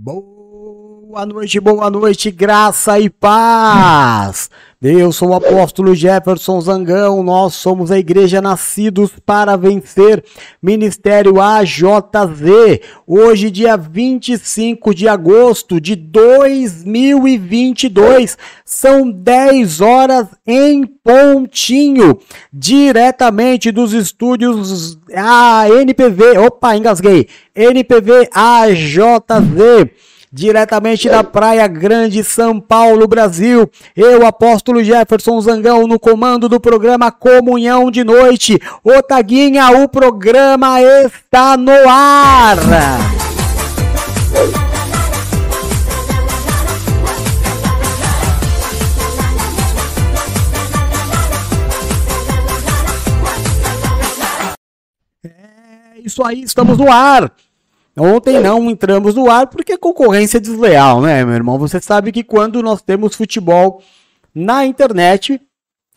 Boa noite, boa noite, graça e paz. Eu sou o apóstolo Jefferson Zangão, nós somos a Igreja Nascidos para Vencer, Ministério AJZ. Hoje, dia 25 de agosto de 2022, são 10 horas em pontinho, diretamente dos estúdios ANPV, opa, engasguei, NPV AJZ diretamente da Praia Grande, São Paulo, Brasil. Eu, apóstolo Jefferson Zangão, no comando do programa Comunhão de Noite. Ô Taguinha, o programa está no ar. É isso aí, estamos no ar. Ontem não entramos no ar porque é concorrência desleal, né, meu irmão? Você sabe que quando nós temos futebol na internet,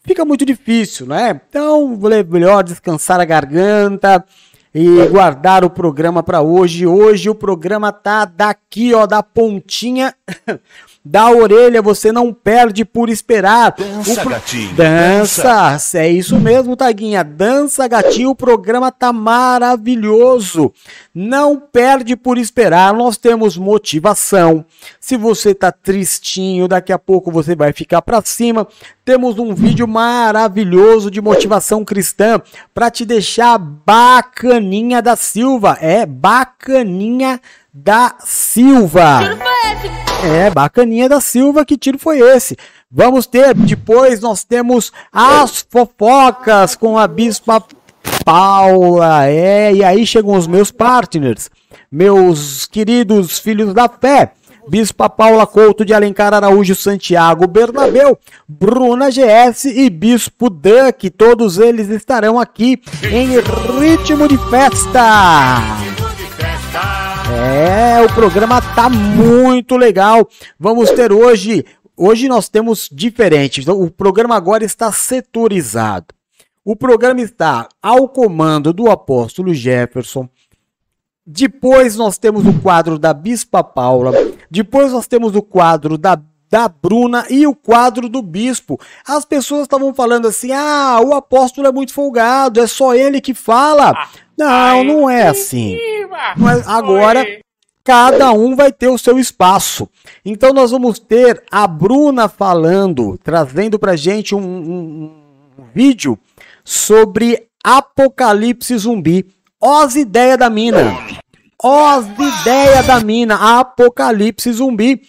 fica muito difícil, né? Então, é melhor descansar a garganta e guardar o programa para hoje. Hoje o programa tá daqui, ó, da pontinha da orelha, você não perde por esperar. Dança, o... gatinho. Dança. dança. É isso mesmo, Taguinha. Dança, gatinho. O programa tá maravilhoso. Não perde por esperar. Nós temos motivação. Se você tá tristinho, daqui a pouco você vai ficar para cima. Temos um vídeo maravilhoso de motivação cristã para te deixar bacaninha da Silva. É bacaninha da Silva. É, bacaninha da Silva, que tiro foi esse? Vamos ter, depois nós temos as fofocas com a Bispa Paula. É, e aí chegam os meus partners, meus queridos filhos da fé. Bispa Paula Couto de Alencar Araújo Santiago Bernabeu, Bruna GS e Bispo Duck, todos eles estarão aqui em ritmo de festa. É, o programa tá muito legal. Vamos ter hoje hoje nós temos diferente. Então, o programa agora está setorizado. O programa está ao comando do apóstolo Jefferson. Depois nós temos o quadro da Bispa Paula. Depois nós temos o quadro da da Bruna e o quadro do bispo. As pessoas estavam falando assim: ah, o apóstolo é muito folgado, é só ele que fala. Não, não é assim. É, agora, cada um vai ter o seu espaço. Então, nós vamos ter a Bruna falando, trazendo pra gente um, um, um vídeo sobre Apocalipse Zumbi. Os ideia da mina. Os ideia da mina. Apocalipse Zumbi.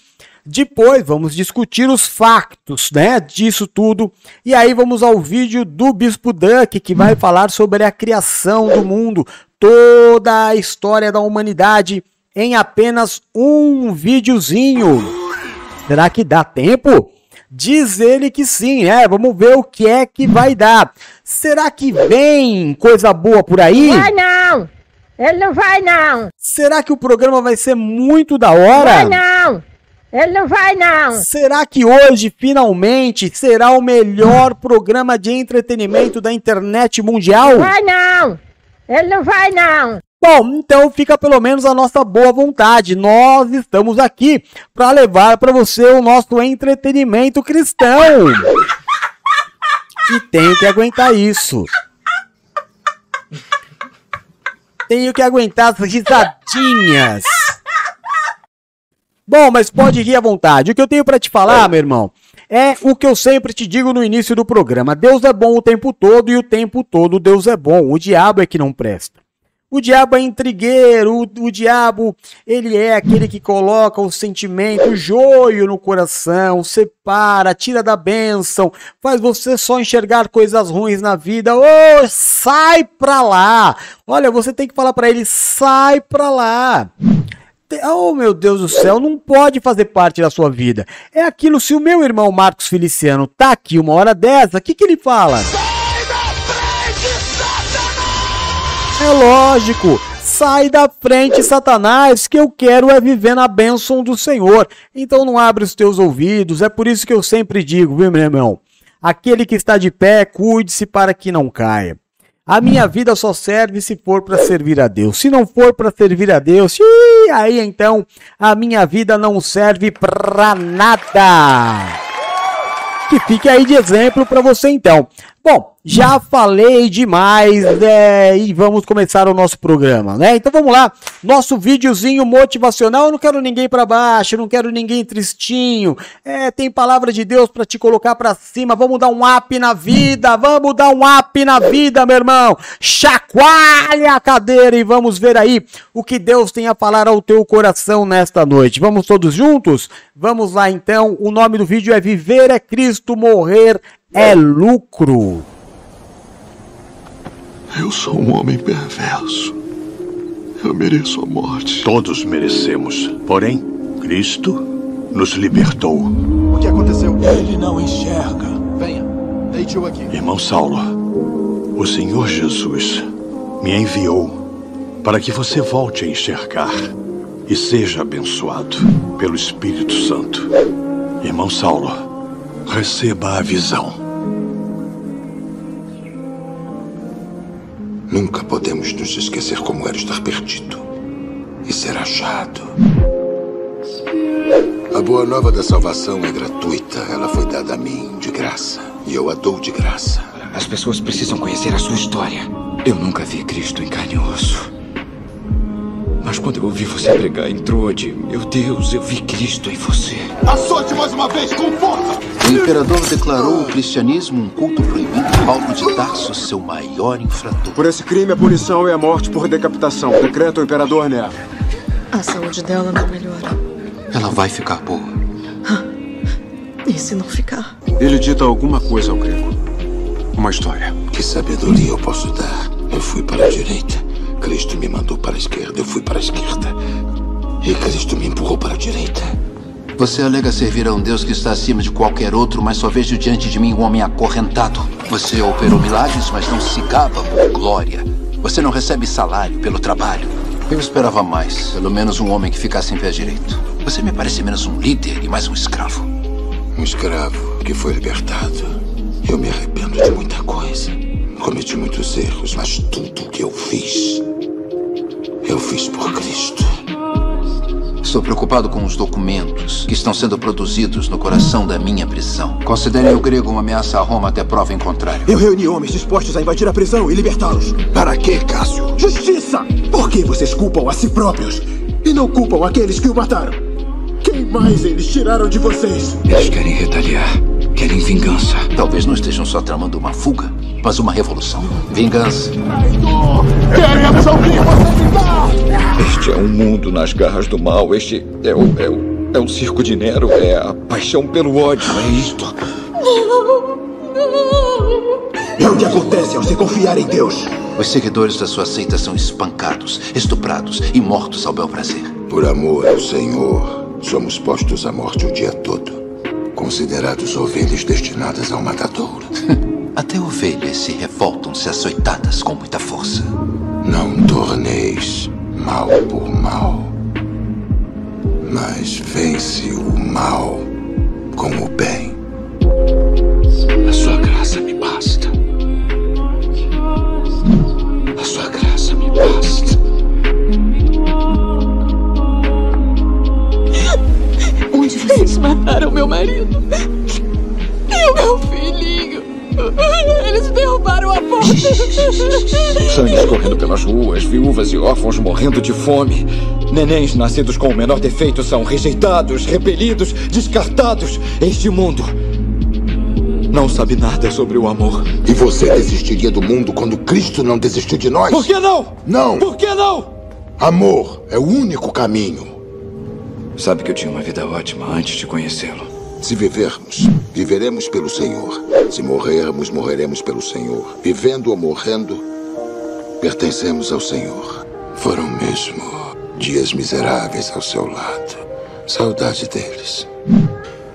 Depois vamos discutir os factos, né, disso tudo. E aí vamos ao vídeo do Bispo Duck que vai falar sobre a criação do mundo, toda a história da humanidade em apenas um videozinho. Será que dá tempo? Diz ele que sim, é. Vamos ver o que é que vai dar. Será que vem coisa boa por aí? Vai não! Ele não vai não! Será que o programa vai ser muito da hora? Vai não! Ele não vai, não! Será que hoje, finalmente, será o melhor programa de entretenimento da internet mundial? Vai, não! Ele não vai, não! Bom, então fica pelo menos a nossa boa vontade. Nós estamos aqui para levar para você o nosso entretenimento cristão. E tenho que aguentar isso. Tenho que aguentar as risadinhas. Bom, mas pode rir à vontade. O que eu tenho para te falar, meu irmão, é o que eu sempre te digo no início do programa. Deus é bom o tempo todo e o tempo todo Deus é bom. O diabo é que não presta. O diabo é intrigueiro, o, o diabo, ele é aquele que coloca o sentimento, o joio no coração, separa, tira da bênção, faz você só enxergar coisas ruins na vida. Ô, oh, sai pra lá! Olha, você tem que falar para ele, sai pra lá! Oh, meu Deus do céu, não pode fazer parte da sua vida. É aquilo, se o meu irmão Marcos Feliciano tá aqui uma hora dessa, o que, que ele fala? Sai da frente, Satanás! É lógico, sai da frente, Satanás, que eu quero é viver na bênção do Senhor. Então não abre os teus ouvidos, é por isso que eu sempre digo, viu, meu irmão? Aquele que está de pé, cuide-se para que não caia. A minha vida só serve se for para servir a Deus. Se não for para servir a Deus, aí então a minha vida não serve para nada. Que fique aí de exemplo para você então. Bom, já falei demais é, e vamos começar o nosso programa, né? Então vamos lá, nosso videozinho motivacional. Eu não quero ninguém para baixo, não quero ninguém tristinho. É, tem palavra de Deus para te colocar para cima. Vamos dar um up na vida, vamos dar um up na vida, meu irmão. Chacoalha a cadeira e vamos ver aí o que Deus tem a falar ao teu coração nesta noite. Vamos todos juntos? Vamos lá então. O nome do vídeo é Viver é Cristo, Morrer é lucro. Eu sou um homem perverso. Eu mereço a morte. Todos merecemos. Porém, Cristo nos libertou. O que aconteceu? Ele não enxerga. Venha, deite-o aqui. Irmão Saulo, o Senhor Jesus me enviou para que você volte a enxergar e seja abençoado pelo Espírito Santo. Irmão Saulo, receba a visão. Nunca podemos nos esquecer como era estar perdido e ser achado. A boa nova da salvação é gratuita. Ela foi dada a mim de graça. E eu a dou de graça. As pessoas precisam conhecer a sua história. Eu nunca vi Cristo em carne e osso. Mas quando eu ouvi você pregar em Trode, meu Deus, eu vi Cristo em você. Açoite mais uma vez, com força! O imperador declarou o cristianismo um culto proibido. Paulo de Tarso, seu maior infrator. Por esse crime, a punição é a morte por decapitação. Decreta o imperador Nero. A saúde dela não melhora. Ela vai ficar boa. E se não ficar? Ele dita alguma coisa ao grego. Uma história. Que sabedoria eu posso dar? Eu fui para a direita. Cristo me mandou para a esquerda, eu fui para a esquerda. E Cristo me empurrou para a direita. Você alega servir a um Deus que está acima de qualquer outro, mas só vejo diante de mim um homem acorrentado. Você operou milagres, mas não se gaba por glória. Você não recebe salário pelo trabalho. Eu esperava mais, pelo menos um homem que ficasse em pé direito. Você me parece menos um líder e mais um escravo. Um escravo que foi libertado. Eu me arrependo de muita coisa. Cometi muitos erros, mas tudo que eu fiz, eu fiz por Cristo. Estou preocupado com os documentos que estão sendo produzidos no coração da minha prisão. Considerem o grego uma ameaça a Roma até prova em contrário. Eu reuni homens dispostos a invadir a prisão e libertá-los. Para quê, Cássio? Justiça! Por que vocês culpam a si próprios e não culpam aqueles que o mataram? Quem mais eles tiraram de vocês? Eles querem retaliar. Querem vingança. Talvez não estejam só tramando uma fuga, mas uma revolução. Vingança. Queremos alguém você! Este é um mundo nas garras do mal. Este é o, é o, é o circo de Nero. É a paixão pelo ódio. É isto. É o que acontece ao se confiar em Deus. Os seguidores da sua seita são espancados, estuprados e mortos ao bel prazer. Por amor ao Senhor, somos postos à morte o dia todo. Considerados ovelhas destinadas ao matadouro. Até ovelhas se revoltam se açoitadas com muita força. Não torneis mal por mal, mas vence o mal com o bem. Meu marido. E o meu filhinho. Eles derrubaram a porta. Sangue escorrendo pelas ruas, viúvas e órfãos morrendo de fome. Nenéns nascidos com o menor defeito são rejeitados, repelidos, descartados. Este mundo não sabe nada sobre o amor. E você desistiria do mundo quando Cristo não desistiu de nós? Por que não? Não! Por que não? Amor é o único caminho. Sabe que eu tinha uma vida ótima antes de conhecê-lo. Se vivermos, viveremos pelo Senhor. Se morrermos, morreremos pelo Senhor. Vivendo ou morrendo, pertencemos ao Senhor. Foram mesmo dias miseráveis ao seu lado. Saudade deles.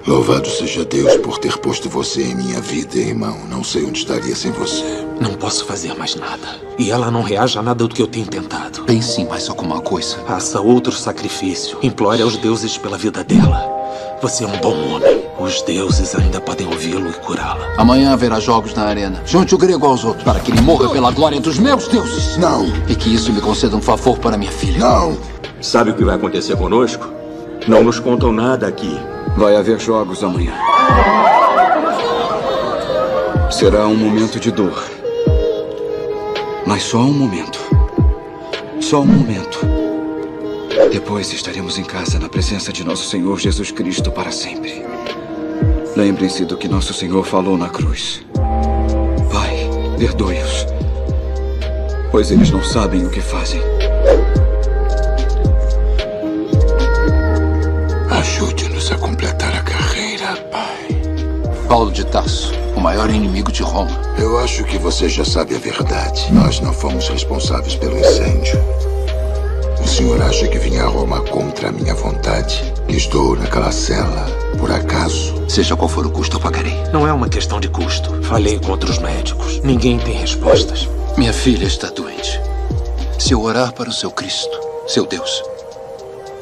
Louvado seja Deus por ter posto você em minha vida, irmão. Não sei onde estaria sem você. Não posso fazer mais nada. E ela não reage a nada do que eu tenho tentado. Pense em mais alguma coisa. Faça outro sacrifício. Implore aos deuses pela vida dela. Você é um bom homem. Os deuses ainda podem ouvi-lo e curá-la. Amanhã haverá jogos na arena. Junte o grego aos outros para que ele morra pela glória dos meus deuses. Não. E que isso me conceda um favor para minha filha. Não. Sabe o que vai acontecer conosco? Não nos contam nada aqui. Vai haver jogos amanhã. Será um momento de dor. Mas só um momento. Só um momento. Depois estaremos em casa na presença de nosso Senhor Jesus Cristo para sempre. Lembrem-se do que nosso Senhor falou na cruz. Pai, perdoe-os, pois eles não sabem o que fazem. Ajude-nos a completar a carreira, Pai. Paulo de Tarso, o maior inimigo de Roma. Eu acho que você já sabe a verdade. Nós não fomos responsáveis pelo incêndio. O senhor acha que vim a Roma contra a minha vontade? Que estou naquela cela, por acaso? Seja qual for o custo, eu pagarei. Não é uma questão de custo. Falei com outros médicos. Ninguém tem respostas. Minha filha está doente. Se eu orar para o seu Cristo, seu Deus,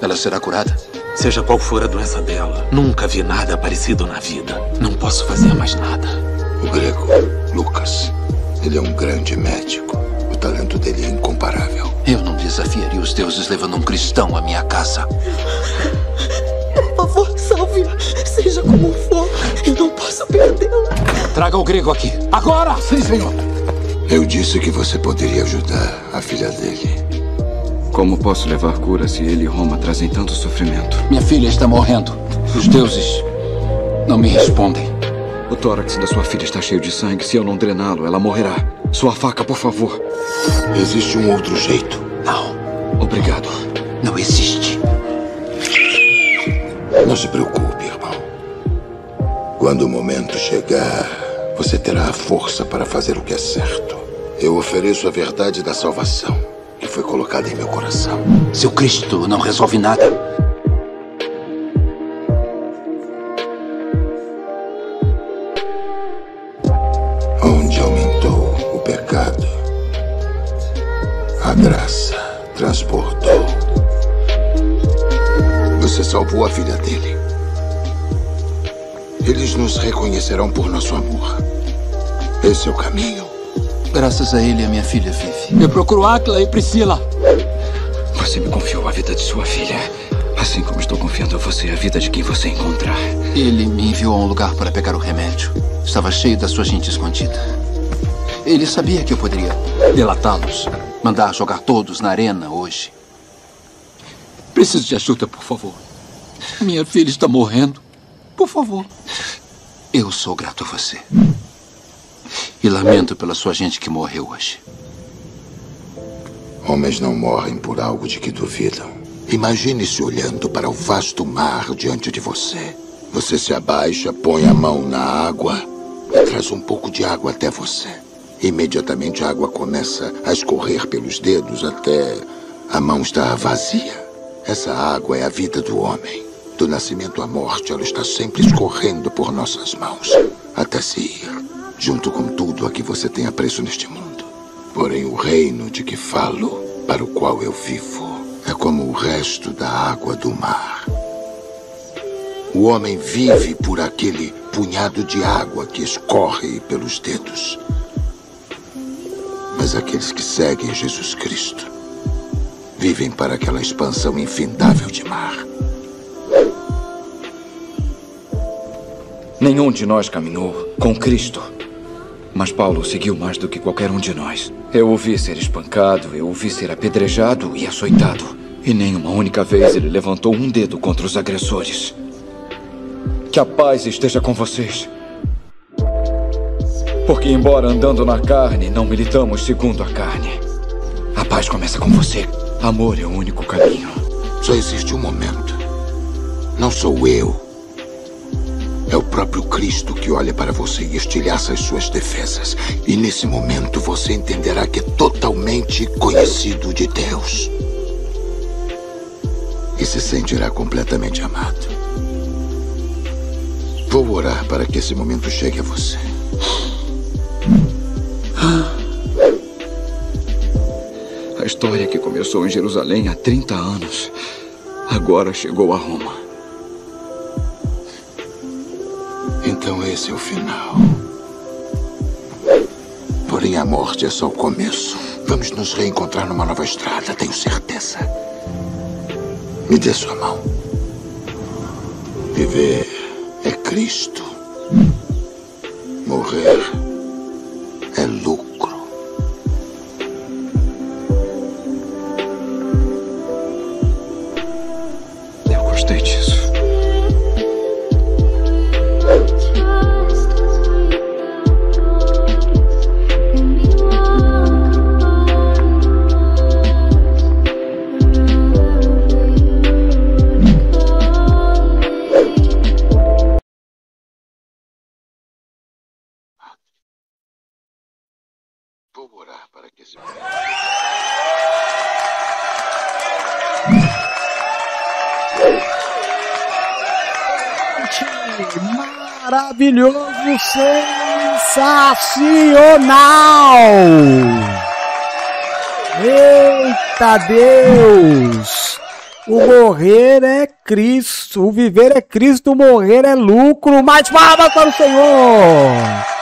ela será curada? Seja qual for a doença dela, nunca vi nada parecido na vida. Não posso fazer mais nada. O grego, Lucas, ele é um grande médico. O talento dele é incomparável. Eu não desafiaria os deuses levando um cristão à minha casa. Por favor, salve-a. Seja como for, eu não posso perdê-la. Traga o grego aqui. Agora! Sim, senhor. Eu disse que você poderia ajudar a filha dele. Como posso levar cura se ele e Roma trazem tanto sofrimento? Minha filha está morrendo. Os deuses não me respondem. O tórax da sua filha está cheio de sangue. Se eu não drená-lo, ela morrerá. Sua faca, por favor. Existe um outro jeito. Não. Obrigado. Não existe. Não se preocupe, irmão. Quando o momento chegar, você terá a força para fazer o que é certo. Eu ofereço a verdade da salvação que foi colocada em meu coração. Seu Cristo não resolve nada. A graça transportou. Você salvou a filha dele. Eles nos reconhecerão por nosso amor. Esse é o caminho. Graças a ele, a minha filha vive. Eu procuro Akla e Priscila. Você me confiou a vida de sua filha. Assim como estou confiando a você a vida de quem você encontrar. Ele me enviou a um lugar para pegar o remédio. Estava cheio da sua gente escondida. Ele sabia que eu poderia delatá-los. Mandar jogar todos na arena hoje. Preciso de ajuda, por favor. Minha filha está morrendo. Por favor. Eu sou grato a você. E lamento pela sua gente que morreu hoje. Homens não morrem por algo de que duvidam. Imagine-se olhando para o vasto mar diante de você. Você se abaixa, põe a mão na água e traz um pouco de água até você. Imediatamente a água começa a escorrer pelos dedos até a mão estar vazia. Essa água é a vida do homem. Do nascimento à morte, ela está sempre escorrendo por nossas mãos, até se ir, junto com tudo a que você tem apreço neste mundo. Porém, o reino de que falo, para o qual eu vivo, é como o resto da água do mar. O homem vive por aquele punhado de água que escorre pelos dedos. Mas aqueles que seguem Jesus Cristo vivem para aquela expansão infindável de mar. Nenhum de nós caminhou com Cristo. Mas Paulo seguiu mais do que qualquer um de nós. Eu o vi ser espancado, eu o vi ser apedrejado e açoitado. E nem uma única vez ele levantou um dedo contra os agressores. Que a paz esteja com vocês. Porque, embora andando na carne, não militamos segundo a carne. A paz começa com você. Amor é o único caminho. Só existe um momento. Não sou eu. É o próprio Cristo que olha para você e estilhaça as suas defesas. E nesse momento você entenderá que é totalmente conhecido de Deus. E se sentirá completamente amado. Vou orar para que esse momento chegue a você. A história que começou em Jerusalém há 30 anos, agora chegou a Roma. Então esse é o final. Porém, a morte é só o começo. Vamos nos reencontrar numa nova estrada, tenho certeza. Me dê sua mão. Viver é Cristo. Morrer é lucro. Esse Maravilhoso, sensacional! Eita Deus! O morrer é Cristo, o viver é Cristo, o morrer é lucro. Mais palmas para o Senhor!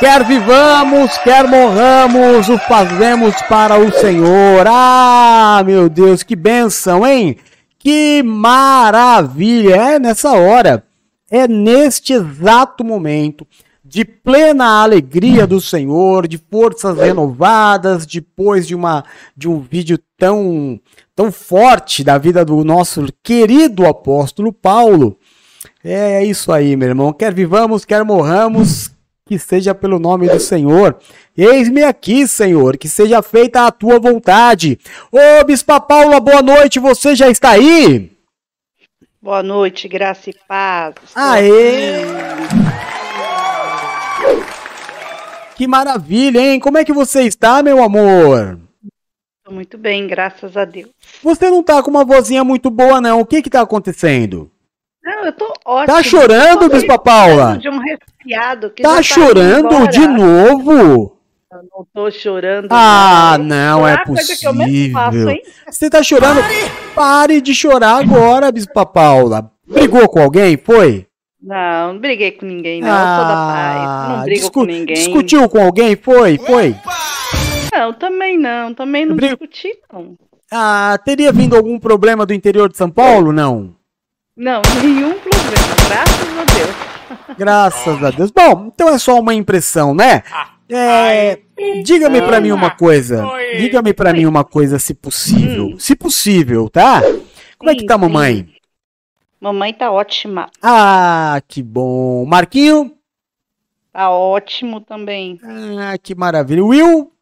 Quer vivamos, quer morramos, o fazemos para o Senhor. Ah, meu Deus, que benção, hein? Que maravilha! É nessa hora, é neste exato momento de plena alegria do Senhor, de forças renovadas, depois de uma de um vídeo tão tão forte da vida do nosso querido apóstolo Paulo. É isso aí, meu irmão. Quer vivamos, quer morramos, que seja pelo nome do Senhor. Eis-me aqui, Senhor, que seja feita a tua vontade. Ô, Bispa Paula, boa noite, você já está aí? Boa noite, graça e paz. Aê! Que maravilha, hein? Como é que você está, meu amor? Muito bem, graças a Deus. Você não tá com uma vozinha muito boa, não. O que que tá acontecendo? Não, eu tô ótima. Tá chorando, Bispa Paula? De um resfriado que Tá já chorando de novo? Eu não tô chorando. Ah, não é Chorar coisa que eu mesmo faço, possível. hein? Você tá chorando? Pare de chorar agora, Bispa Paula. Brigou com alguém? Foi? Não, não briguei com ninguém, não. eu sou da paz. Não brigo Ah, discu- com ninguém. Discutiu com alguém? Foi? Foi? Não, também não. Também não Brigo- discuti, não. Ah, teria vindo algum problema do interior de São Paulo? Não. Não, nenhum problema. Graças a Deus. Graças a Deus. Bom, então é só uma impressão, né? É, diga-me pra mim uma coisa. Diga-me pra mim uma coisa, se possível. Se possível, tá? Como é que tá a mamãe? Mamãe tá ótima. Ah, que bom. Marquinho? Tá ótimo também. Ah, que maravilha. Will?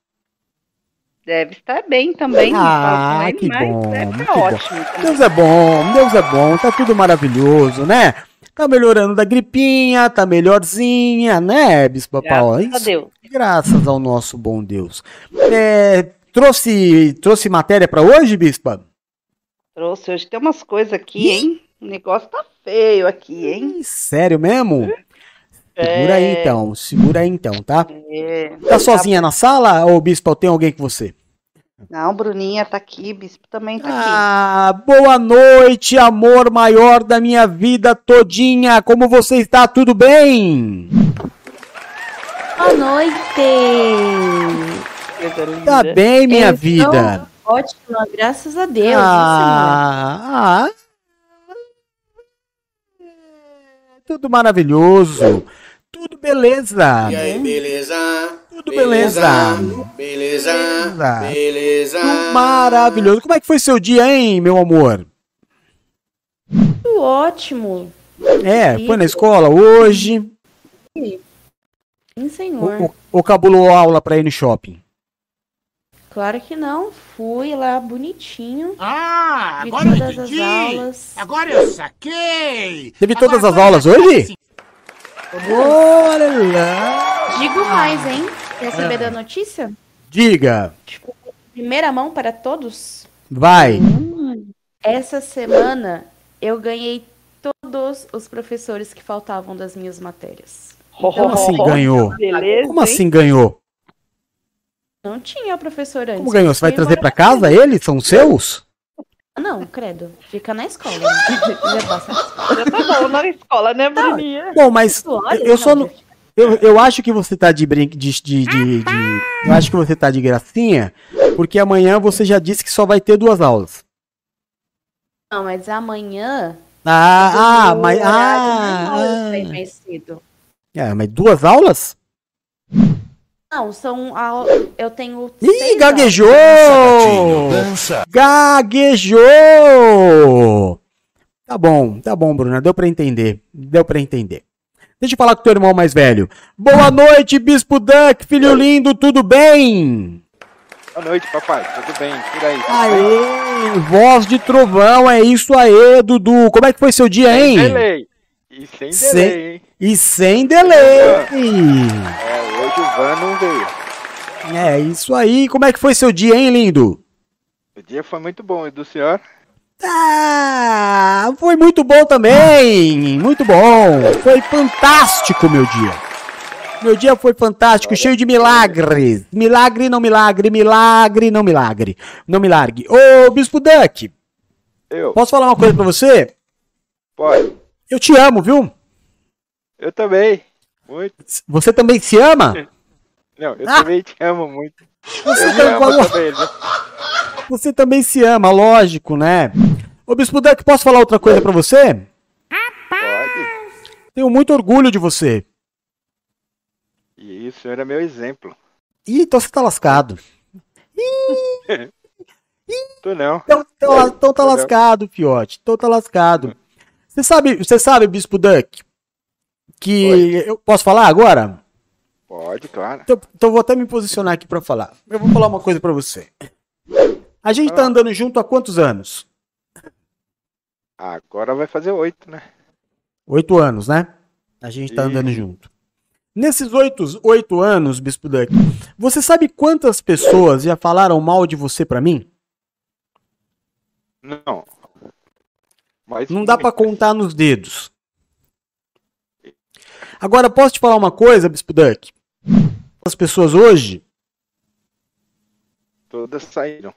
Deve estar bem também. Ah, falo com ele, que mas bom. Deve muito estar bom. ótimo. também. Deus é bom, Deus é bom, tá tudo maravilhoso, né? Tá melhorando da gripinha, tá melhorzinha, né, Bispo Paulo? Graças a Deus. Graças ao nosso bom Deus. É, trouxe, trouxe matéria pra hoje, Bispa? Trouxe hoje. Tem umas coisas aqui, hein? O negócio tá feio aqui, hein? Sério mesmo? Segura aí É. então, segura aí então, tá? É. Tá sozinha na sala ou, Bispo, tem alguém com você? Não, Bruninha tá aqui, Bispo também tá aqui. Ah, boa noite, amor maior da minha vida todinha. Como você está? Tudo bem? Boa noite! Tá bem, minha Eu vida? Ótima, graças a Deus. Ah, ah. Tudo maravilhoso. Tudo beleza. E aí, beleza? Tudo beleza. Beleza? Beleza. Beleza? Tudo maravilhoso. Como é que foi seu dia, hein, meu amor? Tudo ótimo. É, foi na escola hoje? Sim, senhor. Ou, ou cabulou aula pra ir no shopping? Claro que não. Fui lá bonitinho. Ah, agora eu todas entendi. as aulas. Agora eu saquei. Teve Agora todas as aulas assim. hoje? Olha lá. Digo mais, hein? Quer saber Ah. da notícia? Diga. Primeira mão para todos. Vai. Essa semana eu ganhei todos os professores que faltavam das minhas matérias. Como assim ganhou? Beleza, Como hein? assim ganhou? Não tinha professor antes. Como ganhou? Você vai trazer pra casa eles? São seus? Não, credo. Fica na escola. Já passa na escola. Já tá bom na escola, né, Bruninha? Bom, mas Olha, eu só não. Eu, eu acho que você tá de brinque. De, de, de, de- eu acho que você tá de gracinha, porque amanhã você já disse que só vai ter duas aulas. Não, mas amanhã. Ah, ah, mas. Ah, ah. mais cedo. É, mas duas aulas? Não, são. au- Eu tenho. Ih, gaguejou! aulas. Gaguejou! Tá bom, tá bom, Bruna. Deu pra entender. Deu pra entender. Deixa eu falar com o teu irmão mais velho. Boa noite, Bispo Duck, filho lindo, tudo bem? Boa noite, papai. Tudo bem? Por aí. Aê, voz de trovão, é isso aí, Dudu. Como é que foi seu dia, hein? Delay. E sem Sem- delay, hein? E sem delay. É, hoje o Van não veio. É isso aí. Como é que foi seu dia, hein, lindo? O dia foi muito bom. E do senhor? Ah, foi muito bom também. Muito bom. Foi fantástico meu dia. Meu dia foi fantástico, cheio de milagres. Milagre, não milagre, milagre, não milagre. Não milagre. Ô, Bispo Duck, Eu. posso falar uma coisa pra você? Pode. Eu te amo, viu? Eu também. Muito. Você também se ama? Não, eu Ah. também te amo muito. Você eu me também- amo também? Você também se ama, lógico, né? Ô, Bispo Duck, posso falar outra coisa pra você? Pode. Tenho muito orgulho de você. E o senhor é meu exemplo. Ih, então você tá lascado. Tu não. Então, então, então tá lascado, fiote. Então tá lascado. Você sabe, você sabe, Bispo Duck, que eu posso falar agora? Pode, claro. Então, então vou até me posicionar aqui pra falar. Eu vou falar uma coisa pra você. A gente tá andando junto há quantos anos? Agora vai fazer oito, né? Oito anos, né? A gente tá andando junto. Nesses oito, oito anos, Bispo Duck, você sabe quantas pessoas já falaram mal de você pra mim? Não. Mas Não dá pra contar nos dedos. Agora, posso te falar uma coisa, Bispo Duck? As pessoas hoje todas saíram.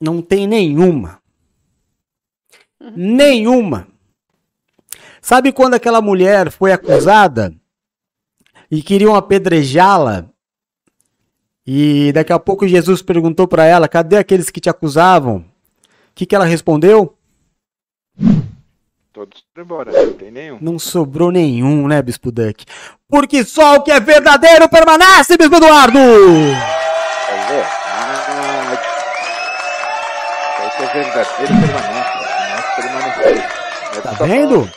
Não tem nenhuma. Nenhuma. Sabe quando aquela mulher foi acusada e queriam apedrejá-la? E daqui a pouco Jesus perguntou para ela: cadê aqueles que te acusavam? O que, que ela respondeu? Todos foram embora, não tem nenhum. Não sobrou nenhum, né, Bispo Duck? Porque só o que é verdadeiro permanece, Bispo Eduardo! É verdadeiro permanecemos. Mas Tá só vendo?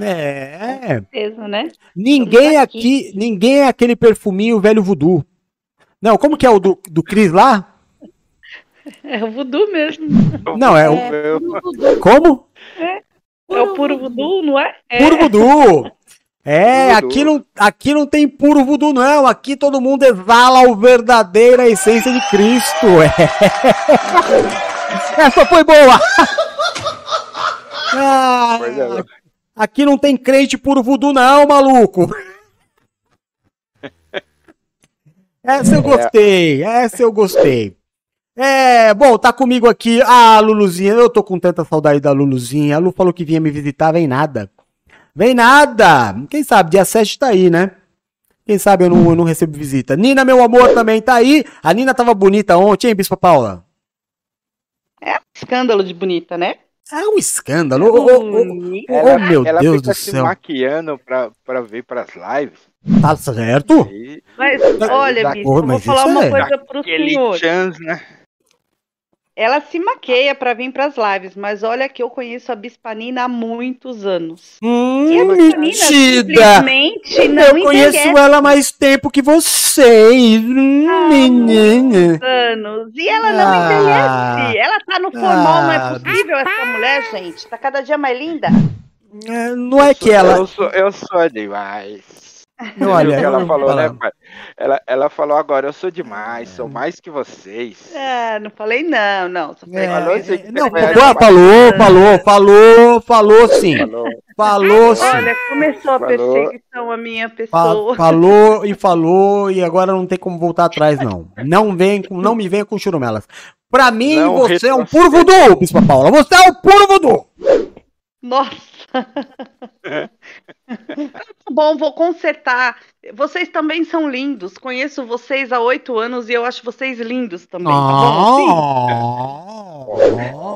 É. Certeza, né? Ninguém aqui, ninguém é aquele perfuminho velho voodoo. Não, como que é o do, do Cris lá? É o voodoo mesmo. Não, é o. É puro voodoo. Como? É, é o puro voodoo, não é? é. Puro voodoo! É, aqui não, aqui não tem puro voodoo, não. Aqui todo mundo exala a verdadeira essência de Cristo. É. Essa foi boa! Ah, é. aqui não tem crente puro voodoo, não, maluco. Essa eu gostei, essa eu gostei. É, bom, tá comigo aqui a Luluzinha. Eu tô com tanta saudade da Luluzinha. A Lu falou que vinha me visitar, vem nada. Vem nada! Quem sabe, dia 7 tá aí, né? Quem sabe eu não, eu não recebo visita. Nina, meu amor, também tá aí. A Nina tava bonita ontem, hein, Bispa Paula? É um escândalo de bonita, né? É um escândalo. Ô, ô, ô, ô, Ela, oh, meu ela Deus fica do se céu. maquiando pra, pra vir pras lives. Tá certo? Mas, olha, Dá- Bispo, Ô, eu vou mas falar uma é- coisa pro Aquele senhor. chance, né? Ela se maqueia pra vir pras lives, mas olha que eu conheço a Bispanina há muitos anos. Hum, e a Bispanina mentira! simplesmente não eu conheço ela há mais tempo que vocês. Hum, menina. anos. E ela não Ah. envelhece. Ela tá no formal, não Ah. é possível essa mulher, gente. Tá cada dia mais linda. É, Não é que ela. Eu sou, eu sou demais. Olha, o que ela eu- falou, né, pai? Ela, ela falou agora, eu sou demais, sou mais que vocês. Ah, não falei não, não. Só falei Falou assim que Não, falou, falou, falou, falou, falou sim. Falou. Falou sim. Olha, começou a perseguição à minha pessoa. falou e falou e agora não tem como voltar atrás não. Não vem com, não me venha com churumelas. Pra mim Não você é um puro voodoo, Bispa Paula. Você é um puro voodoo. Nossa! Tá Bom, vou consertar. Vocês também são lindos. Conheço vocês há oito anos e eu acho vocês lindos também. Tá bom?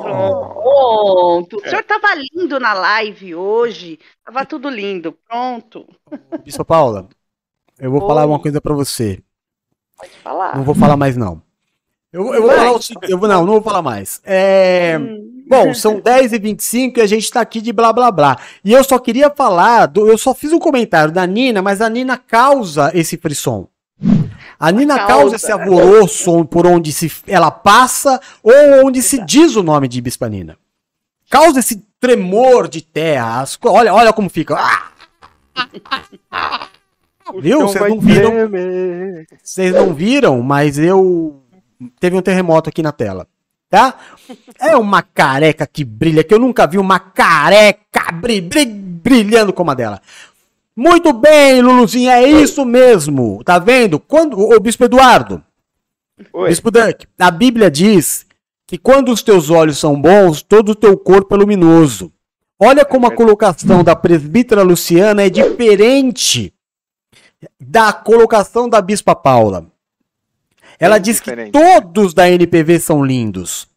Pronto. O senhor tava lindo na live hoje. Tava tudo lindo. Pronto. Bispa Paula, eu vou falar Oi. uma coisa pra você. Pode falar. Não vou falar mais não. Eu, eu vou falar o seguinte, eu vou, não, não vou falar mais. É, bom, são 10 e 25 e a gente tá aqui de blá blá blá. E eu só queria falar, do- eu só fiz um comentário da Nina, mas a Nina causa esse frisson. A Nina Causa. causa esse alvoroço por onde se, ela passa ou onde se diz o nome de Bispa Nina. Causa esse tremor de terra. as olha, olha como fica. Ah! Viu? Vocês não viram? Vocês não viram, mas eu. Teve um terremoto aqui na tela. Tá? É uma careca que brilha, que eu nunca vi uma careca bri- bri- brilhando como a dela. Muito bem, Luluzinha, é isso mesmo. Tá vendo? Quando. Ô, Bispo Eduardo. Oi. Bispo Duck, a Bíblia diz que quando os teus olhos são bons, todo o teu corpo é luminoso. Olha como a colocação da presbítera Luciana é diferente da colocação da Bispa Paula. Ela diz que todos da NPV são lindos.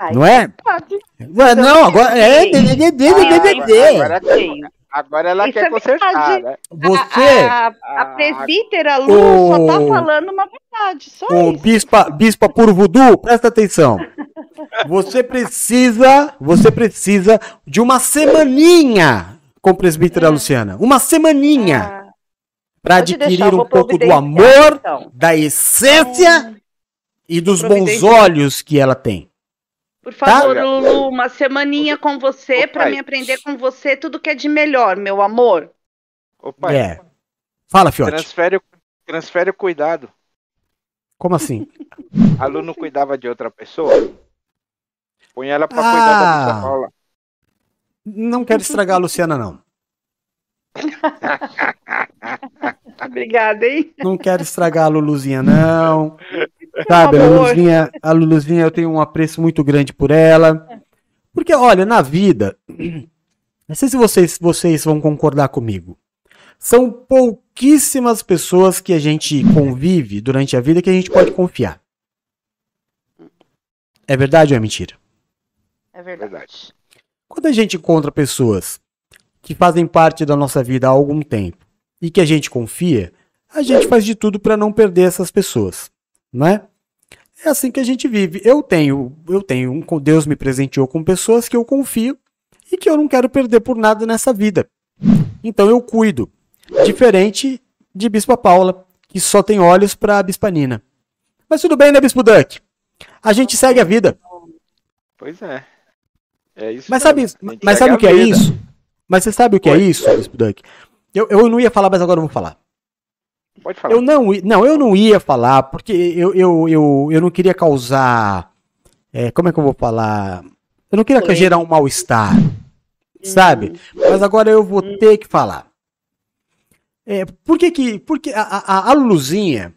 Ai, Não é? pode. Ué, Não, agora é. Agora, Feio. agora ela Isso quer é consertar, né? Você, A, a presbítera Lu só tá falando uma verdade. Só o isso. bispa, bispa por voodoo, presta atenção. Você precisa, você precisa de uma semaninha com a presbítera Luciana. Uma semaninha. Para adquirir deixar, um pouco do amor, então. da essência e dos bons olhos que ela tem. Por favor, Tá? Lulu, uma semaninha com você pai. me aprender com você tudo que é de melhor, meu amor. Ô, pai, É. Fala, Fiote. transfere, o- transfere o cuidado. Como assim? A Lu não cuidava de outra pessoa? Põe ela pra cuidar da Ah. Bispa Paula. Não quero estragar a Luciana, não. Obrigada, hein? Não quero estragar a Luluzinha, não. Sabe, a. Luluzinha, a Luluzinha, eu tenho um apreço muito grande por ela. Porque, olha, na vida, Não sei se vocês, vocês vão concordar comigo. São pouquíssimas pessoas que a gente convive durante a vida que a gente pode confiar. É verdade ou é mentira? É verdade. Quando a gente encontra pessoas que fazem parte da nossa vida há algum tempo e que a gente confia, a gente faz de tudo para não perder essas pessoas, não é? É assim que a gente vive. Eu tenho, eu tenho, um- Deus me presenteou com pessoas que eu confio e que eu não quero perder por nada nessa vida. Então eu cuido. Diferente de Bispa Paula, que só tem olhos para a Bispa Nina. Mas tudo bem, né, Bispo Duck? A gente segue a vida. Pois é. É isso. Mas sabe, mas sabe o que é isso? Mas você sabe o que é isso, Bispo Duck? Eu, eu não ia falar, mas agora eu vou falar. Pode falar. Eu não, não, eu não ia falar, porque eu, eu, eu, eu não queria causar. é, como é que eu vou falar? Eu não queria gerar um mal-estar. Sabe? Mas agora eu vou ter que falar. É, por que que. Porque a, a, a Luluzinha.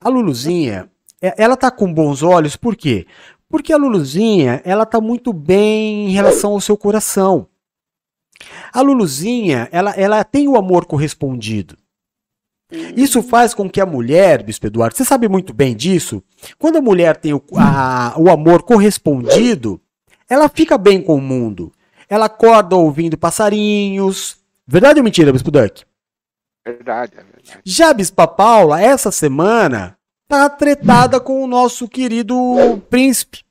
A Luluzinha. é- Ela tá com bons olhos, por quê? Porque a Luluzinha, ela tá muito bem em relação ao seu coração. A Luluzinha, ela, ela tem o amor correspondido. Isso faz com que a mulher, Bispo Eduardo, você sabe muito bem disso, quando a mulher tem o, a- o amor correspondido, ela fica bem com o mundo. Ela acorda ouvindo passarinhos. Verdade ou mentira, Bispo Duck? Verdade, é verdade. Já a Bispa Paula, essa semana, tá tretada com o nosso querido príncipe.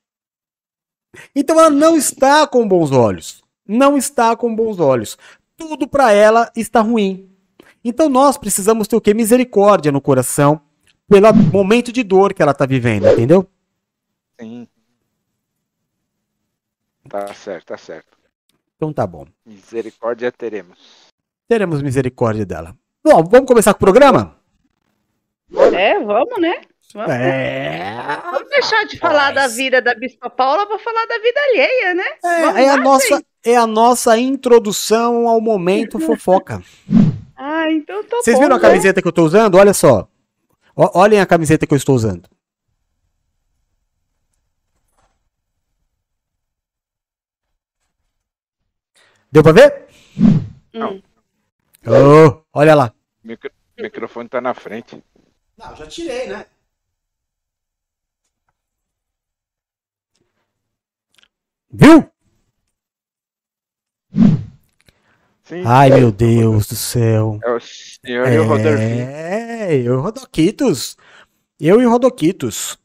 Então ela não está com bons olhos. Não está com bons olhos. Tudo para ela está ruim. Então nós precisamos ter o quê? Misericórdia no coração pelo momento de dor que ela está vivendo, entendeu? Sim. Tá certo, tá certo. Então tá bom. Misericórdia teremos. Teremos misericórdia dela. Bom, vamos começar com o programa? É, vamos, né? Vamos, É. Vamos deixar de falar da vida da Bispa Paula para falar da vida alheia, né? Vamos É a nossa, é a nossa introdução ao momento fofoca. Ah, então tá Vocês bom, viram a né? camiseta que eu tô usando? Olha só. Ó- olhem a camiseta que eu estou usando. Deu pra ver? Hum. Ô, olha lá. Micro... O microfone tá na frente. Não, já tirei, né? Viu? Sim. Ai, meu Deus do céu. É o senhor e o Rodolfinho. É, eu e o Rodoquitos. Eu e o Rodoquitos.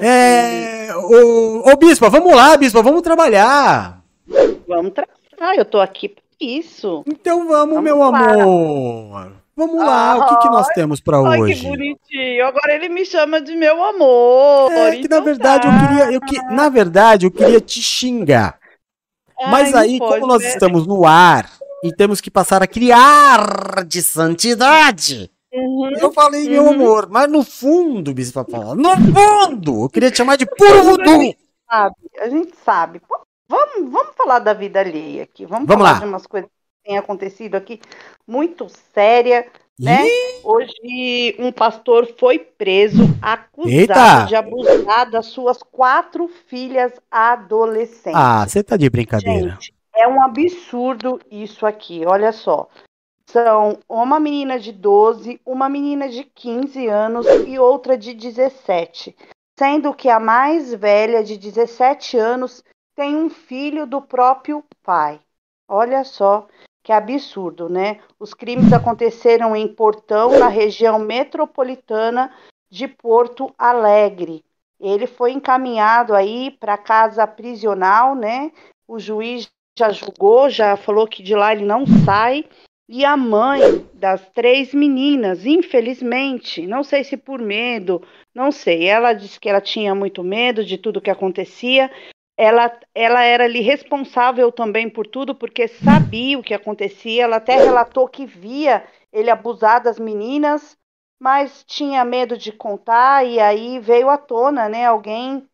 É, ô, ô Bispa, vamos lá, Bispa, vamos trabalhar. Vamos trabalhar, eu tô aqui pra isso. Então vamos, meu amor. Vamos lá, o que, que nós temos pra Ai, que hoje? bonitinho. Agora ele me chama de meu amor. É que na verdade eu queria, eu que, na verdade eu queria te xingar. Mas Ai, aí, não como nós né? estamos no ar e temos que passar aquele ar de santidade, Uhum. eu falei, meu amor, mas no fundo, Bispa Paula, no fundo, eu queria te chamar de puro voodoo. sabe, a gente sabe. Vamos, vamos falar da vida alheia aqui. Vamos, Vamos falar lá. de umas coisas têm acontecido aqui muito séria, né? Hoje um pastor foi preso acusado Eita! de abusar das suas quatro filhas adolescentes. Ah, você tá de brincadeira. Gente, é um absurdo isso aqui. Olha só. São uma menina de 12, uma menina de 15 anos e outra de 17. Sendo que a mais velha, de 17 anos, tem um filho do próprio pai. Olha só que absurdo, né? Os crimes aconteceram em Portão, na região metropolitana de Porto Alegre. Ele foi encaminhado aí para casa prisional, né? O juiz já julgou, já falou que de lá ele não sai. E a mãe das três meninas, infelizmente, não sei se por medo, não sei, ela disse que ela tinha muito medo de tudo que acontecia. Ela, ela era ali responsável também por tudo, porque sabia o que acontecia. Ela até relatou que via ele abusar das meninas, mas tinha medo de contar. E aí veio à tona, né? Alguém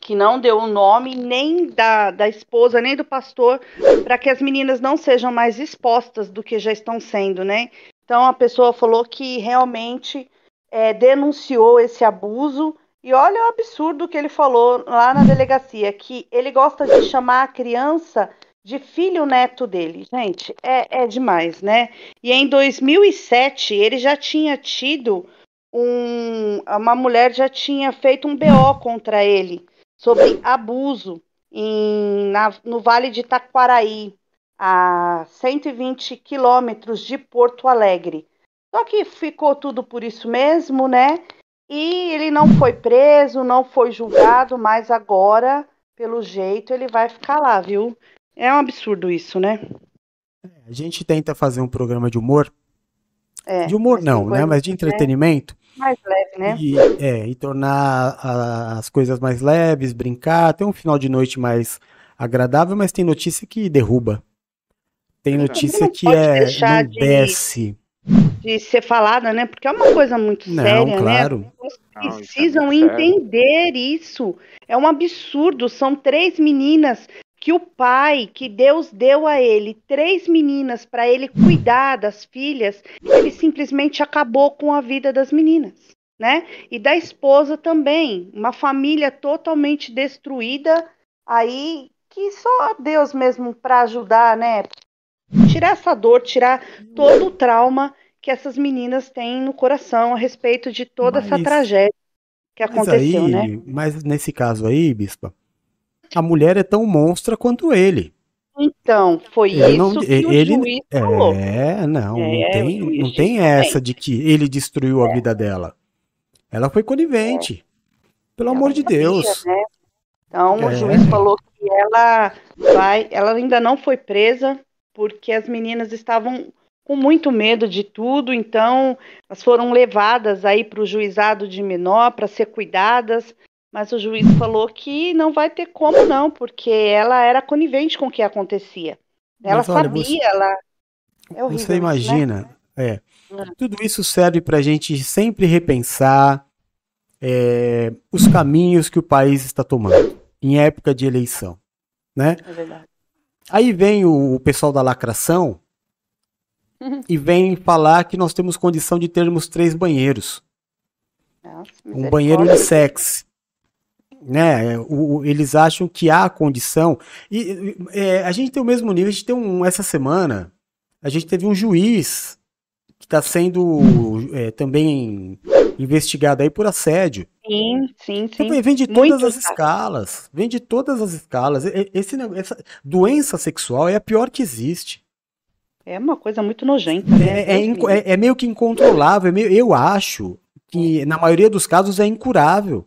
que não deu o nome nem da, da esposa, nem do pastor, para que as meninas não sejam mais expostas do que já estão sendo, né? Então a pessoa falou que realmente é, denunciou esse abuso. E olha o absurdo que ele falou lá na delegacia, que ele gosta de chamar a criança de filho neto dele. Gente, é, é demais, né? E em 2007 ele já tinha tido um. Uma mulher já tinha feito um BO contra ele sobre abuso em, na, no Vale de Taquaraí, a 120 quilômetros de Porto Alegre. Só que ficou tudo por isso mesmo, né? E ele não foi preso, não foi julgado, mas agora, pelo jeito, ele vai ficar lá, viu? É um absurdo isso, né? A gente tenta fazer um programa de humor. É, de humor não, né? Mas de entretenimento. Mais leve, né? E, é, e tornar a- as coisas mais leves, brincar, ter um final de noite mais agradável, mas tem notícia que derruba. Tem notícia que é não de- desce. De ser falada, né? Porque é uma coisa muito Não, séria, claro. né? As pessoas Não, isso é precisam muito sério. entender isso. É um absurdo. São três meninas que o pai, que Deus deu a ele, três meninas para ele cuidar das filhas, ele simplesmente acabou com a vida das meninas, né? E da esposa também, uma família totalmente destruída, aí que só Deus mesmo para ajudar, né? Tirar essa dor, tirar todo o trauma que essas meninas têm no coração a respeito de toda essa Mas- tragédia que aconteceu, aí, né? mas nesse caso aí, Bispa, a mulher é tão monstra quanto ele. Então, foi Ele isso não, que e- o ele, juiz falou. é, não, É, não tem, não tem essa de que ele destruiu a vida dela. Ela foi conivente. Pelo amor de Deus. né? Então, É. o juiz falou que ela vai, ela ainda não foi presa porque as meninas estavam com muito medo de tudo, então elas foram levadas aí para o juizado de menor para ser cuidadas, mas o juiz falou que não vai ter como não, porque ela era conivente com o que acontecia. Ela Mas olha, sabia, você- ela é horrível, Você né? imagina, é, É. tudo isso serve para a gente sempre repensar é, os caminhos que o país está tomando em época de eleição, né? É verdade. Aí vem o, o pessoal da lacração Uhum. e vem falar que nós temos condição de termos três banheiros. Nossa, um banheiro unissex. Né? O- o- eles acham que há condição. E, é, a gente tem o mesmo nível. A gente tem um. Essa semana, a gente teve um juiz que está sendo é, também investigado aí por assédio. Sim, sim, sim. Então, vem de todas Muito as escalas. Vem de todas as escalas. Esse, essa doença sexual é a pior que existe. É uma coisa muito nojenta, né? É, é inco- é- é meio que incontrolável. é meio- eu acho que, na maioria dos casos, é incurável.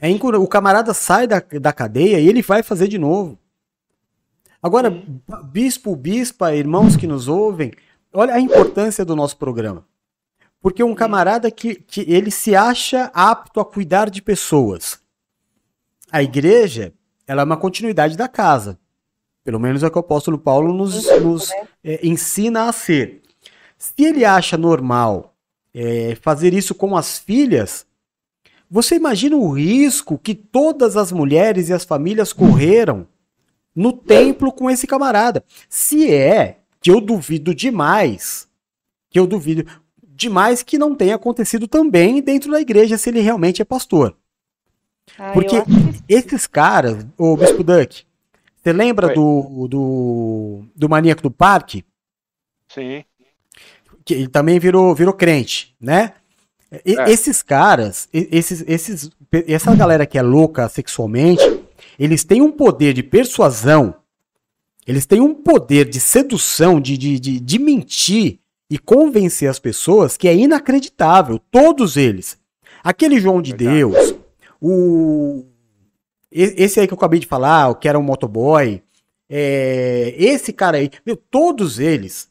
É incura- O camarada sai da, da cadeia e ele vai fazer de novo. Agora, bispo, bispa, irmãos que nos ouvem, olha a importância do nosso programa. Porque um camarada que, que ele se acha apto a cuidar de pessoas. A igreja, ela é uma continuidade da casa. Pelo menos é o que o apóstolo Paulo nos, nos é, ensina a ser. Se ele acha normal é, fazer isso com as filhas, você imagina o risco que todas as mulheres e as famílias correram no templo com esse camarada. Se é, que eu duvido demais, que eu duvido demais que não tenha acontecido também dentro da igreja se ele realmente é pastor. Ah, Porque que esses caras, o Bispo Duck, você lembra do, do, do maníaco do parque? Sim. que ele também virou, virou crente, né? E- É. Esses caras, esses, esses, essa galera que é louca sexualmente, eles têm um poder de persuasão, eles têm um poder de sedução, de, de, de, de mentir e convencer as pessoas que é inacreditável, todos eles. Aquele João de Deus, o esse aí que eu acabei de falar, o que era um motoboy, é, esse cara aí, meu, todos eles,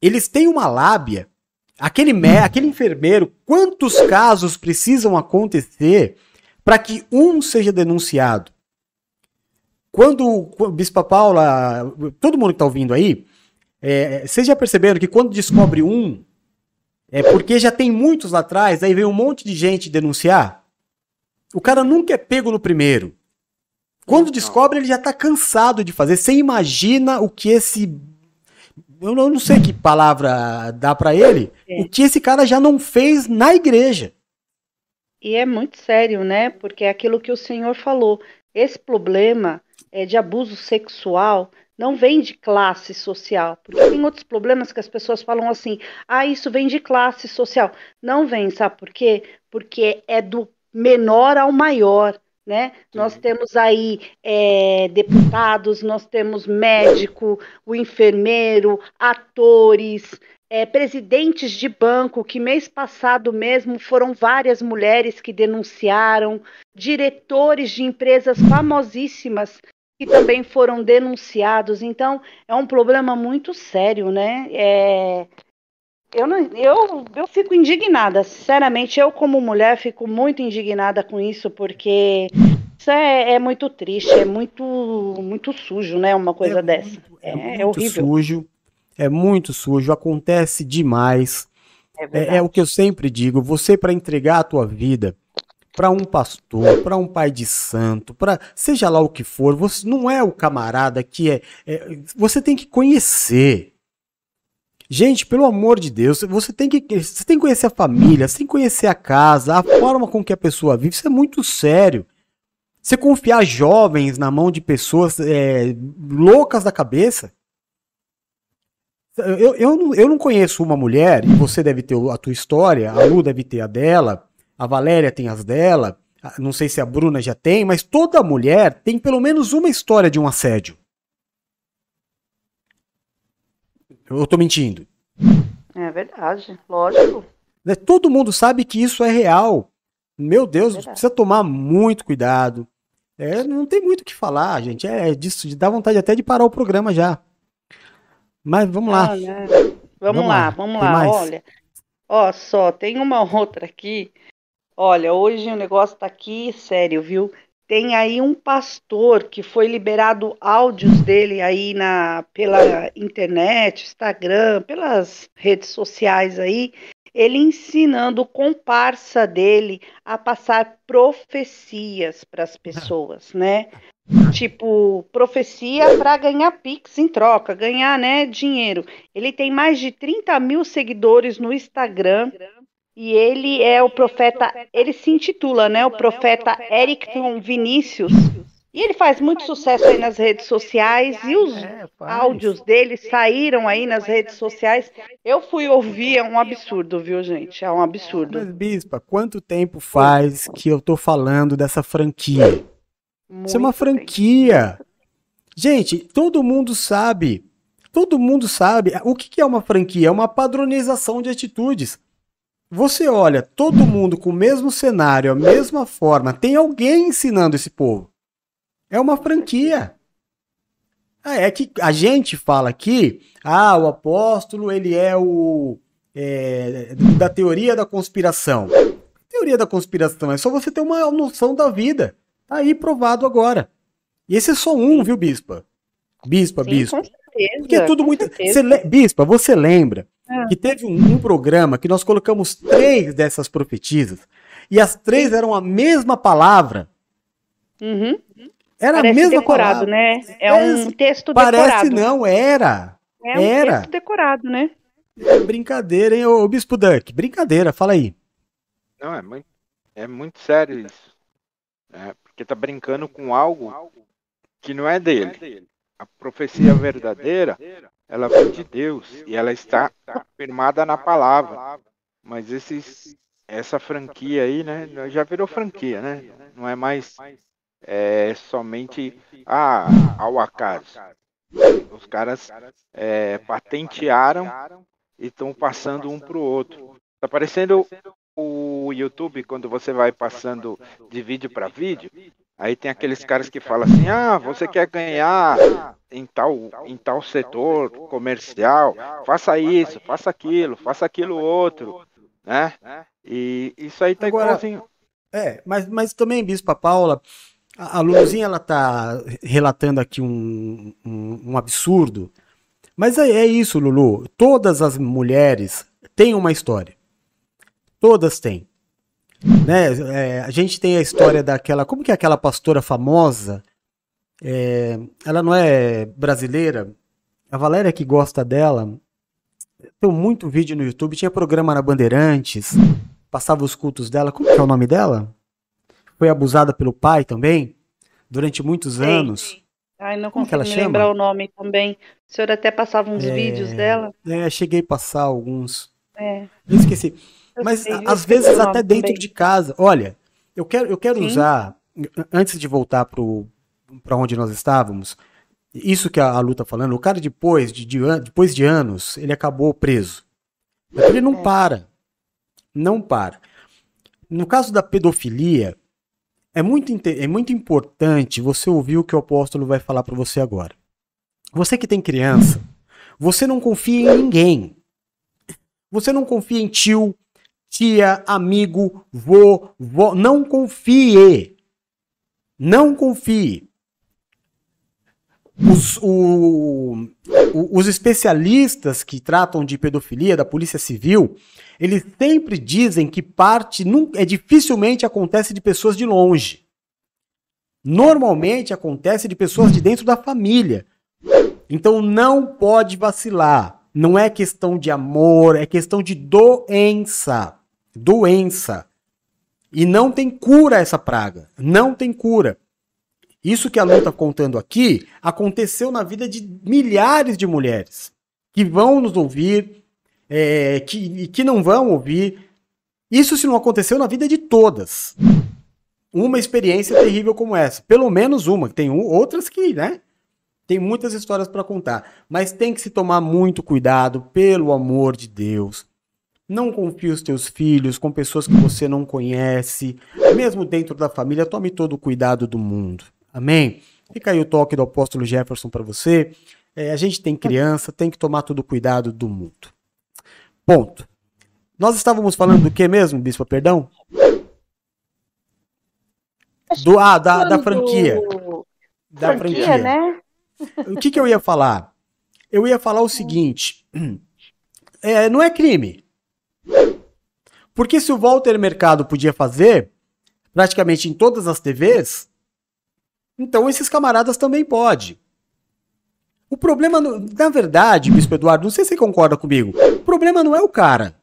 eles têm uma lábia. Aquele, aquele enfermeiro, quantos casos precisam acontecer para que um seja denunciado? Quando o Bispa Paula, todo mundo que está ouvindo aí, é, vocês já perceberam que quando descobre um, é porque já tem muitos lá atrás, aí vem um monte de gente denunciar? O cara nunca é pego no primeiro. Quando descobre, ele já tá cansado de fazer. Você imagina o que esse. Eu não, sei que palavra dá pra ele. O que esse cara já não fez na igreja. E é muito sério, né? Porque é aquilo que o senhor falou. Esse problema é, de abuso sexual não vem de classe social, porque tem outros problemas que as pessoas falam assim, ah, isso vem de classe social. Não vem, sabe por quê? Porque é do menor ao maior. Né? Nós temos aí é, deputados, nós temos médico, o enfermeiro, atores, é, presidentes de banco, que mês passado mesmo foram várias mulheres que denunciaram, diretores de empresas famosíssimas que também foram denunciados. Então, é um problema muito sério, né? É, eu, não, eu, eu fico indignada, sinceramente, eu como mulher fico muito indignada com isso, porque isso é, é muito triste, é muito, muito sujo, né? Uma coisa É dessa. muito- é, muito é horrível. sujo, é muito sujo, acontece demais. É É, é o que eu sempre digo, você para entregar a tua vida para um pastor, para um pai de santo, para seja lá o que for, você não é o camarada que é, é- você tem que conhecer. Gente, pelo amor de Deus, você tem que você tem que conhecer a família, você tem que conhecer a casa, a forma com que a pessoa vive, isso é muito sério. Você confiar jovens na mão de pessoas é, loucas da cabeça. Eu, eu, não, eu não conheço uma mulher, e você deve ter a tua história, a Lu deve ter a dela, a Valéria tem as dela, não sei se a Bruna já tem, mas toda mulher tem pelo menos uma história de um assédio. Eu tô mentindo. É verdade, lógico. né? Todo mundo sabe que isso é real. Meu Deus, precisa tomar muito cuidado. É, não tem muito o que falar, gente. É disso, dá vontade até de parar o programa já. Mas vamos lá. Ah, né? Vamos, lá, vamos Tem lá. mais? Olha, ó só, tem uma outra aqui. Olha, hoje o negócio tá aqui sério, viu? Tem aí um pastor que foi liberado áudios dele aí na pela internet, Instagram, pelas redes sociais aí, ele ensinando o comparsa dele a passar profecias para as pessoas, né? Tipo, profecia para ganhar Pix em troca, ganhar, né, dinheiro. Ele tem mais de 30 mil seguidores no Instagram e ele é o profeta, ele se intitula, né, o profeta Erickson Vinícius. E ele faz muito sucesso aí nas redes sociais e os áudios dele saíram aí nas redes sociais. Eu fui ouvir, é um absurdo, viu, gente? É um absurdo. Mas, Bispa, quanto tempo faz que eu tô falando dessa franquia? Isso é uma franquia. Gente, todo mundo sabe. Todo mundo sabe. O que que é uma franquia? É uma padronização de atitudes. Você olha, todo mundo com o mesmo cenário, a mesma forma, tem alguém ensinando esse povo. É uma franquia. Ah, é que a gente fala aqui, ah, o apóstolo, ele é o é, da teoria da conspiração. Teoria da conspiração é só você ter uma noção da vida. Tá aí provado agora. E esse é só um, viu, Bispa? Bispa, Sim, Bispa. com certeza. Porque é tudo muito. Você le- Bispa, você lembra Ah. que teve um, um programa que nós colocamos três dessas profetisas e as três eram a mesma palavra? Uhum. Era Parece a mesma decorado, palavra. né? É um texto Parece decorado. não, era. É um era. texto decorado, né? Brincadeira, hein, ô Bispo Duck? Brincadeira, fala aí. Não, é muito, é muito sério isso. É, porque tá brincando com algo que não é dele. A profecia verdadeira, ela vem de Deus e ela está firmada na palavra. Mas esses, essa franquia aí, né, já virou franquia, né? Não é mais é, somente ah, ao acaso. Os caras é, patentearam e estão passando um pro outro. Tá parecendo o YouTube quando você vai passando de vídeo para vídeo. Aí tem aqueles caras que falam assim: ah, você quer ganhar em tal, em tal setor comercial, faça isso, faça aquilo, faça aquilo outro, né? E isso aí tá Agora- igualzinho. É, mas, mas também, Bispa Paula, a, a Luluzinha, ela tá relatando aqui um, um, um absurdo. Mas é, é isso, Lulu. Todas as mulheres têm uma história. Todas têm. Né? É, a gente tem a história daquela. Como que é aquela pastora famosa? É, ela não é brasileira. A Valéria que gosta dela. Tem muito vídeo no YouTube. Tinha programa na Bandeirantes. Passava os cultos dela. Como que é o nome dela? Foi abusada pelo pai também. Durante muitos Sei. anos. Ai, não consigo me chama? lembrar o nome também. O senhor até passava uns É, vídeos dela. É, cheguei a passar alguns. É. Eu esqueci. Mas às vezes até dentro também. de casa. Olha, eu quero, eu quero Sim. usar, antes de voltar para onde nós estávamos, isso que a, a Lu tá falando, o cara depois de, de depois de anos, ele acabou preso. Mas ele É. não para. Não para. No caso da pedofilia, é muito, é muito importante você ouvir o que o apóstolo vai falar para você agora. Você que tem criança, você não confia em ninguém. Você não confia em tio, tia, amigo, vô, vó. Não confie. Não confie. Os, o- os especialistas que tratam de pedofilia da Polícia Civil, eles sempre dizem que parte é dificilmente acontece de pessoas de longe. Normalmente acontece de pessoas de dentro da família. Então não pode vacilar. Não é questão de amor, é questão de doença. Doença. E não tem cura essa praga. Não tem cura. Isso que a Lu está contando aqui aconteceu na vida de milhares de mulheres que vão nos ouvir, é, que, que não vão ouvir. Isso se não aconteceu na vida de todas. Uma experiência terrível como essa. Pelo menos uma. Tem outras que, né? Tem muitas histórias para contar. Mas tem que se tomar muito cuidado, pelo amor de Deus. Não confie os teus filhos com pessoas que você não conhece. Mesmo dentro da família, tome todo o cuidado do mundo. Amém? Fica aí o toque do apóstolo Jefferson para você. É, a gente tem criança, tem que tomar todo o cuidado do mundo. Ponto. Nós estávamos falando do que mesmo, Bispo? Perdão? Do, ah, da, da franquia. Da Franquia, franquia. né? O que, que eu ia falar? Eu ia falar o seguinte: é, não é crime. Porque se o Walter Mercado podia fazer, praticamente em todas as TVs, então esses camaradas também podem. O problema, na verdade, Bispo Eduardo, não sei se você concorda comigo, o problema não é o cara.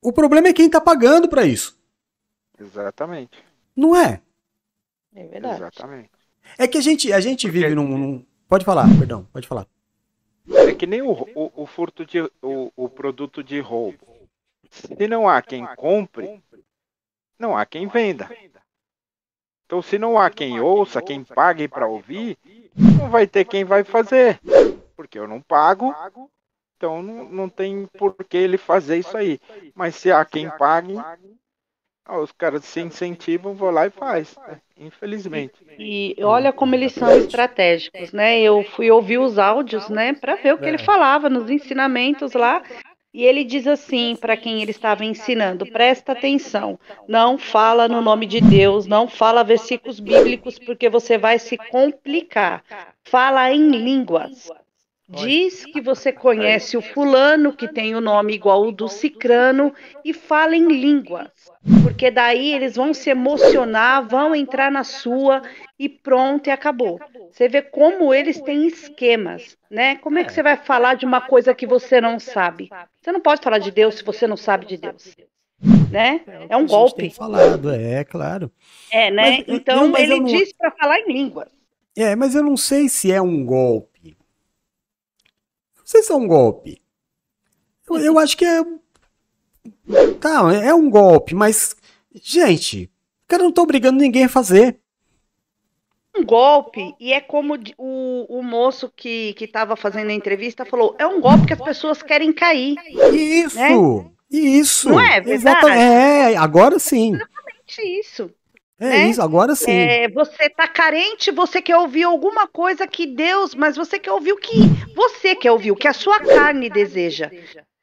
O problema é quem tá pagando pra isso. Exatamente. Não é? É verdade. Exatamente. É que a gente, a gente vive num, num- Pode falar, perdão, pode falar. É que nem o, o, o furto de o, o produto de roubo. Se não há quem compre, não há quem venda. Então, se não há quem ouça, quem pague para ouvir, não vai ter quem vai fazer. Porque eu não pago, então não, não tem por que ele fazer isso aí. Mas se há quem pague, ah, os caras se incentivam, vão lá e faz. né? Infelizmente. E olha como eles são estratégicos, né? Eu fui ouvir os áudios, né, para ver o que ele falava nos ensinamentos lá. E ele diz assim para quem ele estava ensinando: presta atenção, não fala no nome de Deus, não fala versículos bíblicos, porque você vai se complicar. Fala em línguas. Diz que você conhece o fulano que tem o nome igual ao do cicrano e fala em línguas. Porque daí eles vão se emocionar, vão entrar na sua e pronto, e acabou. Você vê como eles têm esquemas, né? Como é que você vai falar de uma coisa que você não sabe? Você não pode falar de Deus se você não sabe de Deus. Né? É um golpe. Falado, é, claro. É, né? Mas, então ele não- diz para falar em línguas. É, mas eu não sei se é um golpe. Não sei se é um golpe. Eu, eu acho que é. Tá, é um golpe, mas. Gente, cara não tá obrigando ninguém a fazer. um golpe, e é como o, o moço que que estava fazendo a entrevista falou, é um golpe que as pessoas querem cair. Isso! Né? Isso! Não é verdade? Exata- É, agora sim. Exatamente isso. É né? isso, agora sim. É, você tá carente, você quer ouvir alguma coisa que Deus, mas você quer ouvir o que você quer ouvir, o que a sua carne deseja.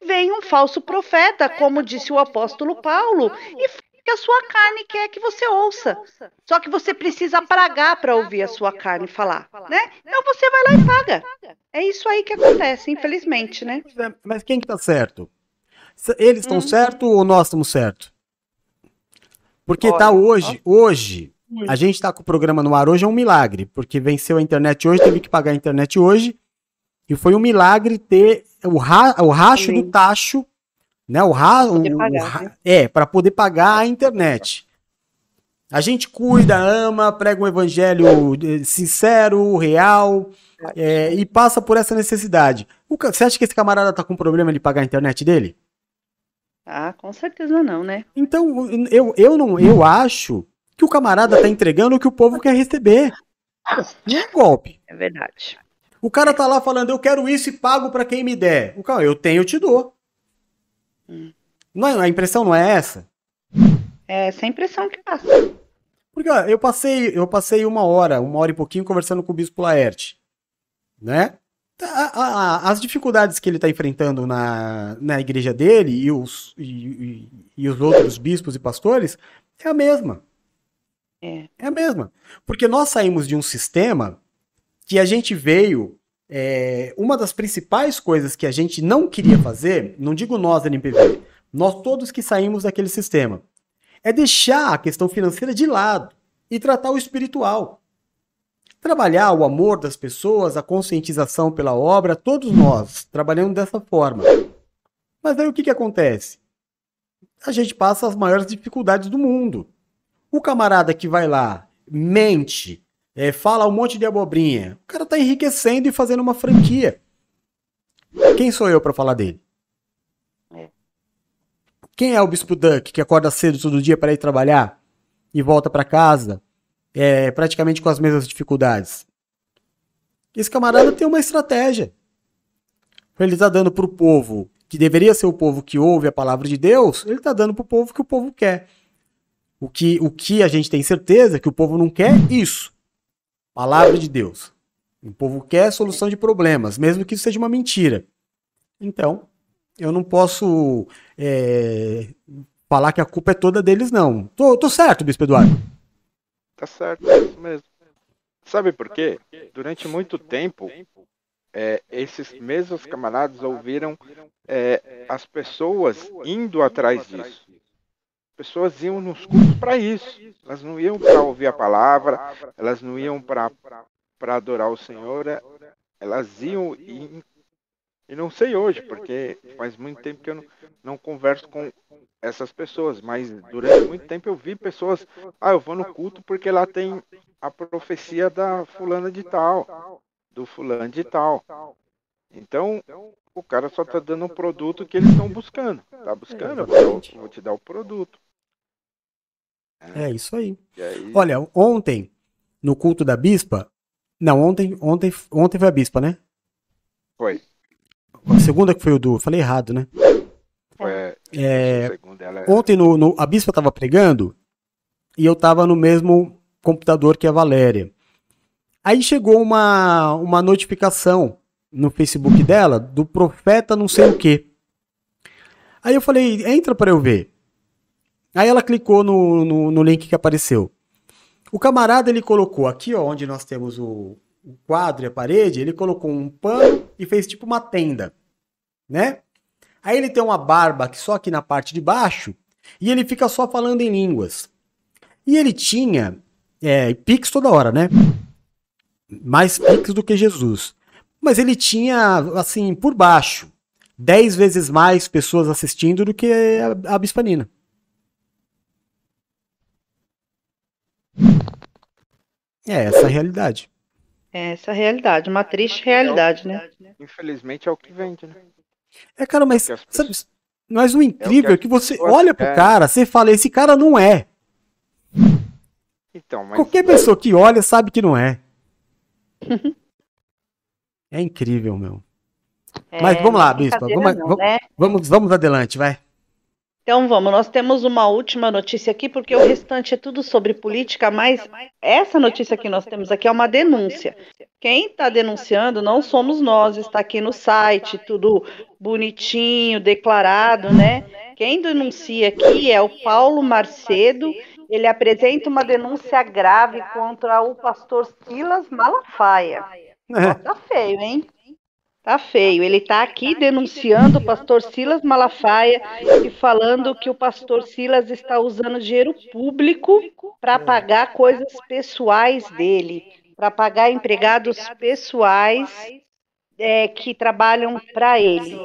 Vem um falso profeta, como disse o apóstolo Paulo, e que a sua carne quer que você ouça. Só que você precisa pagar para ouvir a sua carne falar, né? Então você vai lá e paga. É isso aí que acontece, infelizmente, né? Mas quem que tá certo? Eles Hum. estão certo ou nós estamos certo? Porque tá hoje, hoje, a gente tá com o programa no ar hoje é um milagre, porque venceu a internet hoje, teve que pagar a internet hoje, e foi um milagre ter o, ra, o racho do tacho, né? O, ra, o, o pagar, ra- né? é, para poder pagar a internet. A gente cuida, ama, prega um evangelho eh, sincero, real, é, e passa por essa necessidade. O Você acha que esse camarada tá com problema de pagar a internet dele? Ah, com certeza não, né? Então, eu, eu não, eu acho que o camarada tá entregando o que o povo quer receber. Não é golpe. É verdade. O cara tá lá falando, eu quero isso e pago pra quem me der. O cara, eu tenho, eu te dou. Não é- a impressão não é essa? É essa a impressão que passa. Porque ó, eu passei, eu passei uma hora, uma hora e pouquinho conversando com o Bispo Laerte, né? A- as dificuldades que ele está enfrentando na, na igreja dele e os, e, e- e os outros bispos e pastores é a mesma. É. É a mesma. Porque nós saímos de um sistema que a gente veio. é, uma das principais coisas que a gente não queria fazer, não digo nós, NPV, nós todos que saímos daquele sistema, é deixar a questão financeira de lado e tratar o espiritual. Trabalhar o amor das pessoas, a conscientização pela obra, todos nós trabalhamos dessa forma. Mas aí o que, que acontece? A gente passa as maiores dificuldades do mundo. O camarada que vai lá, mente, é, fala um monte de abobrinha, o cara tá enriquecendo e fazendo uma franquia. Quem sou eu para falar dele? Quem é o Bispo Duck que acorda cedo todo dia para ir trabalhar e volta para casa é, praticamente com as mesmas dificuldades? Esse camarada tem uma estratégia. Ele está dando para o povo que deveria ser o povo que ouve a palavra de Deus, ele está dando para o povo que o povo quer. O que, o que a gente tem certeza é que o povo não quer isso. Palavra de Deus. O povo quer solução de problemas, mesmo que isso seja uma mentira. Então, eu não posso é, falar que a culpa é toda deles, não. Tô, tô certo, Bispo Eduardo. Tá certo, é isso mesmo. Sabe por quê? Durante muito tempo, é, esses mesmos camaradas ouviram é, as pessoas indo atrás disso. Pessoas iam nos cultos para isso. Elas não iam para ouvir a palavra, elas não iam para adorar o Senhor, é, elas iam e, e não sei hoje, porque faz muito tempo que eu não, não converso com essas pessoas, mas durante muito tempo eu vi pessoas, ah, eu vou no culto porque lá tem a profecia da fulana de tal, do fulano de tal. Então, o cara só tá dando um produto que eles estão buscando. Tá buscando, eu vou, vou te dar o produto. É isso aí. Aí- Olha, ontem, no culto da bispa. Não, ontem, ontem, ontem foi a bispa, né? Foi. A segunda que foi o do. Falei errado, né? Foi, é, É, ela, é- ontem no, no- a bispa tava pregando e eu tava no mesmo computador que a Valéria. Aí chegou uma, uma notificação no Facebook dela do profeta não sei o quê. Aí eu falei, entra para eu ver. Aí ela clicou no, no, no link que apareceu. O camarada ele colocou aqui, ó, onde nós temos o, o quadro e a parede, ele colocou um pano e fez tipo uma tenda, né? Aí ele tem uma barba aqui só aqui na parte de baixo e ele fica só falando em línguas. E ele tinha é, pix toda hora, né? Mais pix do que Jesus. Mas ele tinha, assim, por baixo, 10 vezes mais pessoas assistindo do que a, a Bispanina. É essa a realidade. É essa a realidade, uma triste realidade, né? Infelizmente é o que vende, né? É, cara, mas, sabe, mas o incrível é que, você pessoas olha pro querem. cara, você fala, esse cara não é. Então, mas Qualquer pessoa que olha sabe que não é. É incrível, meu. É, Mas vamos lá, é brincadeira Vamos, não, vamos, né? vamos, vamos adelante, vai. Então vamos, nós temos uma última notícia aqui, porque o restante é tudo sobre política, mas essa notícia que nós temos aqui é uma denúncia. Quem está denunciando não somos nós, está aqui no site, tudo bonitinho, declarado, né? Quem denuncia aqui é o Paulo Marcedo. Ele apresenta uma denúncia grave contra o pastor Silas Malafaia. Ó, tá feio, hein? Tá feio. Ele tá aqui denunciando o pastor Silas Malafaia e falando que o pastor Silas está usando dinheiro público para pagar coisas pessoais dele, para pagar empregados pessoais é, que trabalham para ele.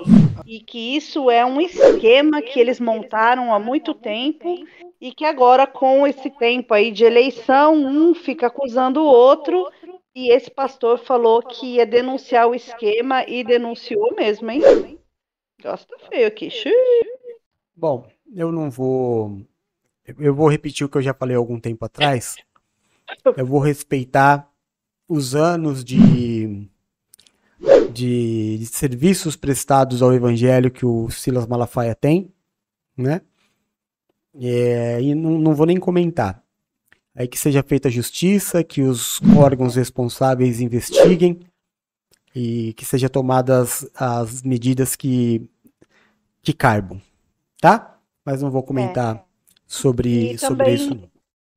e que isso é um esquema que eles montaram há muito tempo e que agora com esse tempo aí de eleição um fica acusando o outro e esse pastor falou que ia denunciar o esquema e denunciou mesmo, hein? Gosta feio aqui. Bom, eu não vou. Eu vou repetir o que eu já falei algum tempo atrás. Eu vou respeitar os anos de, de, de serviços prestados ao Evangelho que o Silas Malafaia tem, né? É, e não, não vou nem comentar. Aí que seja feita justiça, que os órgãos responsáveis investiguem e que sejam tomadas as medidas que, que carbam, tá? Mas não vou comentar sobre, E sobre isso. não.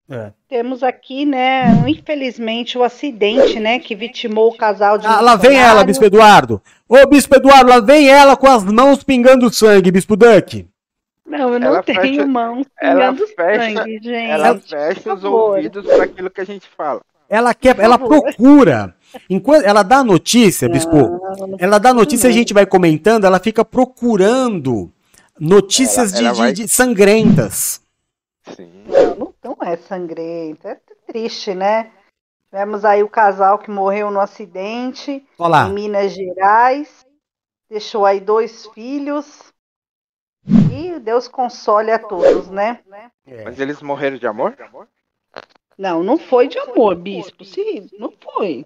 É. Temos aqui, né, infelizmente, o acidente, né, que vitimou o casal de Ah, lá vem ela. Bispo Eduardo. Ô, Bispo Eduardo, lá vem ela com as mãos pingando sangue, Bispo Duck. Não, eu não Ela tenho fecha- mãos ela fecha- sangue, gente. Ela fecha os ouvidos para aquilo que a gente fala. Ela quer, ela procura. Enquanto ela dá notícia, Bispo, ela dá notícia e a gente vai comentando, ela fica procurando notícias Ela- ela de, vai- de- sangrentas. Não, não é sangrento, é triste, né? Tivemos aí o casal que morreu no acidente Olha lá. em Minas Gerais, deixou aí dois filhos. E Deus console a todos, né? Mas eles morreram de amor? Não, não foi de amor, bispo. Sim, não foi.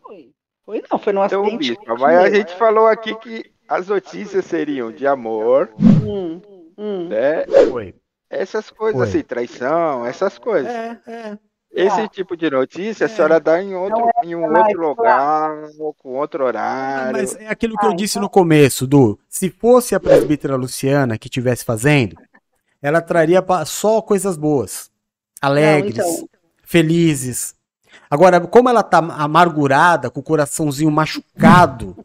Foi não, foi no Então, acidente. bispo, mas a gente falou aqui que as notícias seriam de amor, Hum, hum. né? Foi. Essas coisas Foi. assim, traição, essas coisas. É, Esse tipo de notícia a senhora dá em outro, em um outro lugar, ou com outro horário. Mas é aquilo que eu disse no começo, Du. Se fosse a presbítera Luciana que estivesse fazendo, ela traria só coisas boas, alegres, Não, então. felizes. Agora, como ela tá amargurada, com o coraçãozinho machucado,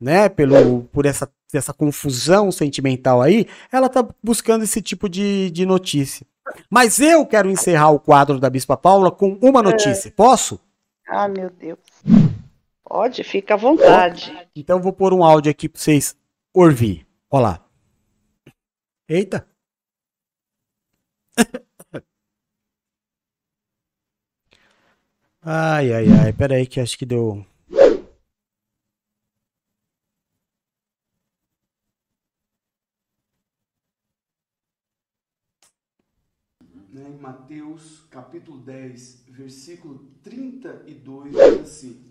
né, pelo, por essa, essa confusão sentimental aí, ela tá buscando esse tipo de, de notícia. Mas eu quero encerrar o quadro da Bispa Paula com uma notícia. Posso? Ah, meu Deus. Pode, fica à vontade. Então eu vou pôr um áudio aqui pra vocês ouvir. Olha lá. Eita. Ai, ai, ai. Pera aí que acho que deu... né, em Mateus capítulo 10, versículo 32, diz assim: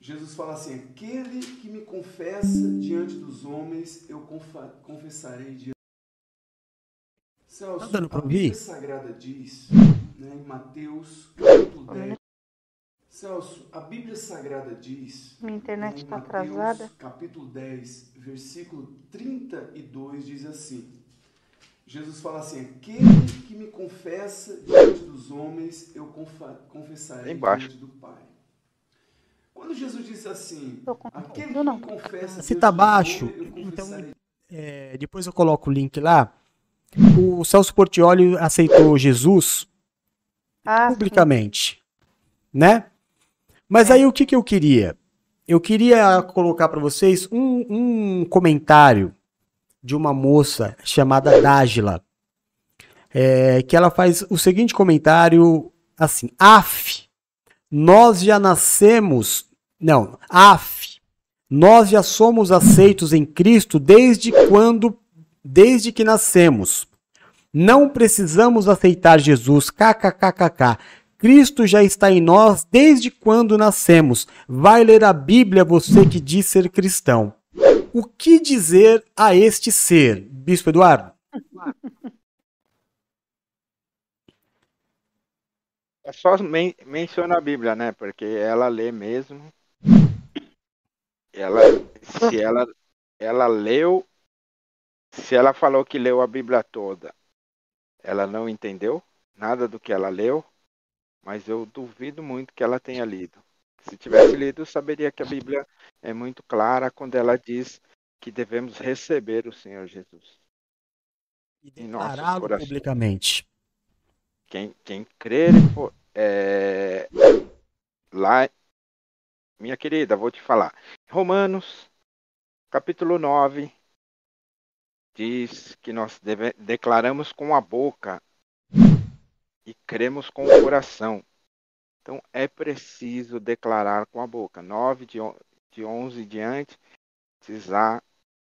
Jesus fala assim: Aquele que me confessa diante dos homens, eu confessarei diante. Celso, Tá dando pra a Bíblia ouvir? Sagrada diz, né, em Mateus capítulo 10. Celso, a Bíblia Sagrada diz. Minha internet né, em tá Mateus, atrasada. Capítulo 10, versículo 32 diz assim: Jesus fala assim: Aquele que me confessa diante dos homens, eu confessarei Embaixo. diante do Pai. Quando Jesus disse assim, aquele que não. me confessa Se diante tá baixo, homens, então é, depois eu coloco o link lá. O Celso Portioli aceitou Jesus Ah, publicamente, né? Mas aí o que, que eu queria? Eu queria colocar para vocês um, um comentário de uma moça chamada Dágila, é, que ela faz o seguinte comentário assim: Af, nós já nascemos, não, af, nós já somos aceitos em Cristo desde quando, desde que nascemos. Não precisamos aceitar Jesus, kkkk. Cristo já está em nós desde quando nascemos. Vai ler a Bíblia você que diz ser cristão. O que dizer a este ser, Bispo Eduardo? É só men menciona a Bíblia, né? Porque ela lê mesmo. Ela, se ela, ela leu, se ela falou que leu a Bíblia toda, ela não entendeu nada do que ela leu, mas eu duvido muito que ela tenha lido. Se tivesse lido, saberia que a Bíblia é muito clara quando ela diz que devemos receber o Senhor Jesus. Nossos Declará-lo publicamente. Quem, quem crer for- é, lá, minha querida, vou te falar. Romanos, capítulo 9, diz que nós deve- declaramos com a boca e cremos com o coração. Então é preciso declarar com a boca. 9 de, de 11 em diante, precisar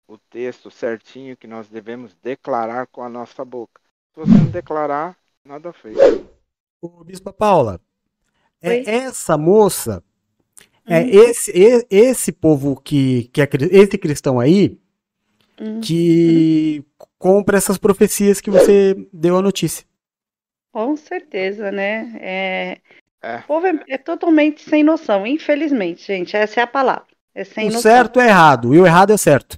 o texto certinho que nós devemos declarar com a nossa boca. Se você não declarar, nada feito. Ô, Bispa Paula, é Oi. essa moça, é Hum. esse, esse povo que, que é esse cristão aí Hum. que compra essas profecias que você deu a notícia. Com certeza, né? É... É. O povo é, é totalmente sem noção, infelizmente, gente. Essa é a palavra. É sem o noção. certo é errado e o errado é certo.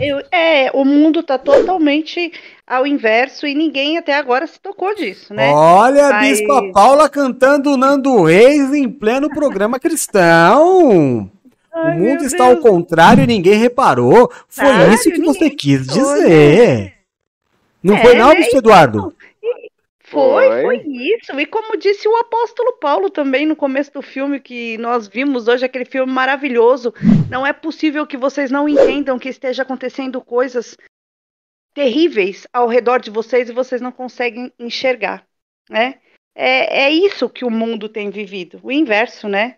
Eu- é, o mundo tá totalmente ao inverso e ninguém até agora se tocou disso, né? Olha a Mas- Bispa Paula cantando Nando Reis em pleno programa cristão. o mundo está ao contrário e ninguém reparou. Foi Sério? isso que você quis dizer. Não É, foi não, né? Bispo Eduardo? Foi, Foi. foi isso. E como disse o apóstolo Paulo também no começo do filme que nós vimos hoje, aquele filme maravilhoso. Não é possível que vocês não entendam que esteja acontecendo coisas terríveis ao redor de vocês e vocês não conseguem enxergar, né? É, é isso que o mundo tem vivido, o inverso, né?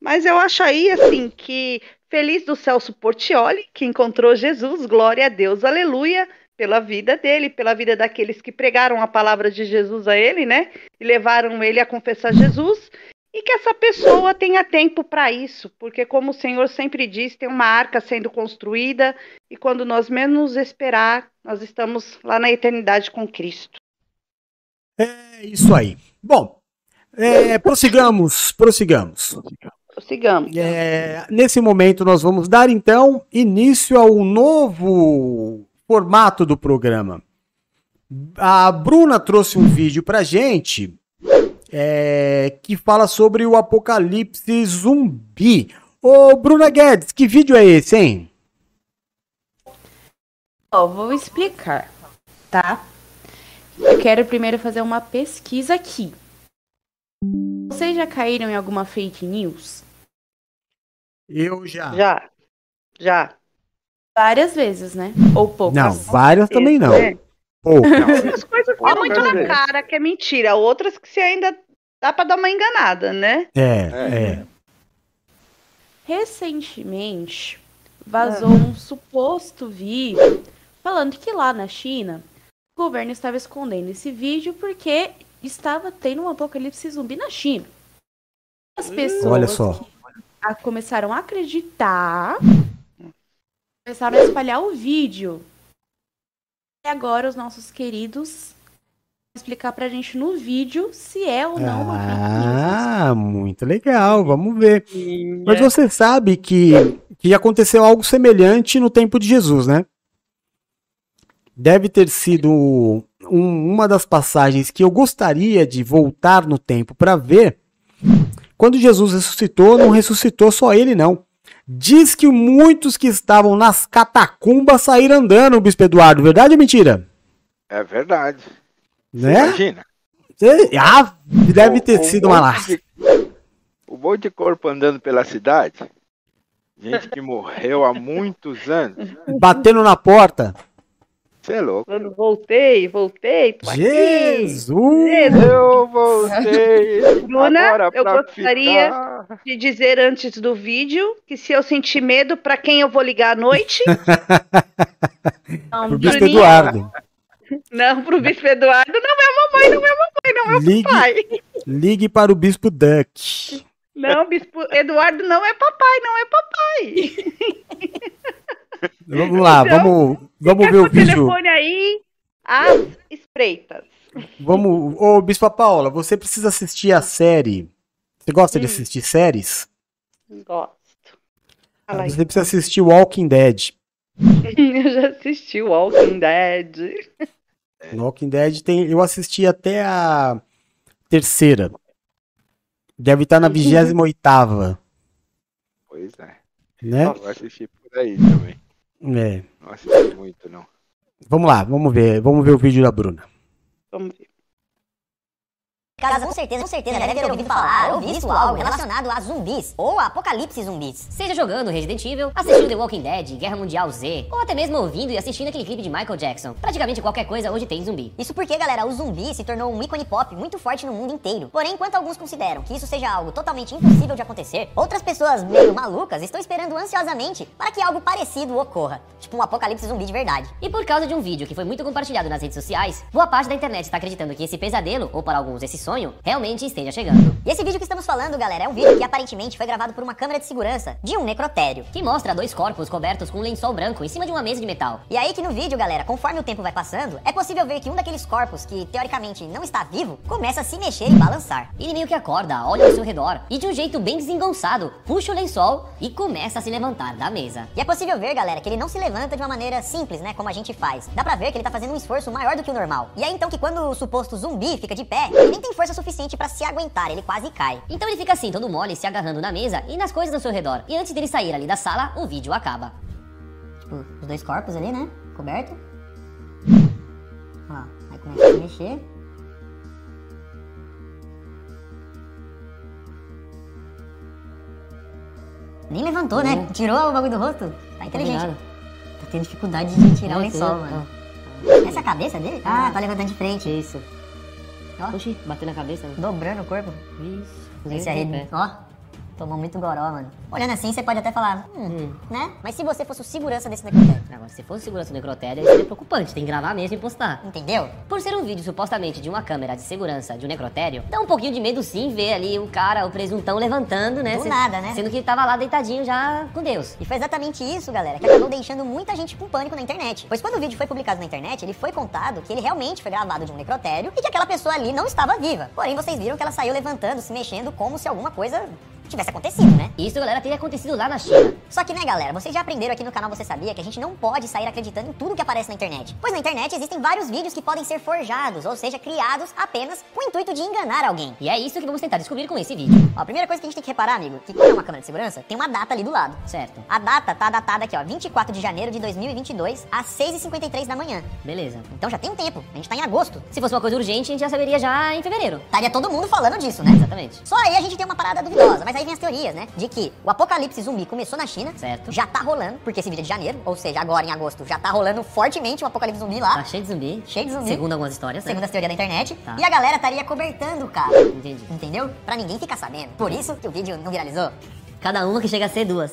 Mas eu acho aí, assim, que feliz do Celso Portioli, que encontrou Jesus, glória a Deus, aleluia, pela vida dele, pela vida daqueles que pregaram a palavra de Jesus a ele, né? E levaram ele a confessar Jesus. E que essa pessoa tenha tempo para isso, porque, como o Senhor sempre diz, tem uma arca sendo construída, e quando nós menos esperar, nós estamos lá na eternidade com Cristo. É isso aí. Bom, é, prossigamos, prossigamos. Prossigamos. É, nesse momento nós vamos dar então início ao novo formato do programa. A Bruna trouxe um vídeo pra gente é, que fala sobre o apocalipse zumbi. Ô, Bruna Guedes, que vídeo é esse, hein? Ó, vou explicar, tá? Eu quero primeiro fazer uma pesquisa aqui. Vocês já caíram em alguma fake news? Eu já. Já. Já. Várias vezes, né? Ou poucas? Não, várias também não. É. Poucas. As coisas que é muito na cara que é mentira, outras que você ainda dá para dar uma enganada, né? É, é. Recentemente, vazou um suposto vídeo falando que lá na China o governo estava escondendo esse vídeo porque estava tendo um apocalipse zumbi na China. As pessoas Olha só. a- começaram a acreditar, começaram a espalhar o vídeo. E agora os nossos queridos vão explicar pra gente no vídeo se é ou não uma news. Ah, muito legal, vamos ver. Mas você sabe que, que aconteceu algo semelhante no tempo de Jesus, né? Deve ter sido um- uma das passagens que eu gostaria de voltar no tempo para ver. Quando Jesus ressuscitou, não ressuscitou só ele, não. Diz que muitos que estavam nas catacumbas saíram andando, Bispo Eduardo. Verdade ou mentira? É verdade. Né? Imagina. Ah, deve ter Um sido uma monte lasca. de- Um monte de corpo andando pela cidade. Gente que morreu há muitos anos. Batendo na porta. Você é louco. Quando voltei, voltei, tô aqui. Jesus! Eu voltei. Bruna, agora eu gostaria ficar. de dizer antes do vídeo que se eu sentir medo, pra quem eu vou ligar à noite? Não, Pro Bispo. Eduardo. Não, pro Bispo Eduardo, não é mamãe, não é mamãe, não é Ligue, papai. ligue para o Bispo Duck. Não, Bispo Eduardo não é papai, não é papai. Vamos lá, Então, vamos, vamos ver com o vídeo. telefone aí às espreitas. Vamos, ô Bispa Paula, você precisa assistir a série. Você gosta de assistir séries? Gosto. Fala aí. Você precisa assistir Walking Dead. Eu já assisti Walking Dead. Walking Dead tem, eu assisti até a terceira. Deve estar na 28 oitava, Pois é. né? Eu assisti por aí também. É. Não assisti muito, não. Vamos lá, vamos ver, vamos ver o vídeo da Bruna. Vamos ver. Caso com certeza, com certeza deve ter ouvido falar ou visto algo relacionado a zumbis ou a apocalipse zumbis. Seja jogando Resident Evil, assistindo The Walking Dead, Guerra Mundial Z, ou até mesmo ouvindo e assistindo aquele clipe de Michael Jackson. Praticamente qualquer coisa hoje tem zumbi. Isso porque, galera, o zumbi se tornou um ícone pop muito forte no mundo inteiro. Porém, enquanto alguns consideram que isso seja algo totalmente impossível de acontecer, outras pessoas meio malucas estão esperando ansiosamente para que algo parecido ocorra, tipo um apocalipse zumbi de verdade. E por causa de um vídeo que foi muito compartilhado nas redes sociais, boa parte da internet está acreditando que esse pesadelo, ou para alguns esse sonho, realmente esteja chegando. E esse vídeo que estamos falando, galera, é um vídeo que aparentemente foi gravado por uma câmera de segurança de um necrotério. Que mostra dois corpos cobertos com um lençol branco em cima de uma mesa de metal. E aí que no vídeo, galera, conforme o tempo vai passando, é possível ver que um daqueles corpos que teoricamente não está vivo começa a se mexer e balançar. Ele meio que acorda, olha ao seu redor e de um jeito bem desengonçado, puxa o lençol e começa a se levantar da mesa. E é possível ver, galera, que ele não se levanta de uma maneira simples, né, como a gente faz. Dá pra ver que ele tá fazendo um esforço maior do que o normal. E aí então que quando o suposto zumbi fica de pé, ele nem tem força suficiente para se aguentar, ele quase cai. Então ele fica assim, todo mole, se agarrando na mesa e nas coisas ao seu redor. E antes dele sair ali da sala, o vídeo acaba. Tipo, os dois corpos ali, né, coberto. Ó, aí começa a mexer. Nem levantou, né? Tirou o bagulho do rosto. Tá inteligente. ligado. Tá tendo dificuldade de tirar o lençol, mano. Essa é a cabeça dele? Ah, tá levantando de frente. Isso. Ó. Oxi, bateu na cabeça, né? Dobrando o corpo. Vixe. Esse aí, ó. Tomou muito goró, mano. Olhando assim, você pode até falar, hum, né? Mas se você fosse o segurança desse necrotério? Agora, se fosse segurança do necrotério, isso seria preocupante. Tem que gravar mesmo e postar. Entendeu? Por ser um vídeo supostamente de uma câmera de segurança de um necrotério, dá um pouquinho de medo sim ver ali o cara, o presuntão, levantando, né? Do Se- nada, né? Sendo que ele tava lá deitadinho já com Deus. E foi exatamente isso, galera, que acabou deixando muita gente com pânico na internet. Pois quando o vídeo foi publicado na internet, ele foi contado que ele realmente foi gravado de um necrotério e que aquela pessoa ali não estava viva. Porém, vocês viram que ela saiu levantando, se mexendo, como se alguma coisa tivesse acontecido, né? Isso, galera, teria acontecido lá na China. Só que, né, galera, vocês já aprenderam aqui no canal Você Sabia que a gente não pode sair acreditando em tudo que aparece na internet. Pois na internet existem vários vídeos que podem ser forjados, ou seja, criados apenas com o intuito de enganar alguém. E é isso que vamos tentar descobrir com esse vídeo. Ó, a primeira coisa que a gente tem que reparar, amigo, que quando é uma câmera de segurança, tem uma data ali do lado. Certo. A data tá datada aqui, ó, 24 de janeiro de 2022, às 6h53 da manhã. Beleza. Então já tem um tempo, a gente tá em agosto. Se fosse uma coisa urgente, a gente já saberia já em fevereiro. Estaria todo mundo falando disso, né? Exatamente. Só aí a gente tem uma parada duvidosa, mas aí vem as teorias, né? De que o apocalipse zumbi começou na China, Certo. já tá rolando, porque esse vídeo é de janeiro, ou seja, agora em agosto já tá rolando fortemente o apocalipse zumbi lá. Tá cheio de zumbi. Cheio de zumbi. Segundo algumas histórias, né? Segundo as teorias da internet. Tá. E a galera estaria cobertando cara. Entendi. Entendeu? Pra ninguém ficar sabendo. Por isso que o vídeo não viralizou. Cada uma que chega a ser duas.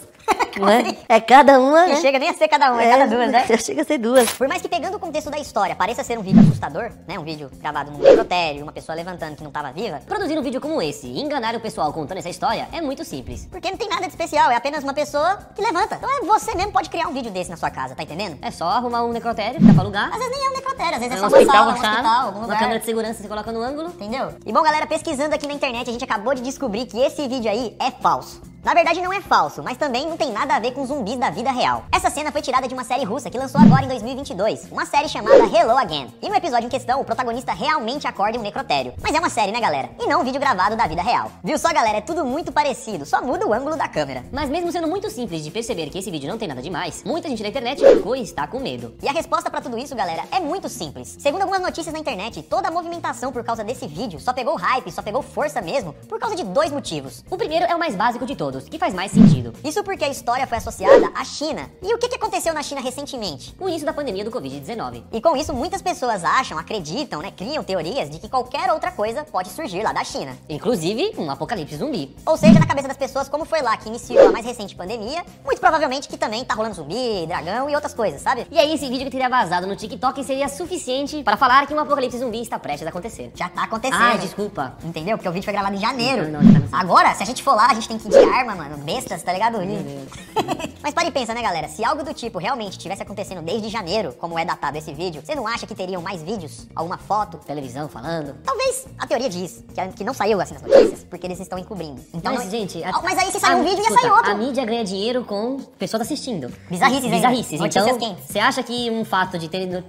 Não é? É cada uma. Que né? chega nem a ser cada uma, é cada duas, né? Chega a ser duas. Por mais que pegando o contexto da história pareça ser um vídeo assustador, né? Um vídeo gravado num necrotério, uma pessoa levantando que não tava viva. Produzir um vídeo como esse e enganar o pessoal contando essa história é muito simples. Porque não tem nada de especial, é apenas uma pessoa que levanta. Então é você mesmo pode criar um vídeo desse na sua casa, tá entendendo? É só arrumar um necrotério dá pra alugar. Às vezes nem é um necrotério, às vezes é, É só um uma hospital, sala, um uma hospital, algum uma lugar. câmera de segurança você coloca no ângulo. Entendeu? E bom, galera, pesquisando aqui na internet, a gente acabou de descobrir que esse vídeo aí é falso. Na verdade não é falso, mas também não tem nada a ver com zumbis da vida real. Essa cena foi tirada de uma série russa que lançou agora em 2022, uma série chamada Hello Again. E no episódio em questão, o protagonista realmente acorda em um necrotério. Mas é uma série, né, galera? E não um vídeo gravado da vida real. Viu só, galera? É tudo muito parecido, só muda o ângulo da câmera. Mas mesmo sendo muito simples de perceber que esse vídeo não tem nada demais, muita gente na internet ficou e está com medo. E a resposta pra tudo isso, galera, é muito simples. Segundo algumas notícias na internet, toda a movimentação por causa desse vídeo só pegou hype, só pegou força mesmo, por causa de dois motivos. O primeiro é o mais básico de todos, que faz mais sentido. Isso porque a história foi associada à China. E o que que aconteceu na China recentemente? O início da pandemia do Covid-19. E com isso, muitas pessoas acham, acreditam, né, criam teorias de que qualquer outra coisa pode surgir lá da China. Inclusive, um apocalipse zumbi. Ou seja, na cabeça das pessoas, como foi lá que iniciou a mais recente pandemia, muito provavelmente que também tá rolando zumbi, dragão e outras coisas, sabe? E aí, esse vídeo que teria vazado no TikTok seria suficiente para falar que um apocalipse zumbi está prestes a acontecer. Já tá acontecendo. Ah, desculpa. Entendeu? Porque o vídeo foi gravado em janeiro. Não, não, já tá Agora, se a gente for lá, a gente tem que ir de arma, mano. Bestas, tá ligado? Mas para e pensa, né, galera? Se algo do tipo realmente tivesse acontecendo desde janeiro, como é datado esse vídeo, você não acha que teriam mais vídeos? Alguma foto? Televisão falando. Talvez a teoria diz que, que não saiu assim nas notícias, porque eles estão encobrindo. Então, mas, não- gente... Ah, mas aí se sair um vídeo, ia escuta, sair outro. A mídia ganha dinheiro com pessoas assistindo. Bizarrices. Bizarrices. Notícias Então, você acha que um fato de ter... no-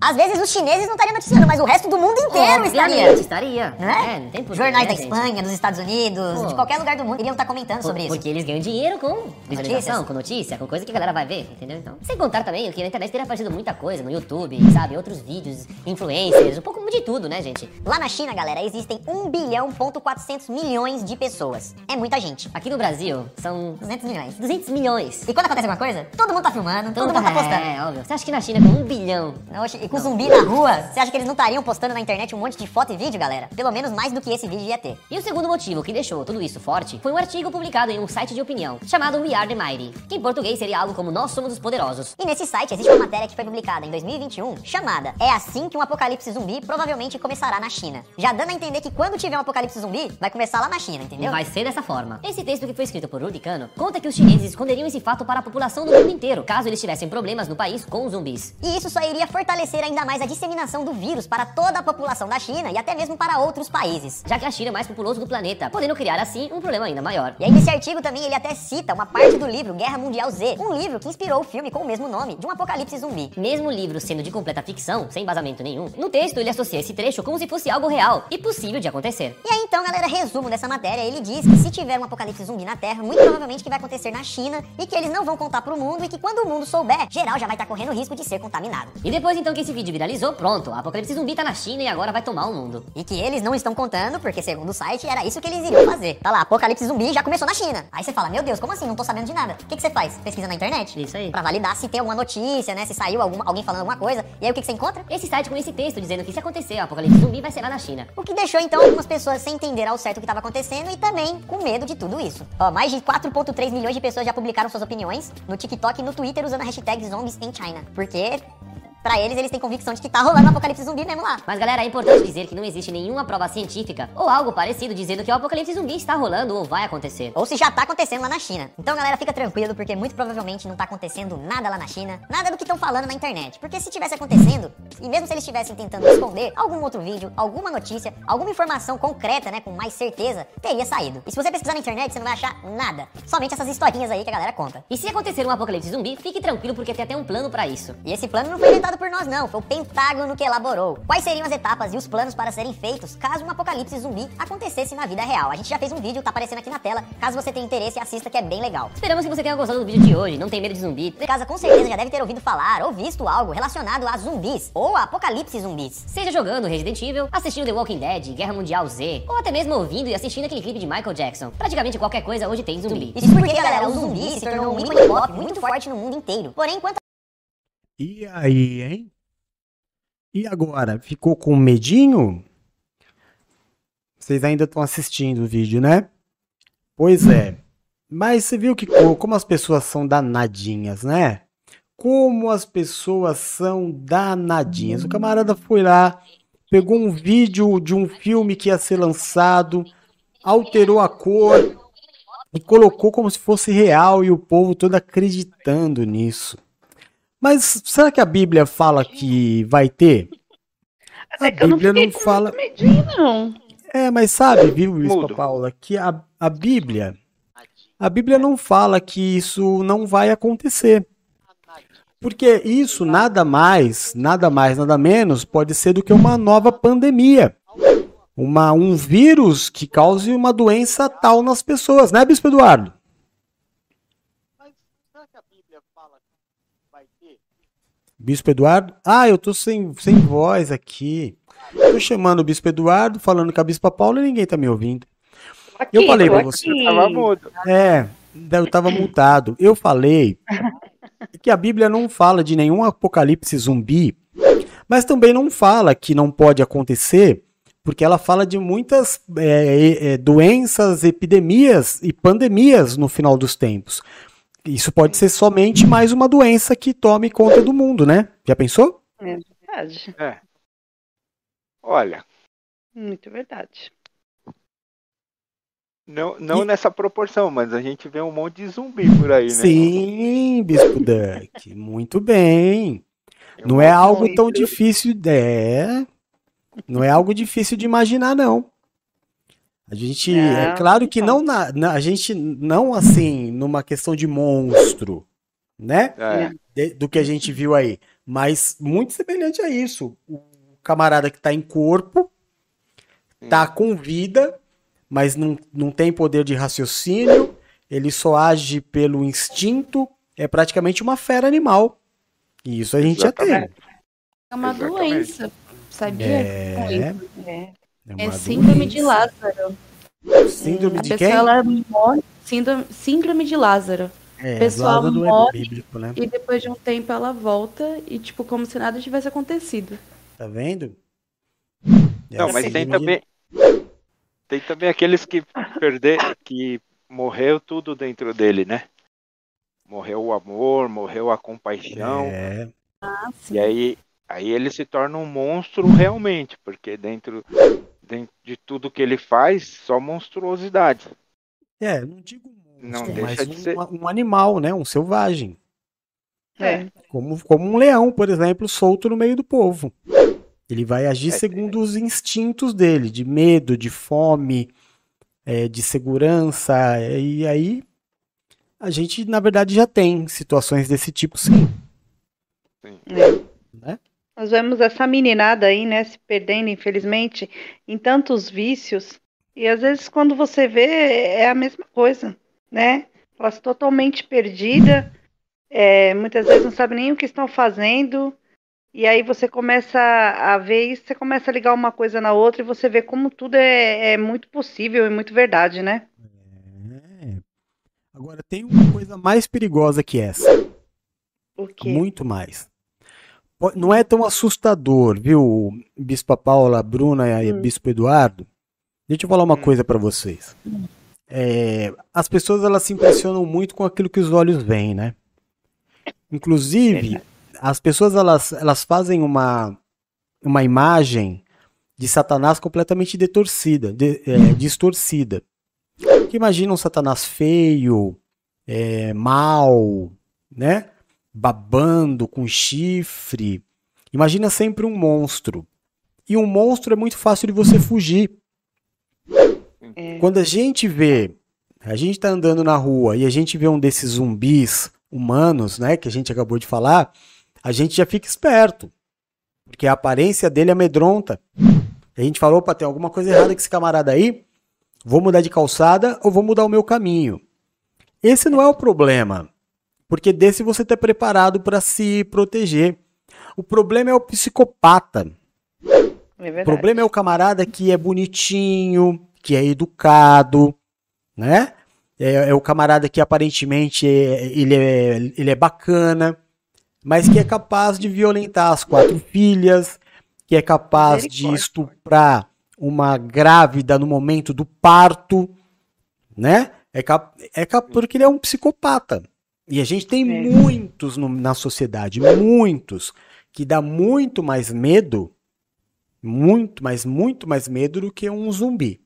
Às vezes os chineses não estariam noticiando, mas o resto do mundo inteiro Obviamente, estaria. estaria. Né? É, não tem porquê, Jornais né, da gente? Espanha, dos Estados Unidos, Pô. de qualquer lugar do mundo, iriam estar comentando sobre isso. Porque eles ganham dinheiro com visualização, com notícia, com coisa que a galera vai ver, entendeu? Então, sem contar também que na internet teria aparecido muita coisa, no YouTube, sabe? Outros vídeos, influencers, um pouco de tudo, né, gente? Lá na China, galera, existem 1 bilhão ponto 400 milhões de pessoas. É muita gente. Aqui no Brasil, são 200 milhões. 200 milhões. E quando acontece alguma coisa, todo mundo tá filmando, todo, mundo tá postando. É, óbvio. Você acha que na China com um bilhão... Oxe, e com zumbi na rua, você acha que eles não estariam postando na internet um monte de foto e vídeo, galera? Pelo menos mais do que esse vídeo ia ter. E o segundo motivo que deixou tudo isso forte foi um artigo publicado em um site de opinião chamado We Are The Mighty, que em português seria algo como Nós Somos os Poderosos. E nesse site existe uma matéria que foi publicada em 2021 chamada É assim que um apocalipse zumbi provavelmente começará na China. Já dando a entender que quando tiver um apocalipse zumbi, vai começar lá na China, entendeu? Vai ser dessa forma. Esse texto que foi escrito por Rudy Kano conta que os chineses esconderiam esse fato para a população do mundo inteiro, caso eles tivessem problemas no país com os zumbis. E isso só iria fortalecer ainda mais a disseminação do vírus para toda a população da China e até mesmo para outros países. Já que a China é mais populoso do planeta, podendo criar assim um problema ainda maior. E aí nesse artigo também ele até cita uma parte do livro Guerra Mundial Z, um livro que inspirou o filme com o mesmo nome, de um apocalipse zumbi. Mesmo o livro sendo de completa ficção, sem embasamento nenhum, no texto ele associa esse trecho como se fosse algo real e possível de acontecer. E aí então, galera, resumo dessa matéria, ele diz que se tiver um apocalipse zumbi na Terra, muito provavelmente que vai acontecer na China e que eles não vão contar pro mundo e que quando o mundo souber, geral já vai estar correndo risco de ser contaminado. E depois então que esse vídeo viralizou, pronto, o apocalipse zumbi tá na China e agora vai tomar o mundo. E que eles não estão contando, porque segundo o site, era isso que eles iriam fazer. Tá lá, apocalipse zumbi já começou na China. Aí você fala, meu Deus, como assim? Não tô sabendo de nada. O que, que você faz? Pesquisa na internet? Isso aí. Pra validar se tem alguma notícia, né? Se saiu alguma, alguém falando alguma coisa. E aí o que, que você encontra? Esse site com esse texto dizendo que se acontecer o apocalipse zumbi vai ser lá na China. O que deixou então algumas pessoas sem entender ao certo o que estava acontecendo e também com medo de tudo isso. Ó, mais de 4.3 milhões de pessoas já publicaram suas opiniões no TikTok e no Twitter usando a hashtag Zombies in China. Porque Pra eles, eles têm convicção de que tá rolando um apocalipse zumbi mesmo lá. Mas galera, é importante dizer que não existe nenhuma prova científica ou algo parecido dizendo que o apocalipse zumbi está rolando ou vai acontecer. Ou se já tá acontecendo lá na China. Então galera, fica tranquilo porque muito provavelmente não tá acontecendo nada lá na China, nada do que estão falando na internet. Porque se tivesse acontecendo, e mesmo se eles estivessem tentando esconder algum outro vídeo, alguma notícia, alguma informação concreta, né, com mais certeza, teria saído. E se você pesquisar na internet, você não vai achar nada. Somente essas historinhas aí que a galera conta. E se acontecer um apocalipse zumbi, fique tranquilo porque tem até um plano pra isso. E esse plano não foi inventado por nós não, foi o Pentágono que elaborou. Quais seriam as etapas e os planos para serem feitos caso um apocalipse zumbi acontecesse na vida real? A gente já fez um vídeo, tá aparecendo aqui na tela. Caso você tenha interesse, assista que é bem legal. Esperamos que você tenha gostado do vídeo de hoje, não tem medo de zumbi. De casa com certeza já deve ter ouvido falar ou visto algo relacionado a zumbis ou a apocalipse zumbis. Seja jogando Resident Evil, assistindo The Walking Dead, Guerra Mundial Z, ou até mesmo ouvindo e assistindo aquele clipe de Michael Jackson. Praticamente qualquer coisa hoje tem zumbi. Isso porque, galera, o zumbi se tornou um ícone pop muito forte no mundo inteiro. Porém, enquanto E aí, hein? E agora? Ficou com medinho? Vocês ainda estão assistindo o vídeo, né? Pois é. Mas você viu que co- como as pessoas são danadinhas, né? Como as pessoas são danadinhas. O camarada foi lá, pegou um vídeo de um filme que ia ser lançado, alterou a cor e colocou como se fosse real e o povo todo acreditando nisso. Mas será que a Bíblia fala que vai ter? A eu não Bíblia não com fala. medinho, não. É, mas sabe, viu, Bispa Mudo. Paula, que a, a Bíblia, a Bíblia não fala que isso não vai acontecer. Porque isso nada mais, nada mais, nada menos pode ser do que uma nova pandemia. Uma, um vírus que cause uma doença tal nas pessoas, né, Bispo Eduardo? Bispo Eduardo? Ah, eu tô sem, sem voz aqui. Tô chamando o Bispo Eduardo, falando com a Bispa Paula e ninguém tá me ouvindo. eu falei pra aqui. você. Eu tava mudo. É, eu tava multado. Eu falei que a Bíblia não fala de nenhum apocalipse zumbi, mas também não fala que não pode acontecer, porque ela fala de muitas é, é, doenças, epidemias e pandemias no final dos tempos. Isso pode ser somente mais uma doença que tome conta do mundo, né? Já pensou? É verdade. É. Olha, Muito verdade. não, não nessa proporção, mas a gente vê um monte de zumbi por aí, né? Sim, Bispo Duck. Muito bem. Não é algo tão difícil. É. Não é algo difícil de imaginar, não. A gente. É Não, claro que não na, na- a gente não assim numa questão de monstro, né? É. De- do que a gente viu aí, mas muito semelhante a isso. O camarada que tá em corpo, tá com vida, mas não, não tem poder de raciocínio, ele só age pelo instinto, é praticamente uma fera animal. E isso a gente já tem. É uma Exatamente. doença, sabia? É. É, É é síndrome de. Lázaro. Síndrome de quem? ela morre. Síndrome, síndrome de Lázaro. É, a pessoa Lázaro é morre bíblico, né? e depois de um tempo ela volta e, tipo, como se nada tivesse acontecido. Tá vendo? É Não, mas tem síndrome também. Tem também aqueles que perder, que morreu tudo dentro dele, né? Morreu o amor, morreu a compaixão. É. Ah, E aí, aí ele se torna um monstro realmente, porque dentro, dentro de tudo que ele faz, só monstruosidade. É, não digo Não monstro, deixa mas de um, ser. um animal, né? Um selvagem. É. Como, como um leão, por exemplo, solto no meio do povo. Ele vai agir segundo os instintos dele, de medo, de fome, é, de segurança. E aí a gente, na verdade, já tem situações desse tipo, sim. Né? Nós vemos essa meninada aí, né, se perdendo, infelizmente, em tantos vícios. E às vezes, quando você vê, é a mesma coisa, né? Ela está totalmente perdida, é, muitas vezes não sabe nem o que estão fazendo. E aí você começa a ver isso, você começa a ligar uma coisa na outra e você vê como tudo é, é muito possível e muito verdade, né? Agora, tem uma coisa mais perigosa que essa. O quê? Muito mais. Não é tão assustador, viu, Bispa Paula, Bruna e Bispo Eduardo? Deixa eu falar uma coisa pra vocês. É, as pessoas elas se impressionam muito com aquilo que os olhos veem, né? Inclusive, as pessoas elas, elas fazem uma, uma imagem de Satanás completamente detorcida, de- é, distorcida. Que imagina um Satanás feio, é, mal, né? Babando, com chifre. Imagina sempre um monstro. E um monstro é muito fácil de você fugir. Quando a gente vê, a gente tá andando na rua e a gente vê um desses zumbis humanos, né, que a gente acabou de falar, a gente já fica esperto. Porque a aparência dele amedronta. A gente falou, opa, tem alguma coisa errada com esse camarada aí? Vou mudar de calçada ou vou mudar o meu caminho? Esse não é o problema. Porque desse você está preparado para se proteger. O problema é o psicopata. É O problema é o camarada que é bonitinho, que é educado, né? É, é o camarada que aparentemente é- ele, é, ele é bacana, mas que é capaz de violentar as quatro filhas, que é capaz de estuprar uma grávida no momento do parto, né? É, cap, é cap, porque ele é um psicopata. E a gente tem muitos no- na sociedade, muitos, que dá muito mais medo muito, mas muito mais medo do que um zumbi.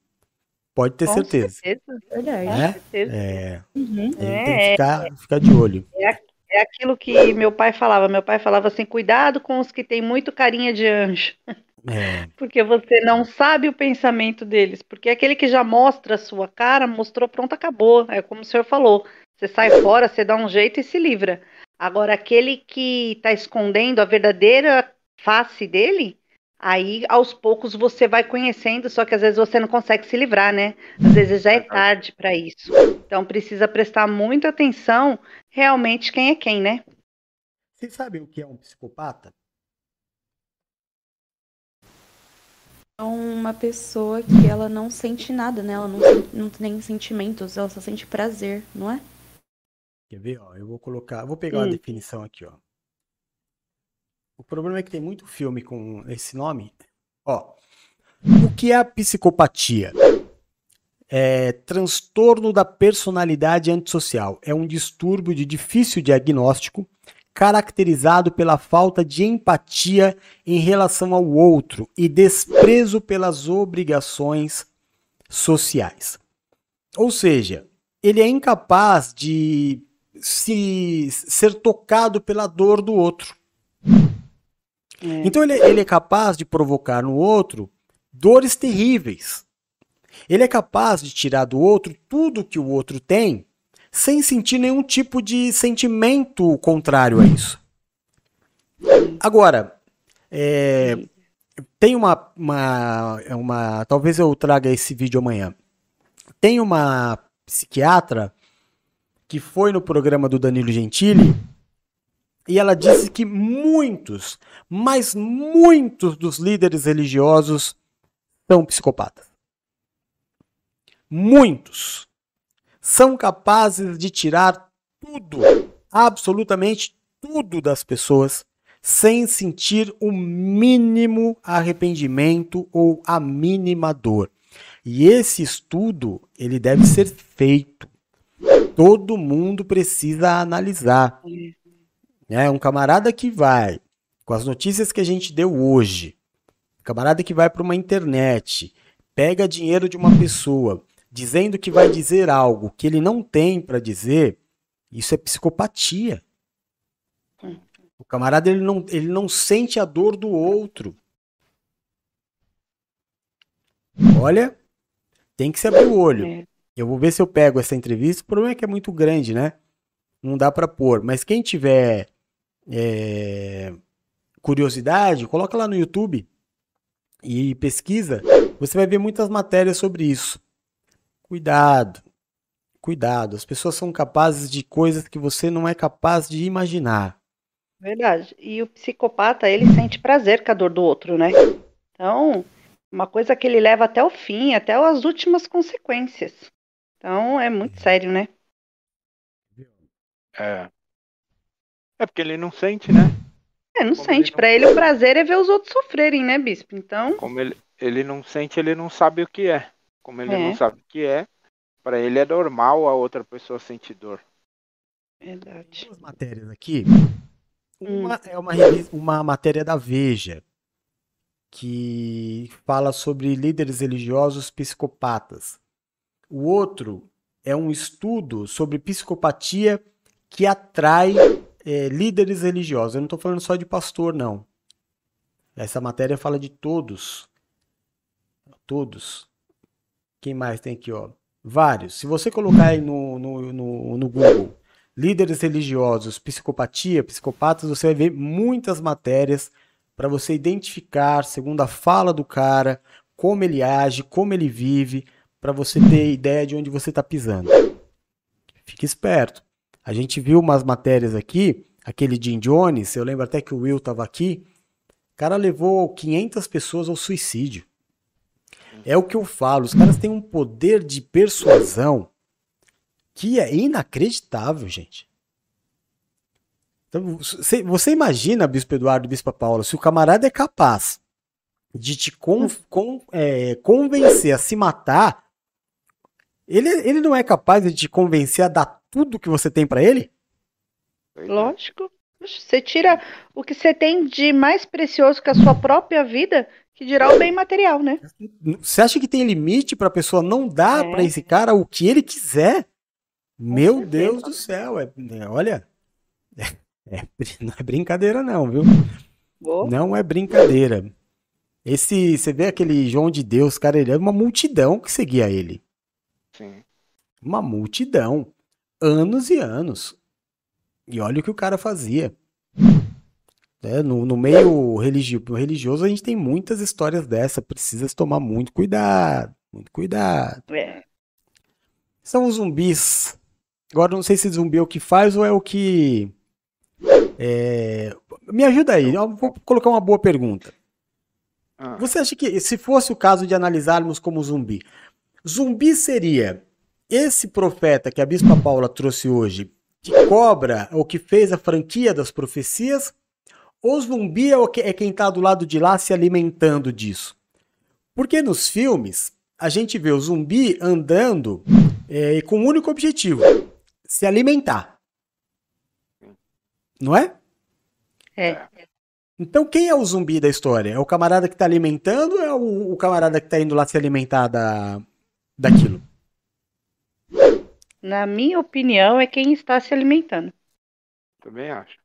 Pode ter Com certeza. certeza. Verdade. Né? certeza. É, Uhum. gente tem É, que ficar, ficar de olho. É, é aquilo que meu pai falava. Meu pai falava assim: cuidado com os que têm muito carinha de anjo. É, Porque você não sabe o pensamento deles. Porque aquele que já mostra a sua cara, mostrou, pronto, acabou. É como o senhor falou. Você sai fora, você dá um jeito e se livra. Agora, aquele que está escondendo a verdadeira face dele, aí aos poucos você vai conhecendo, só que às vezes você não consegue se livrar, né? Às vezes já é tarde para isso. Então precisa prestar muita atenção realmente quem é quem, né? Vocês sabem o que é um psicopata? É uma pessoa que ela não sente nada, né? Ela não, não tem sentimentos, ela só sente prazer, não é? Quer ver? Ó, eu vou colocar, vou pegar uma Hum. definição aqui, ó. O problema é que tem muito filme com esse nome. Ó, o que é a psicopatia? É transtorno da personalidade antissocial. É um distúrbio de difícil diagnóstico, caracterizado pela falta de empatia em relação ao outro e desprezo pelas obrigações sociais. Ou seja, ele é incapaz de se ser tocado pela dor do outro. Então ele, ele é capaz de provocar no outro dores terríveis. Ele é capaz de tirar do outro tudo que o outro tem sem sentir nenhum tipo de sentimento contrário a isso. Agora, é, tem uma, uma, uma. Talvez eu traga esse vídeo amanhã. Tem uma psiquiatra que foi no programa do Danilo Gentili e ela disse que muitos, mas muitos dos líderes religiosos são psicopatas. Muitos são capazes de tirar tudo, absolutamente tudo das pessoas sem sentir o mínimo arrependimento ou a mínima dor. E esse estudo, ele deve ser feito. Todo mundo precisa analisar. É um camarada que vai com as notícias que a gente deu hoje, camarada que vai para uma internet, pega dinheiro de uma pessoa, dizendo que vai dizer algo que ele não tem para dizer, isso é psicopatia. O camarada ele não, ele não sente a dor do outro. Olha, tem que se abrir o olho. Eu vou ver se eu pego essa entrevista. O problema é que é muito grande, né? Não dá para pôr. Mas quem tiver é, curiosidade, coloca lá no YouTube e pesquisa. Você vai ver muitas matérias sobre isso. Cuidado, cuidado. As pessoas são capazes de coisas que você não é capaz de imaginar. Verdade. E o psicopata, ele sente prazer com a dor do outro, né? Então, uma coisa que ele leva até o fim, até as últimas consequências. Então, é muito sério, né? É. É porque ele não sente, né? É, não Como sente. ele Pra ele, o prazer é ver os outros sofrerem, né, bispo? Então, Como ele, ele não sente, ele não sabe o que é. Como ele É. não sabe o que é, para ele é normal a outra pessoa sentir dor. verdade. Duas matérias aqui. Uma é uma, uma matéria da Veja que fala sobre líderes religiosos psicopatas. O outro é um estudo sobre psicopatia que atrai eh, líderes religiosos. Eu não estou falando só de pastor, não. Essa matéria fala de todos. Todos. Quem mais tem aqui, ó? Vários. Se você colocar aí no, no, no, no Google líderes religiosos, psicopatia, psicopatas, você vai ver muitas matérias para você identificar, segundo a fala do cara, como ele age, como ele vive, para você ter ideia de onde você está pisando. Fique esperto. A gente viu umas matérias aqui, aquele Jim Jones, eu lembro até que o Will estava aqui, o cara levou 500 pessoas ao suicídio. É o que eu falo, os caras têm um poder de persuasão que é inacreditável, gente. Então, você, imagina, Bispo Eduardo e Bispa Paula, se o camarada é capaz de te con, con- é, convencer a se matar, ele, ele não é capaz de te convencer a dar tudo que você tem pra ele? Lógico. Oxe, Você tira o que você tem de mais precioso que a sua própria vida, que dirá o bem material, né? Você acha que tem limite pra pessoa não dar É. pra esse cara o que ele quiser? Meu Deus do céu, é, é- olha, é- é não é brincadeira não, viu? Não é brincadeira. Esse, você vê aquele João de Deus, cara, ele é uma multidão que seguia ele. Sim. Uma multidão. Anos e anos. E olha o que o cara fazia. É, no, no meio religi- religioso a gente tem muitas histórias dessa. Precisa se tomar muito cuidado. Muito cuidado. É. São os zumbis. Agora não sei se zumbi é o que faz ou é o que. é, Me ajuda aí. Eu vou colocar uma boa pergunta. Você acha que se fosse o caso de analisarmos como zumbi, zumbi seria esse profeta que a Bispa Paula trouxe hoje, que cobra ou que fez a franquia das profecias, ou zumbi é, é quem está do lado de lá se alimentando disso? Porque nos filmes a gente vê o zumbi andando é, com um único objetivo: se alimentar. Não é? É. Então quem é o zumbi da história? É o camarada que está alimentando ou é o, o camarada que está indo lá se alimentar da, daquilo? Na minha opinião, é quem está se alimentando. Também acho.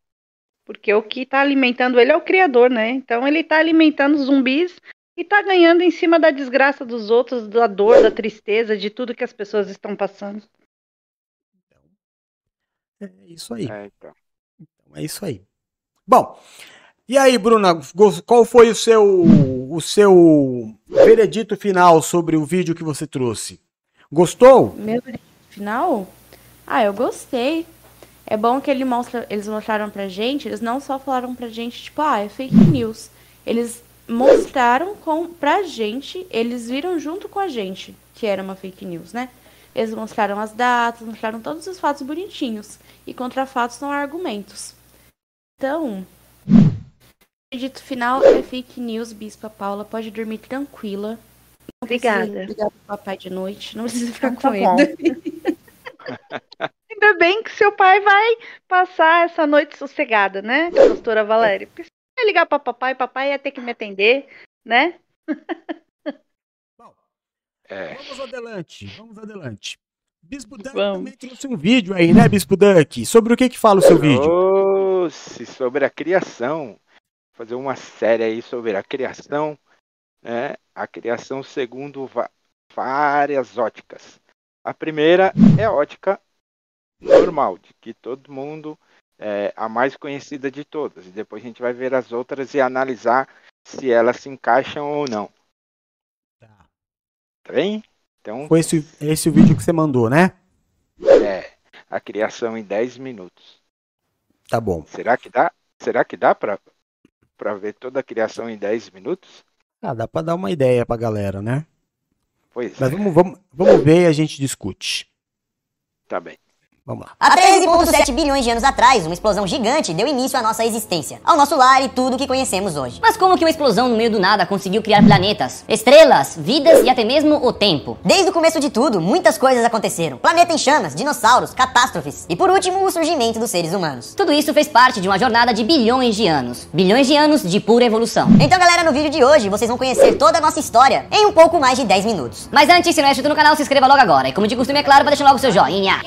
Porque o que está alimentando ele é o criador, né? Então ele está alimentando os zumbis e está ganhando em cima da desgraça dos outros, da dor, da tristeza, de tudo que as pessoas estão passando. É isso aí. É, então. É isso aí. Bom, e aí, Bruna, qual foi o seu o seu veredito final sobre o vídeo que você trouxe? Gostou? Meu veredito final? Ah, eu gostei. É bom que ele mostra, eles mostraram pra gente, eles não só falaram pra gente, tipo, ah, é fake news. Eles mostraram com, pra gente, eles viram junto com a gente que era uma fake news, né? Eles mostraram as datas, mostraram todos os fatos bonitinhos. E contra fatos não há argumentos. Então, o dito final é fake news, Bispa Paula. Pode dormir tranquila. Não Obrigada. precisa ligar pro papai de noite. Não precisa ficar Então com tá bom. medo. Ainda bem que seu pai vai passar essa noite sossegada, né, pastora Valéria? Porque se ligar para papai, papai ia ter que me atender, né? É. Vamos adelante, vamos adelante. Bispo Duck Vamos. também trouxe um vídeo aí, né, Bispo Duck? Sobre o que que fala o seu vídeo? Trouxe sobre a criação. Fazer uma série aí sobre a criação, né? A criação segundo várias óticas. A primeira é a ótica normal, de que todo mundo é a mais conhecida de todas. E depois a gente vai ver as outras e analisar se elas se encaixam ou não. Tá bem? Então, Foi esse, esse o vídeo que você mandou, né? é a criação em 10 minutos. Tá bom. Será que dá? Será que dá para para ver toda a criação em 10 minutos? Ah, dá pra dar uma ideia pra galera, né? Pois Mas é, vamos, vamos, vamos ver e a gente discute. tá bem. Vamos lá. Há 13,7 bilhões de anos atrás, uma explosão gigante deu início à nossa existência, ao nosso lar e tudo que conhecemos hoje. Mas como que uma explosão no meio do nada conseguiu criar planetas, estrelas, vidas e até mesmo o tempo? Desde o começo de tudo, muitas coisas aconteceram. Planeta em chamas, dinossauros, catástrofes e por último, o surgimento dos seres humanos. Tudo isso fez parte de uma jornada de bilhões de anos. Bilhões de anos de pura evolução. Então, galera, no vídeo de hoje vocês vão conhecer toda a nossa história em um pouco mais de 10 minutos. Mas antes, se não é inscrito no canal, se inscreva logo agora. E como de costume, é claro, vai deixar logo o seu joinha.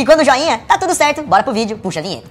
Clicou no joinha? Tá tudo certo, bora pro vídeo, puxa a vinheta.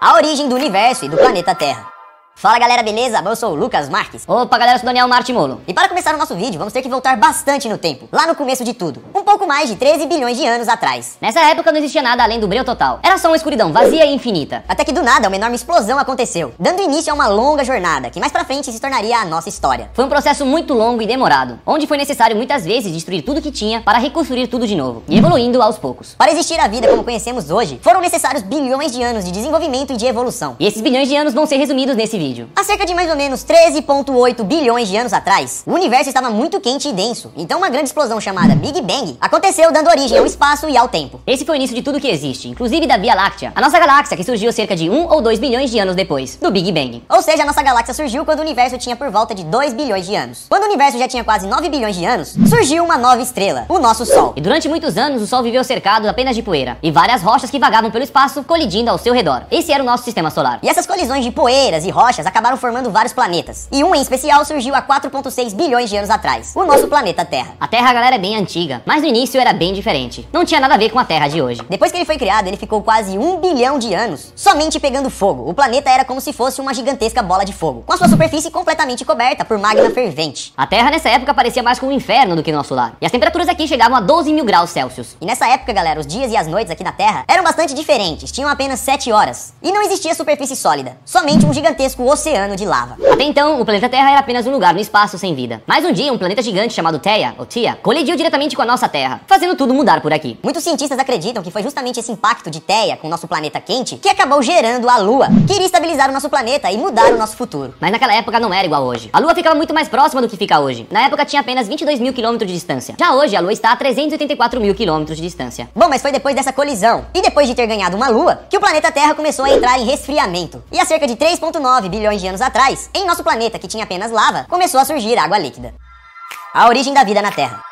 A origem do universo e do planeta Terra. Fala galera, beleza? Eu sou o Lucas Marques. Opa, galera, eu sou o Daniel Martimolo. E para começar o nosso vídeo, vamos ter que voltar bastante no tempo, lá no começo de tudo, um pouco mais de 13 bilhões de anos atrás. Nessa época não existia nada além do breu total. Era só uma escuridão vazia e infinita. Até que do nada uma enorme explosão aconteceu, dando início a uma longa jornada que mais pra frente se tornaria a nossa história. Foi um processo muito longo e demorado, onde foi necessário muitas vezes destruir tudo que tinha para reconstruir tudo de novo, e evoluindo aos poucos. Para existir a vida como conhecemos hoje, foram necessários bilhões de anos de desenvolvimento e de evolução. E esses bilhões de anos vão ser resumidos nesse vídeo. Há cerca de mais ou menos 13,8 bilhões de anos atrás, o universo estava muito quente e denso, então uma grande explosão chamada Big Bang aconteceu dando origem ao espaço e ao tempo. Esse foi o início de tudo que existe, inclusive da Via Láctea, a nossa galáxia que surgiu cerca de 1 ou 2 bilhões de anos depois, do Big Bang. Ou seja, a nossa galáxia surgiu quando o universo tinha por volta de 2 bilhões de anos. Quando o universo já tinha quase 9 bilhões de anos, surgiu uma nova estrela, o nosso Sol. E durante muitos anos o Sol viveu cercado apenas de poeira, e várias rochas que vagavam pelo espaço colidindo ao seu redor. Esse era o nosso sistema solar. E essas colisões de poeiras e rochas acabaram formando vários planetas. E um em especial surgiu há 4,6 bilhões de anos atrás, o nosso planeta Terra. A Terra, galera, é bem antiga, mas no início era bem diferente. Não tinha nada a ver com a Terra de hoje. Depois que ele foi criado, ele ficou quase um bilhão de anos somente pegando fogo. O planeta era como se fosse uma gigantesca bola de fogo, com a sua superfície completamente coberta por magma fervente. A Terra nessa época parecia mais como um inferno do que nosso lar. E as temperaturas aqui chegavam a 12 mil graus Celsius. E nessa época, galera, os dias e as noites aqui na Terra eram bastante diferentes, tinham apenas 7 horas. E não existia superfície sólida, somente um gigantesco oceano de lava. Até então, o planeta Terra era apenas um lugar no espaço sem vida. Mas um dia, um planeta gigante chamado Theia, ou Tia, colidiu diretamente com a nossa Terra, fazendo tudo mudar por aqui. Muitos cientistas acreditam que foi justamente esse impacto de Theia com o nosso planeta quente que acabou gerando a Lua, que iria estabilizar o nosso planeta e mudar o nosso futuro. Mas naquela época não era igual hoje. A Lua ficava muito mais próxima do que fica hoje. Na época tinha apenas 22 mil quilômetros de distância. Já hoje, a Lua está a 384 mil quilômetros de distância. Bom, mas foi depois dessa colisão e depois de ter ganhado uma Lua que o planeta Terra começou a entrar em resfriamento. E há cerca de 3,9 bilhões de anos atrás, em nosso planeta que tinha apenas lava, começou a surgir água líquida. A origem da vida na Terra.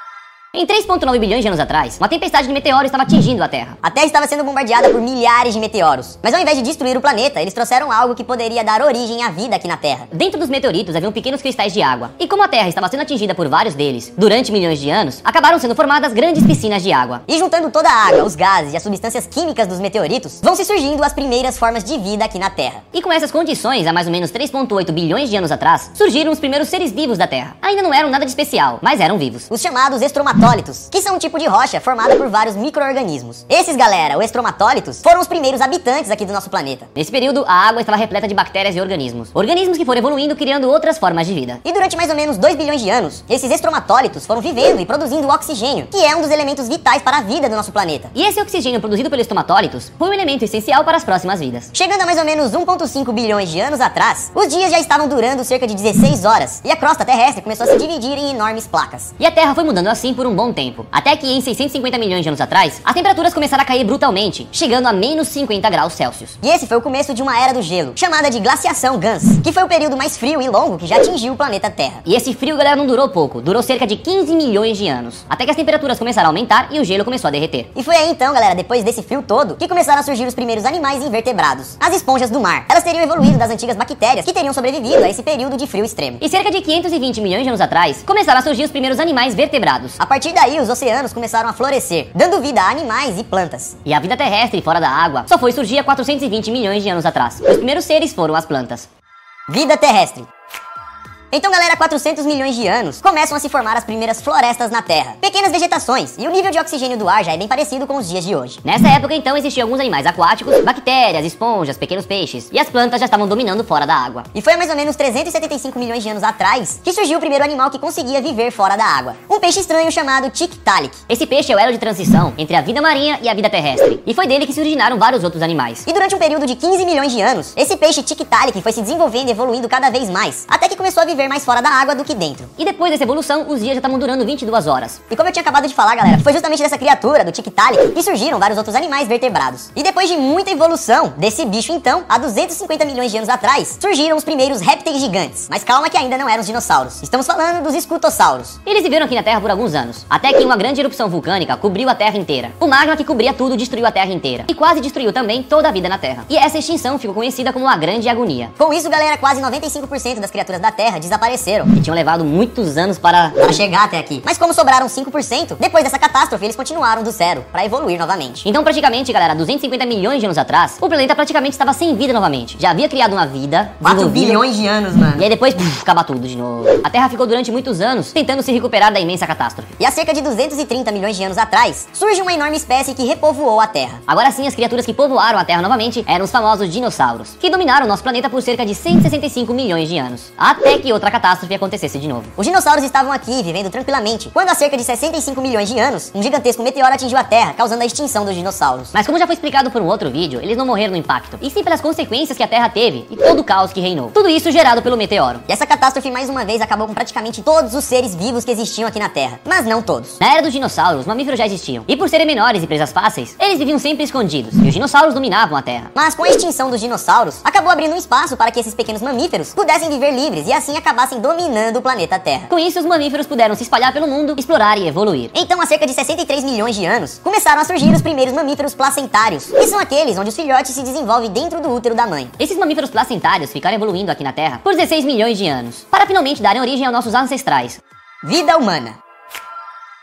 Em 3,9 bilhões de anos atrás, uma tempestade de meteoros estava atingindo a Terra. A Terra estava sendo bombardeada por milhares de meteoros. Mas ao invés de destruir o planeta, eles trouxeram algo que poderia dar origem à vida aqui na Terra. Dentro dos meteoritos haviam pequenos cristais de água. E como a Terra estava sendo atingida por vários deles durante milhões de anos, acabaram sendo formadas grandes piscinas de água. E juntando toda a água, os gases e as substâncias químicas dos meteoritos, vão se surgindo as primeiras formas de vida aqui na Terra. E com essas condições, há mais ou menos 3,8 bilhões de anos atrás, surgiram os primeiros seres vivos da Terra. Ainda não eram nada de especial, mas eram vivos. Os chamados estromatóides estromatólitos, que são um tipo de rocha formada por vários micro-organismos. Esses, galera, os estromatólitos, foram os primeiros habitantes aqui do nosso planeta. Nesse período, a água estava repleta de bactérias e organismos. Organismos que foram evoluindo, criando outras formas de vida. E durante mais ou menos 2 bilhões de anos, esses estromatólitos foram vivendo e produzindo oxigênio, que é um dos elementos vitais para a vida do nosso planeta. E esse oxigênio produzido pelos estomatólitos foi um elemento essencial para as próximas vidas. Chegando a mais ou menos 1,5 bilhões de anos atrás, os dias já estavam durando cerca de 16 horas, e a crosta terrestre começou a se dividir em enormes placas. E a Terra foi mudando assim por um bom tempo, até que em 650 milhões de anos atrás, as temperaturas começaram a cair brutalmente, chegando a menos 50 graus Celsius. E esse foi o começo de uma era do gelo, chamada de glaciação Gans, que foi o período mais frio e longo que já atingiu o planeta Terra. E esse frio, galera, não durou pouco, durou cerca de 15 milhões de anos, até que as temperaturas começaram a aumentar e o gelo começou a derreter. E foi aí então, galera, depois desse frio todo, que começaram a surgir os primeiros animais invertebrados, as esponjas do mar. Elas teriam evoluído das antigas bactérias que teriam sobrevivido a esse período de frio extremo. E cerca de 520 milhões de anos atrás, começaram a surgir os primeiros animais vertebrados. A partir daí, os oceanos começaram a florescer, dando vida a animais e plantas. E a vida terrestre fora da água só foi surgir há 420 milhões de anos atrás. Os primeiros seres foram as plantas. Vida terrestre. Então, galera, 400 milhões de anos começam a se formar as primeiras florestas na Terra. Pequenas vegetações, e o nível de oxigênio do ar já é bem parecido com os dias de hoje. Nessa época, então, existiam alguns animais aquáticos, bactérias, esponjas, pequenos peixes, e as plantas já estavam dominando fora da água. E foi há mais ou menos 375 milhões de anos atrás que surgiu o primeiro animal que conseguia viver fora da água. Um peixe estranho chamado Tiktaalik. Esse peixe é o elo de transição entre a vida marinha e a vida terrestre, e foi dele que se originaram vários outros animais. E durante um período de 15 milhões de anos, esse peixe Tiktaalik foi se desenvolvendo e evoluindo cada vez mais, até que começou a viver mais fora da água do que dentro. E depois dessa evolução, os dias já estavam durando 22 horas. E como eu tinha acabado de falar, galera, foi justamente dessa criatura, do Tiktaalik, que surgiram vários outros animais vertebrados. E depois de muita evolução desse bicho, então, há 250 milhões de anos atrás, surgiram os primeiros répteis gigantes. Mas calma que ainda não eram os dinossauros. Estamos falando dos escutossauros. Eles viveram aqui na Terra por alguns anos, até que uma grande erupção vulcânica cobriu a Terra inteira. O magma que cobria tudo destruiu a Terra inteira. E quase destruiu também toda a vida na Terra. E essa extinção ficou conhecida como a Grande Agonia. Com isso, galera, quase 95% das criaturas da Terra desapareceram. E tinham levado muitos anos para, para chegar até aqui. Mas como sobraram 5%, depois dessa catástrofe, eles continuaram do zero para evoluir novamente. Então, praticamente, galera, 250 milhões de anos atrás, o planeta praticamente estava sem vida novamente. Já havia criado uma vida. 4 bilhões de anos, mano. E aí depois, puf, acaba tudo de novo. A Terra ficou durante muitos anos tentando se recuperar da imensa catástrofe. E há cerca de 230 milhões de anos atrás, surge uma enorme espécie que repovoou a Terra. Agora sim, as criaturas que povoaram a Terra novamente eram os famosos dinossauros, que dominaram nosso planeta por cerca de 165 milhões de anos, até que outra catástrofe acontecesse de novo. Os dinossauros estavam aqui, vivendo tranquilamente, quando há cerca de 65 milhões de anos, um gigantesco meteoro atingiu a Terra, causando a extinção dos dinossauros. Mas como já foi explicado por um outro vídeo, eles não morreram no impacto, e sim pelas consequências que a Terra teve e todo o caos que reinou. Tudo isso gerado pelo meteoro. E essa catástrofe mais uma vez acabou com praticamente todos os seres vivos que existiam aqui na Terra, mas não todos. Na era dos dinossauros, os mamíferos já existiam, e por serem menores e presas fáceis, eles viviam sempre escondidos, e os dinossauros dominavam a Terra. Mas com a extinção dos dinossauros, acabou abrindo um espaço para que esses pequenos mamíferos pudessem viver livres e assim acabassem dominando o planeta Terra. Com isso, os mamíferos puderam se espalhar pelo mundo, explorar e evoluir. Então, há cerca de 63 milhões de anos, começaram a surgir os primeiros mamíferos placentários, que são aqueles onde os filhotes se desenvolvem dentro do útero da mãe. Esses mamíferos placentários ficaram evoluindo aqui na Terra por 16 milhões de anos, para finalmente darem origem aos nossos ancestrais. Vida humana.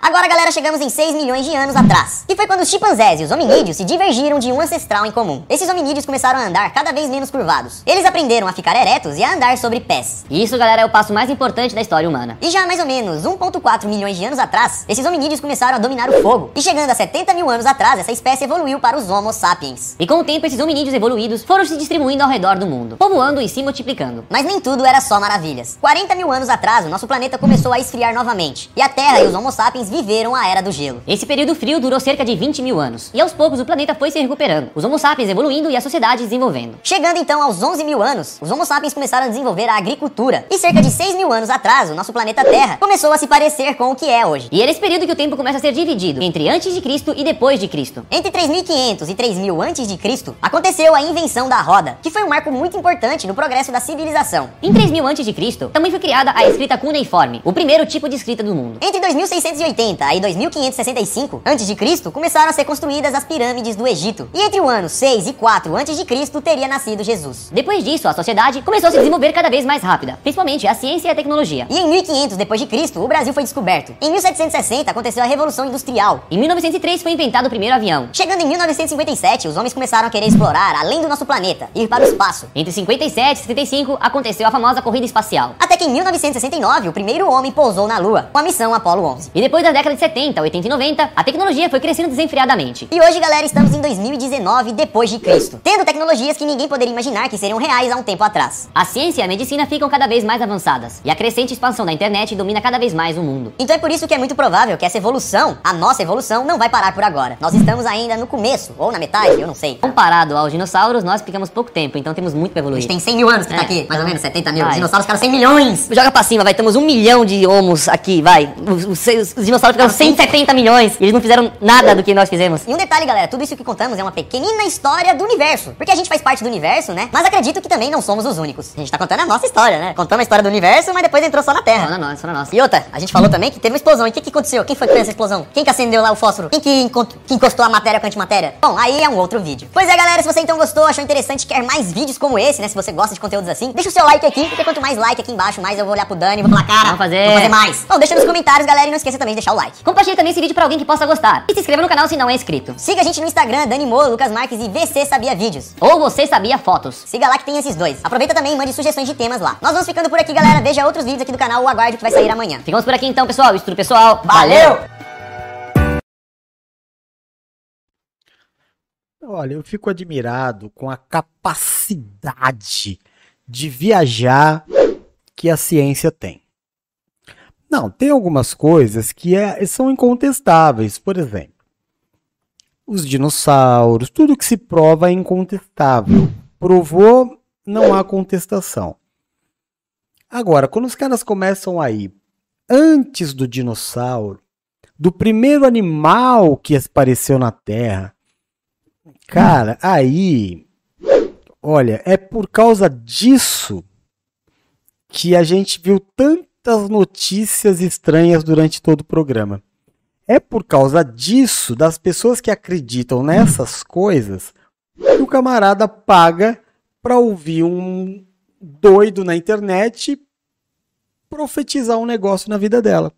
Agora, galera, chegamos em 6 milhões de anos atrás. Que foi quando os chimpanzés e os hominídeos se divergiram de um ancestral em comum. Esses hominídeos começaram a andar cada vez menos curvados. Eles aprenderam a ficar eretos e a andar sobre pés. E isso, galera, é o passo mais importante da história humana. E já há mais ou menos 1.4 milhões de anos atrás, esses hominídeos começaram a dominar o fogo. E chegando a 70 mil anos atrás, essa espécie evoluiu para os Homo sapiens. E com o tempo, esses hominídeos evoluídos foram se distribuindo ao redor do mundo, povoando e se multiplicando. Mas nem tudo era só maravilhas. 40 mil anos atrás, o nosso planeta começou a esfriar novamente. E a Terra e os Homo sapiens viveram a era do gelo. Esse período frio durou cerca de 20 mil anos, e aos poucos o planeta foi se recuperando, os Homo sapiens evoluindo e a sociedade desenvolvendo. Chegando então aos 11 mil anos, os Homo sapiens começaram a desenvolver a agricultura, e cerca de 6 mil anos atrás, o nosso planeta Terra começou a se parecer com o que é hoje. E é nesse período que o tempo começa a ser dividido entre antes de Cristo e depois de Cristo. Entre 3500 e 3000 antes de Cristo, aconteceu a invenção da roda, que foi um marco muito importante no progresso da civilização. Em 3000 antes de Cristo, também foi criada a escrita cuneiforme, o primeiro tipo de escrita do mundo. Entre 2680 e 2565 a.C., começaram a ser construídas as pirâmides do Egito. E entre o ano 6 e 4 a.C. teria nascido Jesus. Depois disso, a sociedade começou a se desenvolver cada vez mais rápida, principalmente a ciência e a tecnologia. E em 1500 depois de Cristo, o Brasil foi descoberto. Em 1760 aconteceu a Revolução Industrial. Em 1903 foi inventado o primeiro avião. Chegando em 1957, os homens começaram a querer explorar além do nosso planeta, ir para o espaço. Entre 57 e 75 aconteceu a famosa corrida espacial. Até que em 1969 o primeiro homem pousou na Lua, com a missão Apollo 11. E depois da década de 70, 80 e 90, a tecnologia foi crescendo desenfreadamente. E hoje, galera, estamos em 2019 depois de Cristo, tendo tecnologias que ninguém poderia imaginar que seriam reais há um tempo atrás. A ciência e a medicina ficam cada vez mais avançadas, e a crescente expansão da internet domina cada vez mais o mundo. Então é por isso que é muito provável que essa evolução, a nossa evolução, não vai parar por agora. Nós estamos ainda no começo, ou na metade, eu não sei. Comparado aos dinossauros, nós ficamos pouco tempo, então temos muito pra A evoluir. gente tem 100 mil anos que tá É. aqui, mais ou menos, 70 mil. Vai. Os dinossauros ficaram 100 milhões. Joga pra cima, vai. Temos um milhão de homos aqui, vai. Os, os- os dinossauros ficaram 170 milhões. E eles não fizeram nada do que nós fizemos. E um detalhe, galera, tudo isso que contamos é uma pequenina história do universo. Porque a gente faz parte do universo, né? Mas acredito que também não somos os únicos. A gente tá contando a nossa história, né? Contamos a história do universo, mas depois entrou só na Terra. Só na nossa, só na nossa. E outra, a gente falou também que teve uma explosão. E o que, que aconteceu? Quem foi que fez essa explosão? Quem que acendeu lá o fósforo? Quem que, que encostou a matéria com a antimatéria? Bom, aí é um outro vídeo. Pois é, galera, se você então gostou, achou interessante, quer mais vídeos como esse, né? Se você gosta de conteúdos assim, deixa o seu like aqui, porque quanto mais like aqui embaixo, mais eu vou olhar pro Dani e vou falar, cara, Vamos fazer. vou fazer mais. Bom, deixa nos comentários, galera, e não esqueça também de deixar o like. Compartilhe também esse vídeo pra alguém que possa gostar. E se inscreva no canal se não é inscrito. Siga a gente no Instagram, Dani Mo, Lucas Marques e VC Sabia Vídeos. Ou você sabia fotos. Siga lá que tem esses dois. Aproveita também e mande sugestões de temas lá. Nós vamos ficando por aqui, galera. Veja outros vídeos aqui do canal ou aguarde que vai sair amanhã. Ficamos por aqui então, pessoal. Isso tudo, pessoal. Valeu! Olha, eu fico admirado com a capacidade de viajar que a ciência tem. Não, tem algumas coisas que é- são incontestáveis. Por exemplo, os dinossauros, tudo que se prova é incontestável. Provou, não há contestação. Agora, quando os caras começam aí, antes do dinossauro, do primeiro animal que apareceu na Terra, Cara, aí, olha, é por causa disso que a gente viu tantas notícias estranhas durante todo o programa. É por causa disso, das pessoas que acreditam nessas coisas, que o camarada paga para ouvir um doido na internet profetizar um negócio na vida dela.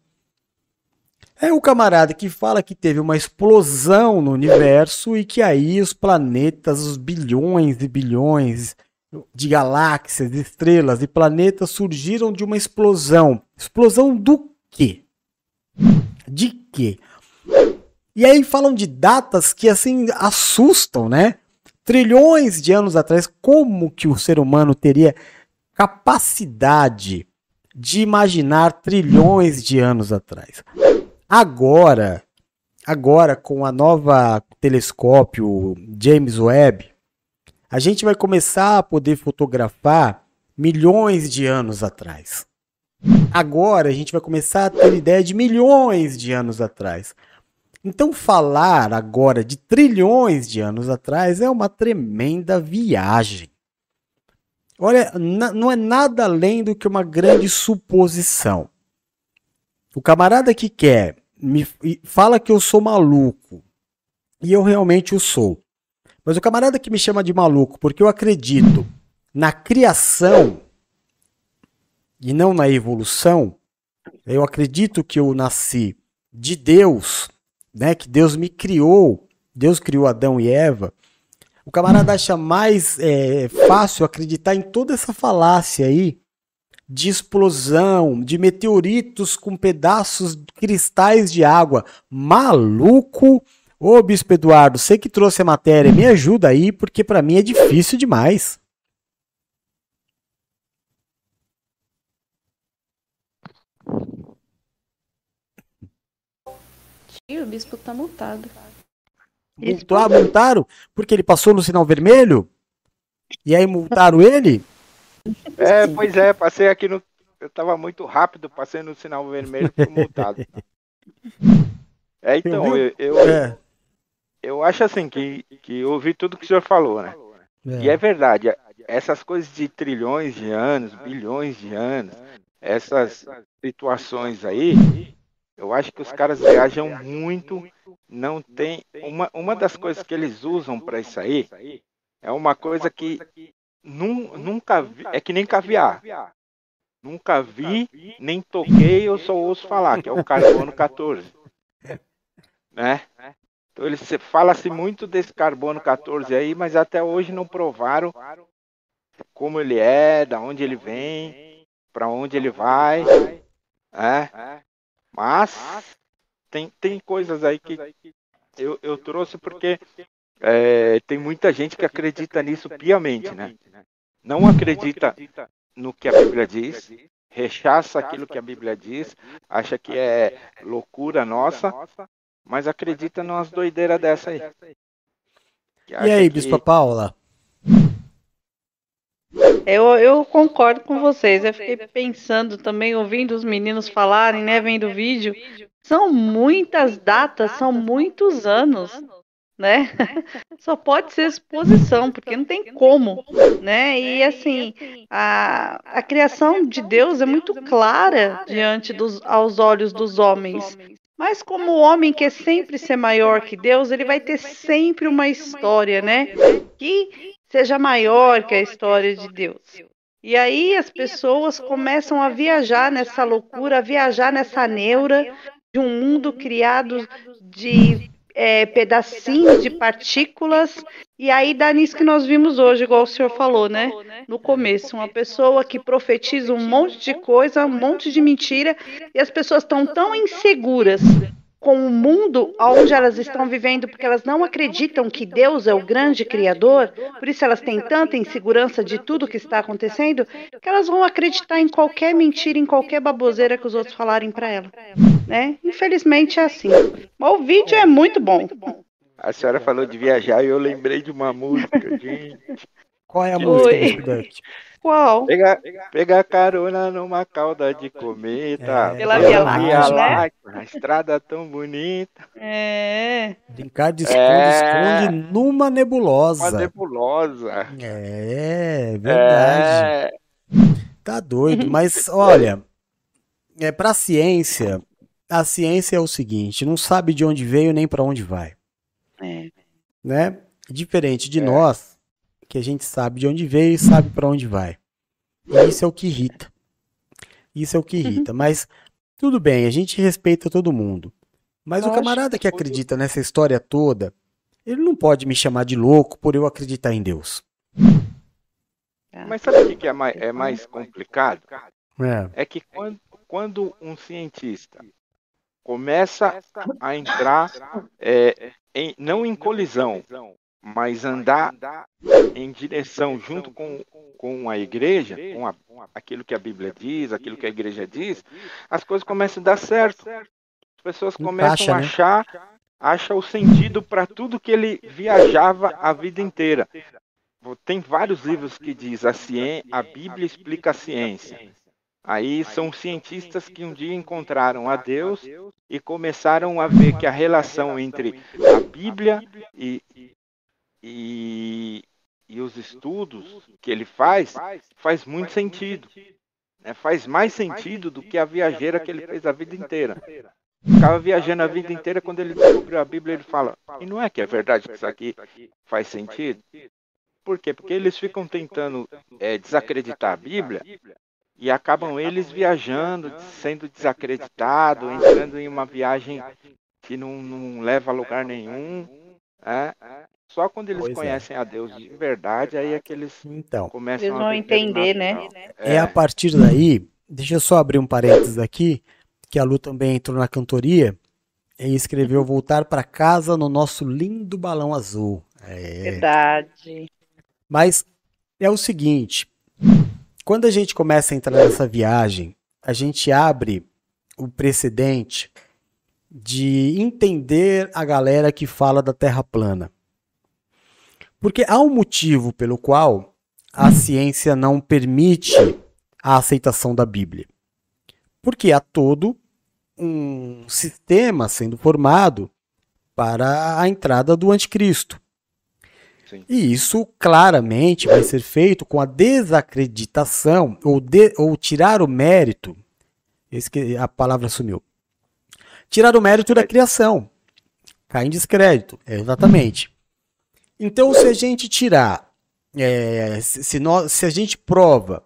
É o camarada que fala que teve uma explosão no universo e que aí os planetas, os bilhões e bilhões de galáxias, de estrelas e planetas surgiram de uma explosão. Explosão do quê? De quê? E aí falam de datas que assim assustam, né? Trilhões de anos atrás, como que o ser humano teria capacidade de imaginar trilhões de anos atrás? Agora, agora com a nova telescópio James Webb, a gente vai começar a poder fotografar milhões de anos atrás. Agora a gente vai começar a ter ideia de milhões de anos atrás. Então falar agora de trilhões de anos atrás é uma tremenda viagem. Olha, não é nada além do que uma grande suposição. O camarada que quer me fala que eu sou maluco. E eu realmente o sou. Mas o camarada que me chama de maluco porque eu acredito na criação e não na evolução, eu acredito que eu nasci de Deus, né? Que Deus me criou, Deus criou Adão e Eva. O camarada acha mais é, fácil acreditar em toda essa falácia aí de explosão, de meteoritos com pedaços de cristais de água. Maluco! Ô, Bispo Eduardo, você que trouxe a matéria, me ajuda aí, porque para mim é difícil demais. Tio, o bispo tá multado. Multou, ah, multaram? Porque ele passou no sinal vermelho? E aí multaram ele? É, pois é, passei aqui no. Eu tava muito rápido, passei no sinal vermelho e fui multado. É, então, eu, viu? eu, É. eu acho assim que, que eu ouvi tudo que o senhor falou, né? É. E é verdade, essas coisas de trilhões de anos, bilhões de anos, essas situações aí, eu acho que os caras viajam muito, não tem. Uma, uma das coisas que eles usam para isso aí é uma coisa que nun- nunca vi, é que nem caviar. Nunca vi, nem toquei, eu só ouço falar, que é o carbono 14. Né? Então ele se- fala-se muito desse carbono 14 aí, mas até hoje não provaram como ele é, da onde ele vem, para onde ele vai, né? Mas tem, tem coisas aí que eu, eu trouxe porque é, tem muita gente que acredita nisso piamente, né? Não acredita no que a Bíblia diz, rechaça aquilo que a Bíblia diz, acha que é loucura nossa, mas acredita numas doideiras dessa aí. Que E aí, que- Bispa Paula? Eu, eu concordo com vocês. Eu fiquei pensando também, ouvindo os meninos falarem, né, vendo o vídeo. São muitas datas, são muitos anos, né? Só pode ser exposição, porque não tem como, né? E assim, a, a criação de Deus é muito clara diante dos aos olhos dos homens. Mas como o homem quer sempre ser maior que Deus, ele vai ter sempre uma história, né? Que seja maior que a história de Deus. E aí as pessoas começam a viajar nessa loucura, a viajar nessa neura de um mundo criado de é, pedacinhos de partículas. E aí dá nisso que nós vimos hoje, igual o senhor falou, né? No começo, uma pessoa que profetiza um monte de coisa, um monte de mentira, e as pessoas estão tão inseguras com o mundo onde elas estão vivendo, porque elas não acreditam que Deus é o grande criador, por isso elas têm tanta insegurança de tudo que está acontecendo, que elas vão acreditar em qualquer mentira, em qualquer baboseira que os outros falarem para ela, né? Infelizmente é assim. Mas o vídeo é muito bom. A senhora falou de viajar e eu lembrei de uma música, gente. Qual é a Oi. música, Duck? Qual? Pegar, pegar carona numa cauda de cometa. É, Pela Via Láctea, né? A estrada tão bonita. É. Brincar de esconde, É. esconde numa nebulosa. Uma nebulosa. É, verdade. É. Tá doido, mas olha, é pra ciência, a ciência é o seguinte, não sabe de onde veio nem pra onde vai, É. né? Diferente de nós, que a gente sabe de onde veio e sabe pra onde vai. E isso é o que irrita. Isso é o que irrita, mas tudo bem, a gente respeita todo mundo. Mas o camarada que acredita nessa história toda, ele não pode me chamar de louco por eu acreditar em Deus. Mas sabe o que que é mais, é mais complicado? É. É que quando, quando um cientista começa a entrar, é, em- não em colisão, mas andar em direção junto com, com a igreja, com a- aquilo que a Bíblia diz, aquilo que a igreja diz, as coisas começam a dar certo. As pessoas começam a né? achar, acham o sentido para tudo que ele viajava a vida inteira. Tem vários livros que diz a, cien... a Bíblia explica a ciência. Aí são cientistas que um dia encontraram a Deus e começaram a ver que a relação entre a Bíblia e, e, e os estudos que ele faz faz muito sentido. né? Faz mais sentido do que a viajeira que ele fez a vida inteira. Ficava viajando a vida inteira, quando ele descobriu a Bíblia, ele fala: E não é que é verdade que isso aqui faz sentido? Por quê? Porque eles ficam tentando é, desacreditar a Bíblia e acabam eles viajando, sendo desacreditado, entrando em uma viagem que não, não leva a lugar nenhum. é. Só quando eles Pois é. conhecem a Deus de verdade, aí é que eles Então. começam Eles a vão ver entender, né? não. É a partir daí, deixa eu só abrir um parênteses aqui, que a Lu também entrou na cantoria e escreveu Voltar para casa no nosso lindo balão azul. É. Verdade. Mas é o seguinte, quando a gente começa a entrar nessa viagem, a gente abre o precedente de entender a galera que fala da Terra plana. Porque há um motivo pelo qual a ciência não permite a aceitação da Bíblia. Porque há todo um sistema sendo formado para a entrada do anticristo. E isso claramente vai ser feito com a desacreditação ou, de- ou tirar o mérito. Esque- a palavra sumiu. Tirar o mérito da criação. Cai em descrédito. É, exatamente. Então, se a gente tirar, é, se, nós- se a gente prova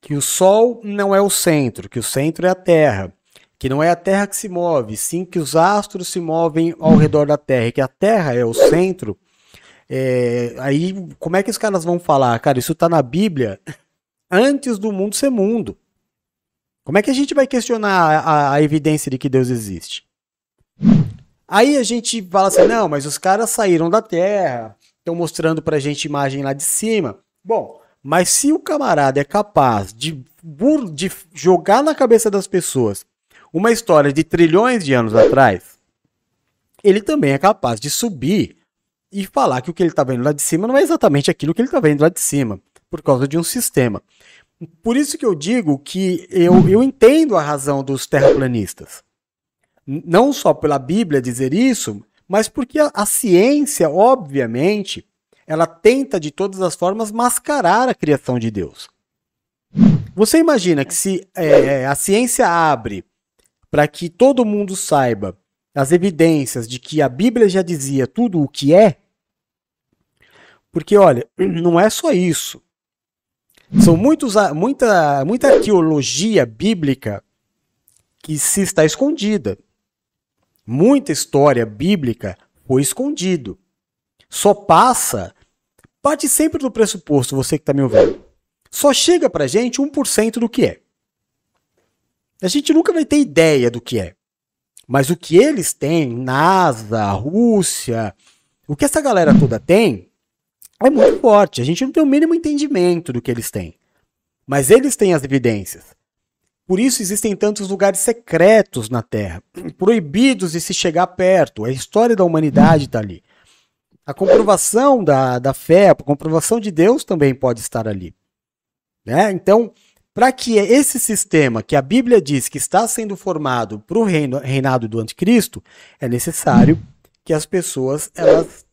que o Sol não é o centro, que o centro é a Terra, que não é a Terra que se move, sim que os astros se movem ao redor da Terra, e que a Terra é o centro, é, aí como é que os caras vão falar? Cara, isso está na Bíblia antes do mundo ser mundo. Como é que a gente vai questionar a- a evidência de que Deus existe? Aí a gente fala assim, não, mas os caras saíram da Terra, estão mostrando pra gente imagem lá de cima. Bom, mas se o camarada é capaz de, de jogar na cabeça das pessoas uma história de trilhões de anos atrás, ele também é capaz de subir e falar que o que ele está vendo lá de cima não é exatamente aquilo que ele está vendo lá de cima, por causa de um sistema. Por isso que eu digo que eu, eu entendo a razão dos terraplanistas. Não só pela Bíblia dizer isso, mas porque a, a ciência, obviamente, ela tenta de todas as formas mascarar a criação de Deus. Você imagina que se é, a ciência abre para que todo mundo saiba as evidências de que a Bíblia já dizia tudo o que é? Porque, olha, não é só isso. São muitos, muita, muita arqueologia bíblica que se está escondida. Muita história bíblica foi escondido. Só passa, parte sempre do pressuposto, você que está me ouvindo. Só chega pra gente 1% do que é. A gente nunca vai ter ideia do que é. Mas o que eles têm, NASA, Rússia, o que essa galera toda tem, é muito forte. A gente não tem o mínimo entendimento do que eles têm. Mas eles têm as evidências. Por isso existem tantos lugares secretos na Terra, proibidos de se chegar perto. A história da humanidade está ali. A comprovação da, da fé, a comprovação de Deus também pode estar ali. Né? Então, para que esse sistema que a Bíblia diz que está sendo formado para o reinado do anticristo, é necessário que as pessoas elas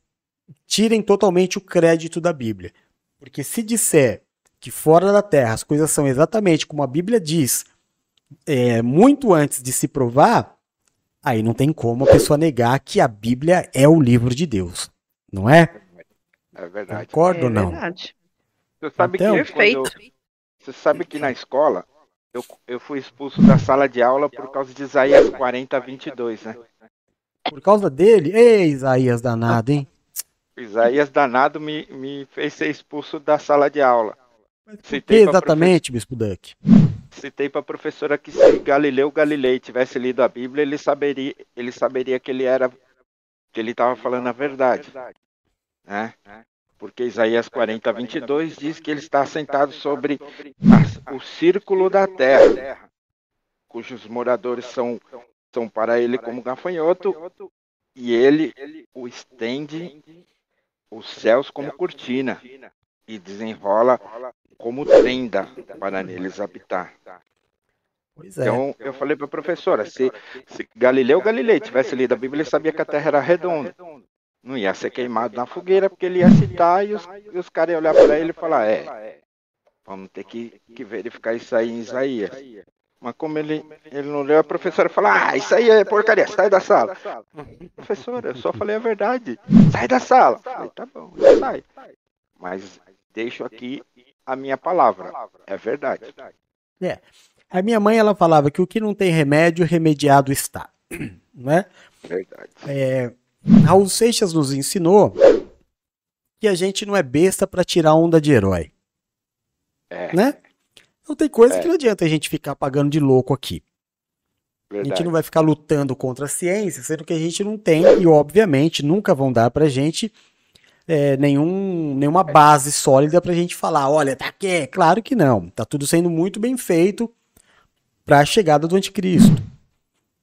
tirem totalmente o crédito da Bíblia. Porque se disser que fora da Terra as coisas são exatamente como a Bíblia diz, é, muito antes de se provar, aí não tem como a pessoa negar que a Bíblia é o livro de Deus. Não é? É verdade. Concorda ou não? verdade. Você sabe Então- que quando- você sabe que na escola eu, eu fui expulso da sala de aula por causa de Isaías 40, 22, né? Por causa dele? Ei, Isaías danado, hein? Isaías danado me, me fez ser expulso da sala de aula. Pra exatamente, Bispo Duck? Citei para a professora que se Galileu Galilei tivesse lido a Bíblia, ele saberia, ele saberia que ele era que ele estava falando a verdade, né? Porque Isaías 40, 22 diz que ele está sentado sobre a- o círculo da terra, cujos moradores são são para ele como gafanhoto, e ele o estende os céus como cortina e desenrola como tenda para neles habitar. Pois é. Então eu falei para a professora, se, se Galileu Galilei tivesse lido a Bíblia, ele sabia que a Terra era redonda. Não ia ser queimado na fogueira, porque ele ia citar e os, e os caras iam olhar para ele e falar, é, vamos ter que, que verificar isso aí em Isaías. Mas como ele, ele não leu, a professora falou, ah, isso aí é porcaria, sai da sala. Professora, eu só falei a verdade. Sai da sala. Falei, tá bom, sai. Mas deixo aqui a minha palavra. É verdade. É. A minha mãe ela falava que o que não tem remédio, remediado está. Não é? Verdade. É, Raul Seixas nos ensinou que a gente não é besta para tirar onda de herói. É. Né? Não tem coisa É. que não adianta a gente ficar pagando de louco aqui. A gente Verdade. não vai ficar lutando contra a ciência, sendo que a gente não tem, e obviamente nunca vão dar pra gente é, nenhum, nenhuma base sólida pra gente falar, olha, tá aqui. Claro que não. Tá tudo sendo muito bem feito pra chegada do anticristo.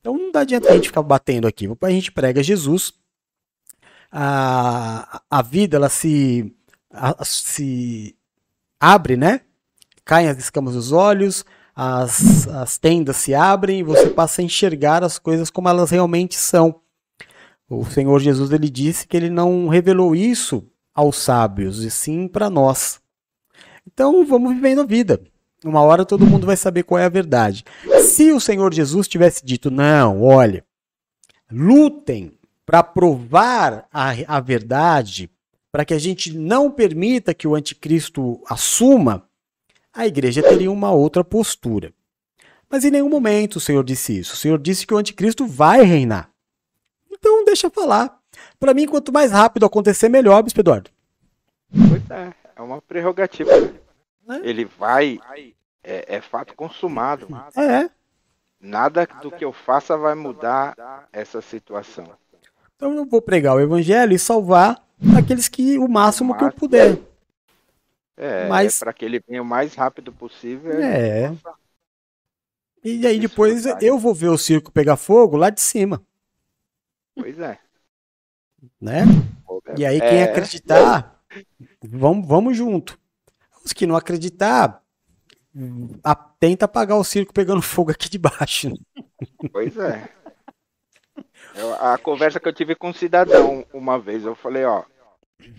Então não dá adianta a gente ficar batendo aqui. A gente prega Jesus. A, a vida ela se, a- se abre, né? Caem as escamas dos olhos, as, as tendas se abrem e você passa a enxergar as coisas como elas realmente são. O Senhor Jesus ele disse que ele não revelou isso aos sábios, e sim para nós. Então vamos vivendo a vida. Uma hora todo mundo vai saber qual é a verdade. Se o Senhor Jesus tivesse dito, não, olha, lutem para provar a, a verdade, para que a gente não permita que o anticristo assuma, a igreja teria uma outra postura. Mas em nenhum momento o Senhor disse isso. O Senhor disse que o anticristo vai reinar. Então deixa falar. Para mim, quanto mais rápido acontecer, melhor, Bispo Eduardo. Pois é, é uma prerrogativa. Né? Ele vai, é, é fato consumado. É. nada do que eu faça vai mudar essa situação. Então eu vou pregar o evangelho e salvar aqueles que o máximo que eu puder. É, Mas- é para que ele venha o mais rápido possível. É. E aí depois eu vou ver o circo pegar fogo lá de cima, Pois é. né? E aí quem É. acreditar, vamos, vamos junto. Os que não acreditar, a- tenta apagar o circo pegando fogo aqui de baixo. Pois é. Eu- a conversa que eu tive com um cidadão uma vez, eu falei, ó,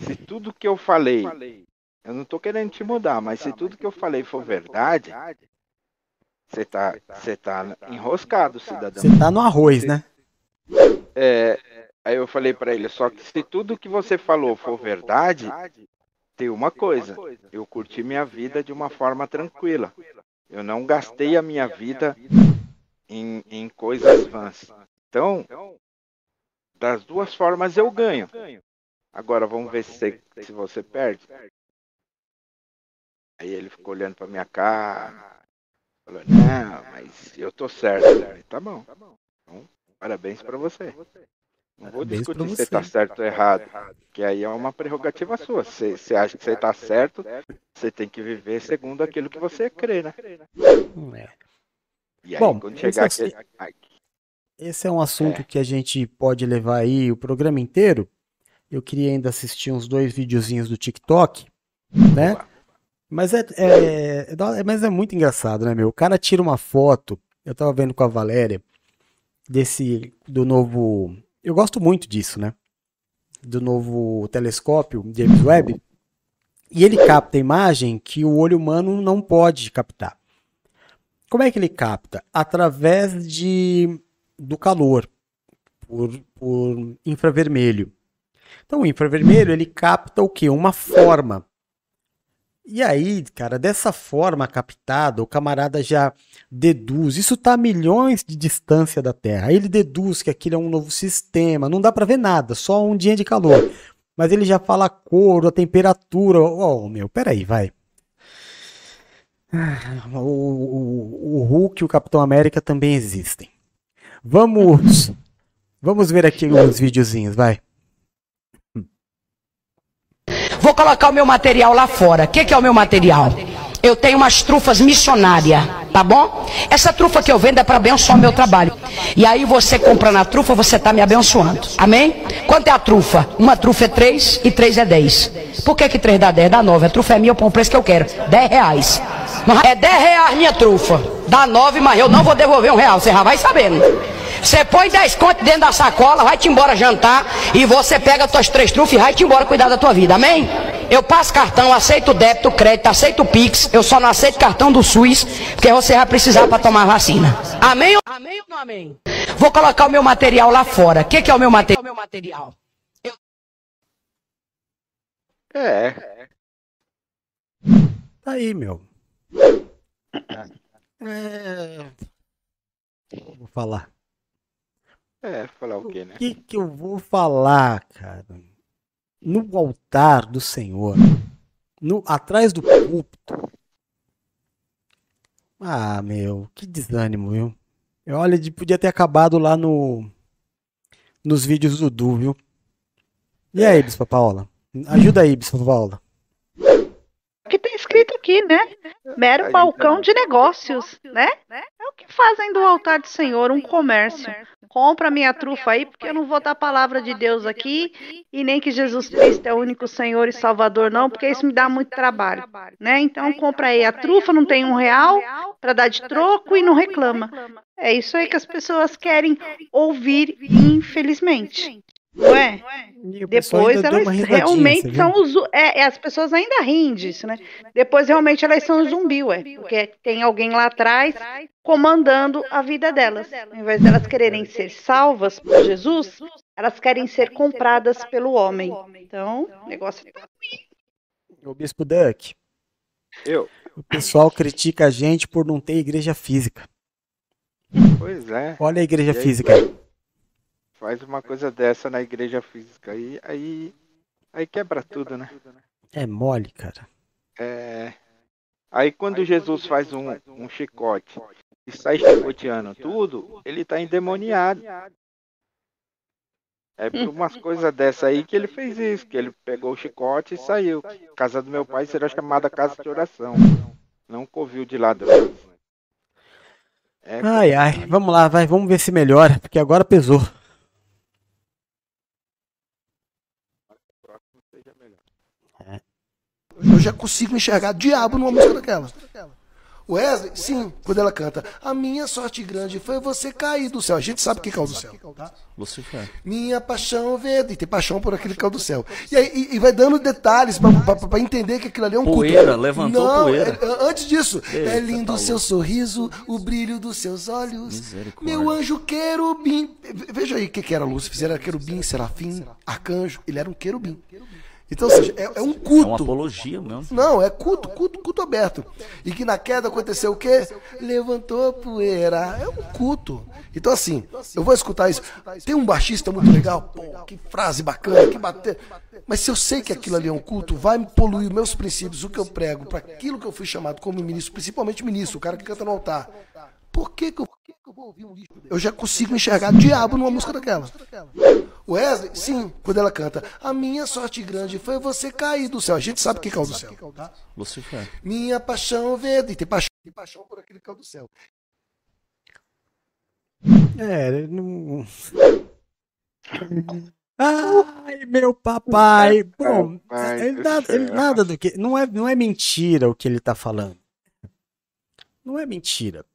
se tudo que eu falei, eu não tô querendo te mudar, mas se tudo que eu falei for verdade, você tá, você tá enroscado, cidadão. Você tá no arroz, né? É, aí eu falei pra ele, só que se tudo que você falou for verdade, tem uma coisa, eu curti minha vida de uma forma tranquila. Eu não gastei a minha vida em, em coisas vãs. Então, das duas formas eu ganho. Agora vamos ver se se você perde. Aí ele ficou olhando pra minha cara, falou, não, mas eu tô certo. Tá bom. Então, parabéns pra você. Não vou Parabéns discutir se você você. tá certo ou errado, que aí é uma prerrogativa sua. Se você acha que você tá certo, você tem que viver segundo aquilo que você crê, né? É. E aí, Bom, quando esse chegar é- aquele... Ai, Esse é um assunto que a gente pode levar aí o programa inteiro. Eu queria ainda assistir uns dois videozinhos do TikTok, né? Mas é, é- é mas é muito engraçado, né, meu? O cara tira uma foto, eu tava vendo com a Valéria, desse, do novo, eu gosto muito disso, né? Do novo telescópio James Webb, e ele capta imagem que o olho humano não pode captar. Como é que ele capta? Através de do calor, por, por infravermelho. Então, o infravermelho ele capta o que? Uma forma. E aí, cara, dessa forma captada, o camarada já deduz. Isso está a milhões de distância da Terra. Ele deduz que aquilo é um novo sistema. Não dá para ver nada, só um dia de calor. Mas ele já fala a cor, a temperatura. Oh, meu, peraí, vai. Ah, O, o, o Hulk e o Capitão América também existem. Vamos. Vamos ver aqui os videozinhos, vai. Vou colocar o meu material lá fora. O que, que é o meu material? Eu tenho umas trufas missionárias, tá bom? Essa trufa que eu vendo é para abençoar o meu trabalho. E aí você compra na trufa, você tá me abençoando. Amém? Quanto é a trufa? Uma trufa é 3 e 3 é 10. Por que que 3 dá 10? Dá 9. A trufa é minha, eu ponho o preço que eu quero. 10 reais. É 10 reais minha trufa. Dá 9, mas eu não vou devolver um real. Você já vai sabendo. Você põe 10 contos dentro da sacola, vai-te embora jantar e você pega as tuas três trufas e vai-te embora cuidar da tua vida, amém? Eu passo cartão, aceito débito, crédito, aceito Pix, eu só não aceito cartão do SUS, porque você vai precisar para tomar vacina. Amém? ou- Amém ou não amém? Vou colocar o meu material lá fora. O que, que é o meu material? O meu material. É. Tá aí, meu. É... Vou falar. É, falar o quê, né? O que, que eu vou falar, cara? No altar do Senhor, no, atrás do púlpito. Ah, meu, que desânimo, viu? Eu, Olha, podia ter acabado lá no nos vídeos do Du, viu? E aí, Bispa Paula? Ajuda aí, Bispa Paula. Escrito aqui, né? Mero balcão de negócios, né? É o que fazem do altar do Senhor um comércio. Compra minha trufa aí, porque eu não vou dar a palavra de Deus aqui e nem que Jesus Cristo é o único Senhor e Salvador, não, porque isso me dá muito trabalho, né? Então compra aí a trufa, não tem um real para dar de troco e não reclama. É isso aí que as pessoas querem ouvir, infelizmente. Não é? pessoal Depois elas realmente são os. É, é, as pessoas ainda riem disso, né? Depois realmente elas são zumbi, ué. Porque tem alguém lá atrás comandando a vida delas. Ao invés delas quererem ser salvas por Jesus, elas querem ser compradas pelo homem. Então, o negócio tá O Bispo Duck. Eu. O pessoal critica a gente por não ter igreja física. Pois é. Olha a igreja física aí. Faz uma coisa dessa na igreja física aí, aí, aí quebra tudo, né? É mole, cara. É. Aí quando Jesus faz um, um chicote e sai chicoteando tudo, ele tá endemoniado. É por umas coisas dessa aí que ele fez isso, que ele pegou o chicote e saiu. Casa do meu pai será chamada casa de oração, não covil de ladrões. É, Ai, ai, vamos lá, vai, vamos ver se melhora, porque agora pesou. Eu já consigo enxergar diabo numa música daquela. Wesley, sim, quando ela canta, a minha sorte grande foi você cair do céu. A gente sabe o que caiu do céu, tá? Lucifer. Minha paixão verde, tem paixão por aquele que caiu do céu. E, aí, e, e vai dando detalhes pra entender que aquilo ali é um Poeira, culto. levantou Não, poeira. é- antes disso, Eita, é lindo tá o seu louco. sorriso, o brilho dos seus olhos. Meu anjo querubim. Ve- Veja aí o que, que era Lúcifer. Era querubim, serafim, arcanjo. Ele era um querubim. Então, ou seja, é, é um É culto. uma apologia mesmo. Não, é culto, culto, culto aberto. E que na queda aconteceu o quê? Levantou poeira. É um culto. Então, assim, eu vou escutar isso. Tem um baixista muito legal, pô, que frase bacana, que bater. Mas se eu sei que aquilo ali é um culto, vai poluir meus princípios, o que eu prego, para aquilo que eu fui chamado como ministro, principalmente ministro, o cara que canta no altar. Por que, que eu, eu vou ouvir um lixo desse? Eu já consigo enxergar diabo numa música daquela. Wesley, sim, quando ela canta, a minha sorte grande foi você cair do céu. A gente sabe o que caiu do céu, tá? Lucifer. Minha paixão verde, tem paixão, tem paixão por aquele que caiu do céu. É, não. Ai, meu papai. Bom, Papai ele do nada, ele céu. nada do que. Não é, não é mentira o que ele tá falando. Não é mentira.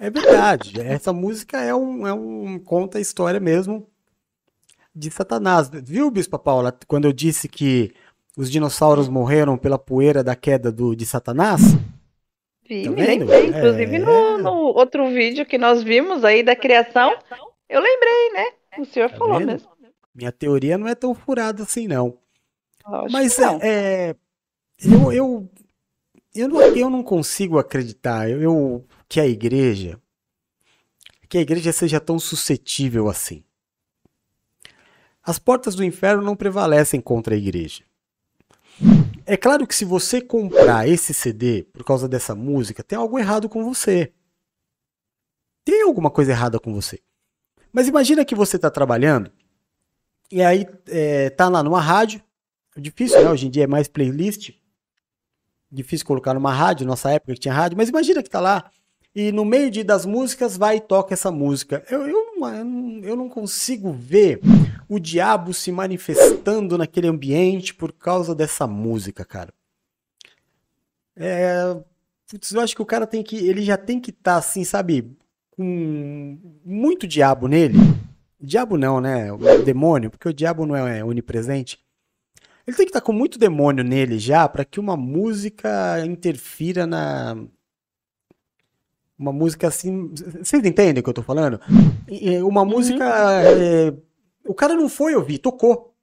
É verdade. Essa música é um, é um conta a história mesmo de Satanás. Viu, Bispa Paula, quando eu disse que os dinossauros morreram pela poeira da queda do, de Satanás? Vi, Tá me vendo? lembrei. Inclusive É. no, no outro vídeo que nós vimos aí da criação, eu lembrei, né? O senhor falou Tá vendo? mesmo. Minha teoria não é tão furada assim, não. Lógico Mas não. é, é, eu, eu, eu, não, eu não consigo acreditar eu, eu- que a igreja que a igreja seja tão suscetível assim. As portas do inferno não prevalecem contra a igreja. É claro que se você comprar esse CD por causa dessa música, tem algo errado com você. Tem alguma coisa errada com você. Mas imagina que você está trabalhando e aí é, tá lá numa rádio. É difícil, né? Hoje em dia é mais playlist. Difícil colocar numa rádio, nossa época que tinha rádio. Mas imagina que tá lá e no meio de, das músicas vai e toca essa música. Eu, eu, não- eu não- consigo ver o diabo se manifestando naquele ambiente por causa dessa música, cara. É, putz, eu acho que o cara tem que, ele já tem que estar assim, sabe, com muito diabo nele. Diabo não, né? O demônio, porque o diabo não é onipresente. Ele tem que estar com muito demônio nele já para que uma música interfira na uma música assim, vocês entendem o que eu tô falando? Uma música é, o cara não foi ouvir, tocou.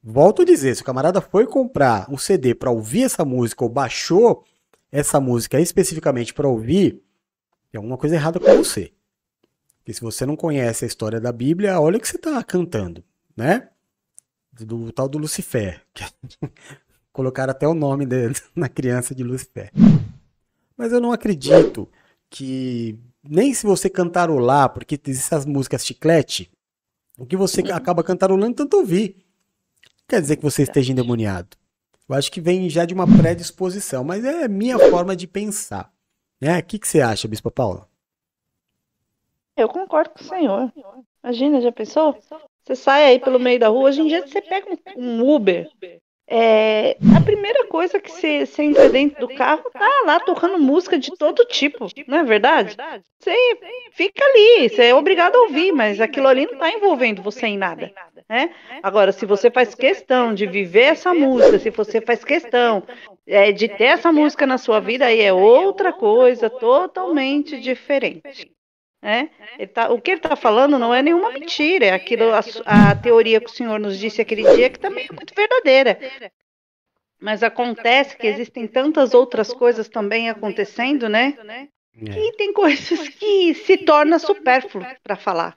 Volto a dizer, se o camarada foi comprar um CD para ouvir essa música ou baixou essa música especificamente para ouvir, tem alguma coisa errada com você. Porque se você não conhece a história da Bíblia, olha o que você está cantando, né? Do, tal do Lucifer. Colocaram até o nome dele na criança de Lucifer. Mas eu não acredito que nem se você cantarolar, porque existem as músicas chiclete, o que você acaba cantarolando tanto ouvir. Quer dizer que você esteja endemoniado. Eu acho que vem já de uma predisposição, mas é minha forma de pensar. Né? O que, que você acha, Bispa Paula? Eu concordo com o senhor. Imagina, já pensou? Você sai aí pelo meio da rua, hoje em dia você pega um, um Uber. É, a primeira coisa que você, entra dentro do carro, tá lá tocando música de todo tipo, não é verdade? Você fica ali, você é obrigado a ouvir, mas aquilo ali não está envolvendo você em nada. Né? Agora, se você faz questão de viver essa música, se você faz questão é, de ter essa música na sua vida, aí é outra coisa totalmente diferente. Né? Ele tá- o que ele está falando não é nenhuma mentira, é aquilo, a, a teoria que o senhor nos disse aquele dia, que também é muito verdadeira. Mas acontece que existem tantas outras coisas também acontecendo, né? E tem coisas que se torna supérfluo para falar.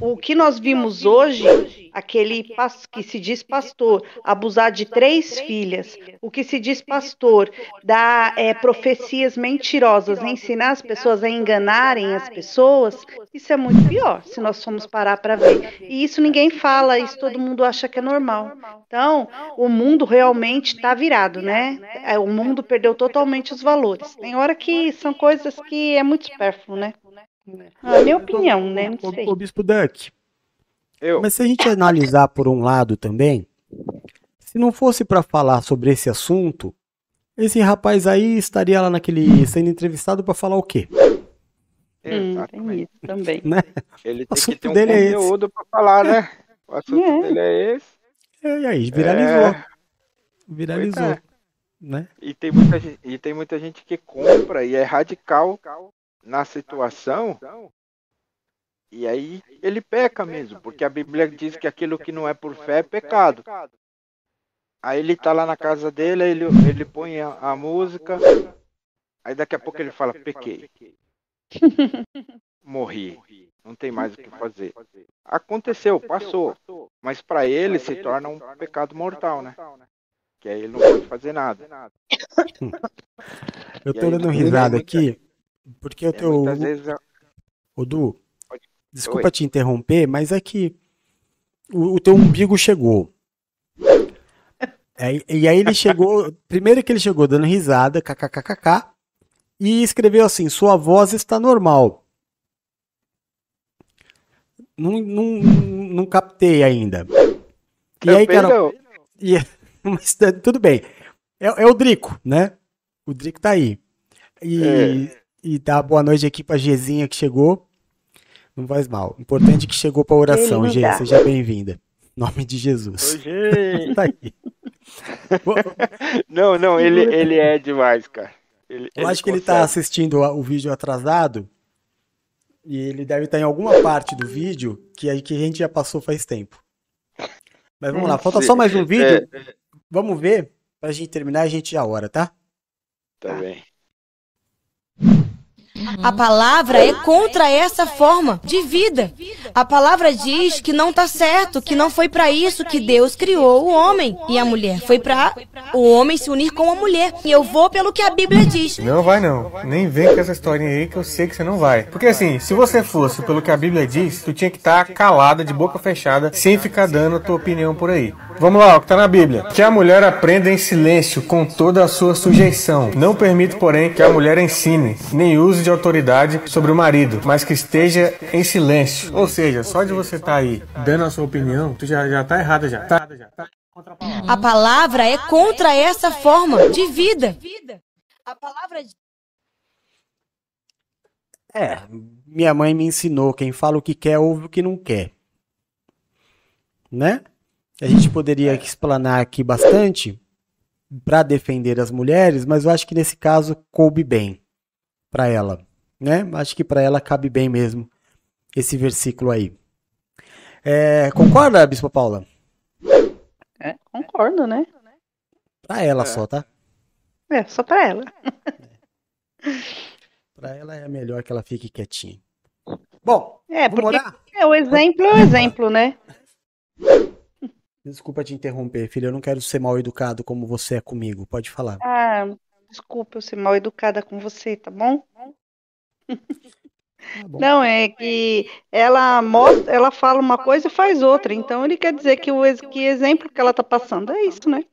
O que nós vimos hoje, aquele que se diz pastor, abusar de três filhas, o que se diz pastor, dar é, profecias mentirosas, ensinar as pessoas a enganarem as pessoas, isso é muito pior, se nós formos parar para ver. E isso ninguém fala, isso todo mundo acha que é normal. Então, o mundo realmente está virado, né? É, O mundo perdeu totalmente os valores. Tem hora que são coisas que é muito supérfluo, né? A minha opinião, né? Não sei. Ô, Bispo Duck. Eu. Mas se a gente analisar por um lado também, se não fosse para falar sobre esse assunto, esse rapaz aí estaria lá naquele sendo entrevistado para falar o quê? Hum, tem isso também. Né? Ele O tem que assunto ter um dele é esse. conteúdo pra falar, né? O assunto É. dele é esse. E aí, viralizou. É. Viralizou. É. Né? E tem, muita gente, e tem muita gente que compra e é radical na situação. E aí ele peca mesmo, porque a Bíblia diz que aquilo que não é por fé é pecado. Aí ele tá lá na casa dele, ele, ele põe a, a música, aí daqui a pouco ele fala, pequei. Morri. Não tem mais o que fazer. Aconteceu, passou. Mas para ele se torna um pecado mortal, né? Que aí ele não pode fazer nada. Eu tô aí, dando risada muita- aqui, porque o É, teu. muitas vezes a- Ô, Du, desculpa Oi. te interromper, mas é que o, o teu umbigo chegou. É, e aí ele chegou. Primeiro que ele chegou dando risada, kkkk, e escreveu assim: sua voz está normal. Não, não, não captei ainda. E aí, Também cara. não. E, mas tá- tudo bem. É, é o Drico, né? O Drico tá aí. E, e dá boa noite aqui pra Gezinha que chegou. Não faz mal. Importante que chegou pra oração, Gê. Seja bem-vinda. Em nome de Jesus. Gê. tá aí. Não, não, ele, ele é demais, cara. Ele, Eu acho que ele tá assistindo o vídeo atrasado. E ele deve estar em alguma parte do vídeo que a, que a gente já passou faz tempo. Mas vamos lá, falta só mais um vídeo. É, Vamos ver pra gente terminar a gente já hora, tá? tá bem. A palavra é contra essa forma de vida. A palavra diz que não tá certo, que não foi para isso que Deus criou o homem e a mulher. Foi para o homem se unir com a mulher. E eu vou pelo que a Bíblia diz. Não vai não. Nem vem com essa historinha aí que eu sei que você não vai. Porque assim, se você fosse pelo que a Bíblia diz, tu tinha que estar calada, de boca fechada, sem ficar dando a tua opinião por aí. Vamos lá, o que tá na Bíblia. Que a mulher aprenda em silêncio, com toda a sua sujeição. Não permito, porém, que a mulher ensine, nem use de autoridade sobre o marido, mas que esteja em silêncio. Ou seja, só de você estar aí dando a sua opinião, tu já, já tá errada já. Tá, já tá. A palavra é contra essa forma de vida. A palavra É, minha mãe me ensinou, quem fala o que quer, ouve o que não quer. Né? A gente poderia explanar aqui bastante para defender as mulheres, mas eu acho que nesse caso coube bem para ela, né? Acho que para ela cabe bem mesmo esse versículo aí. É, concorda, Bispo Paula? É, concordo, né? Para ela só, tá? É, só pra ela. Para ela é melhor que ela fique quietinha. Bom, É, porque orar? é, o exemplo é o exemplo, né? Desculpa te interromper, filha. Eu não quero ser mal educado como você é comigo. Pode falar. Ah, desculpa eu ser mal educada com você, tá bom? Não, é que ela mostra, ela fala uma coisa e faz outra. Então ele quer dizer que o que exemplo que ela tá passando é isso, né?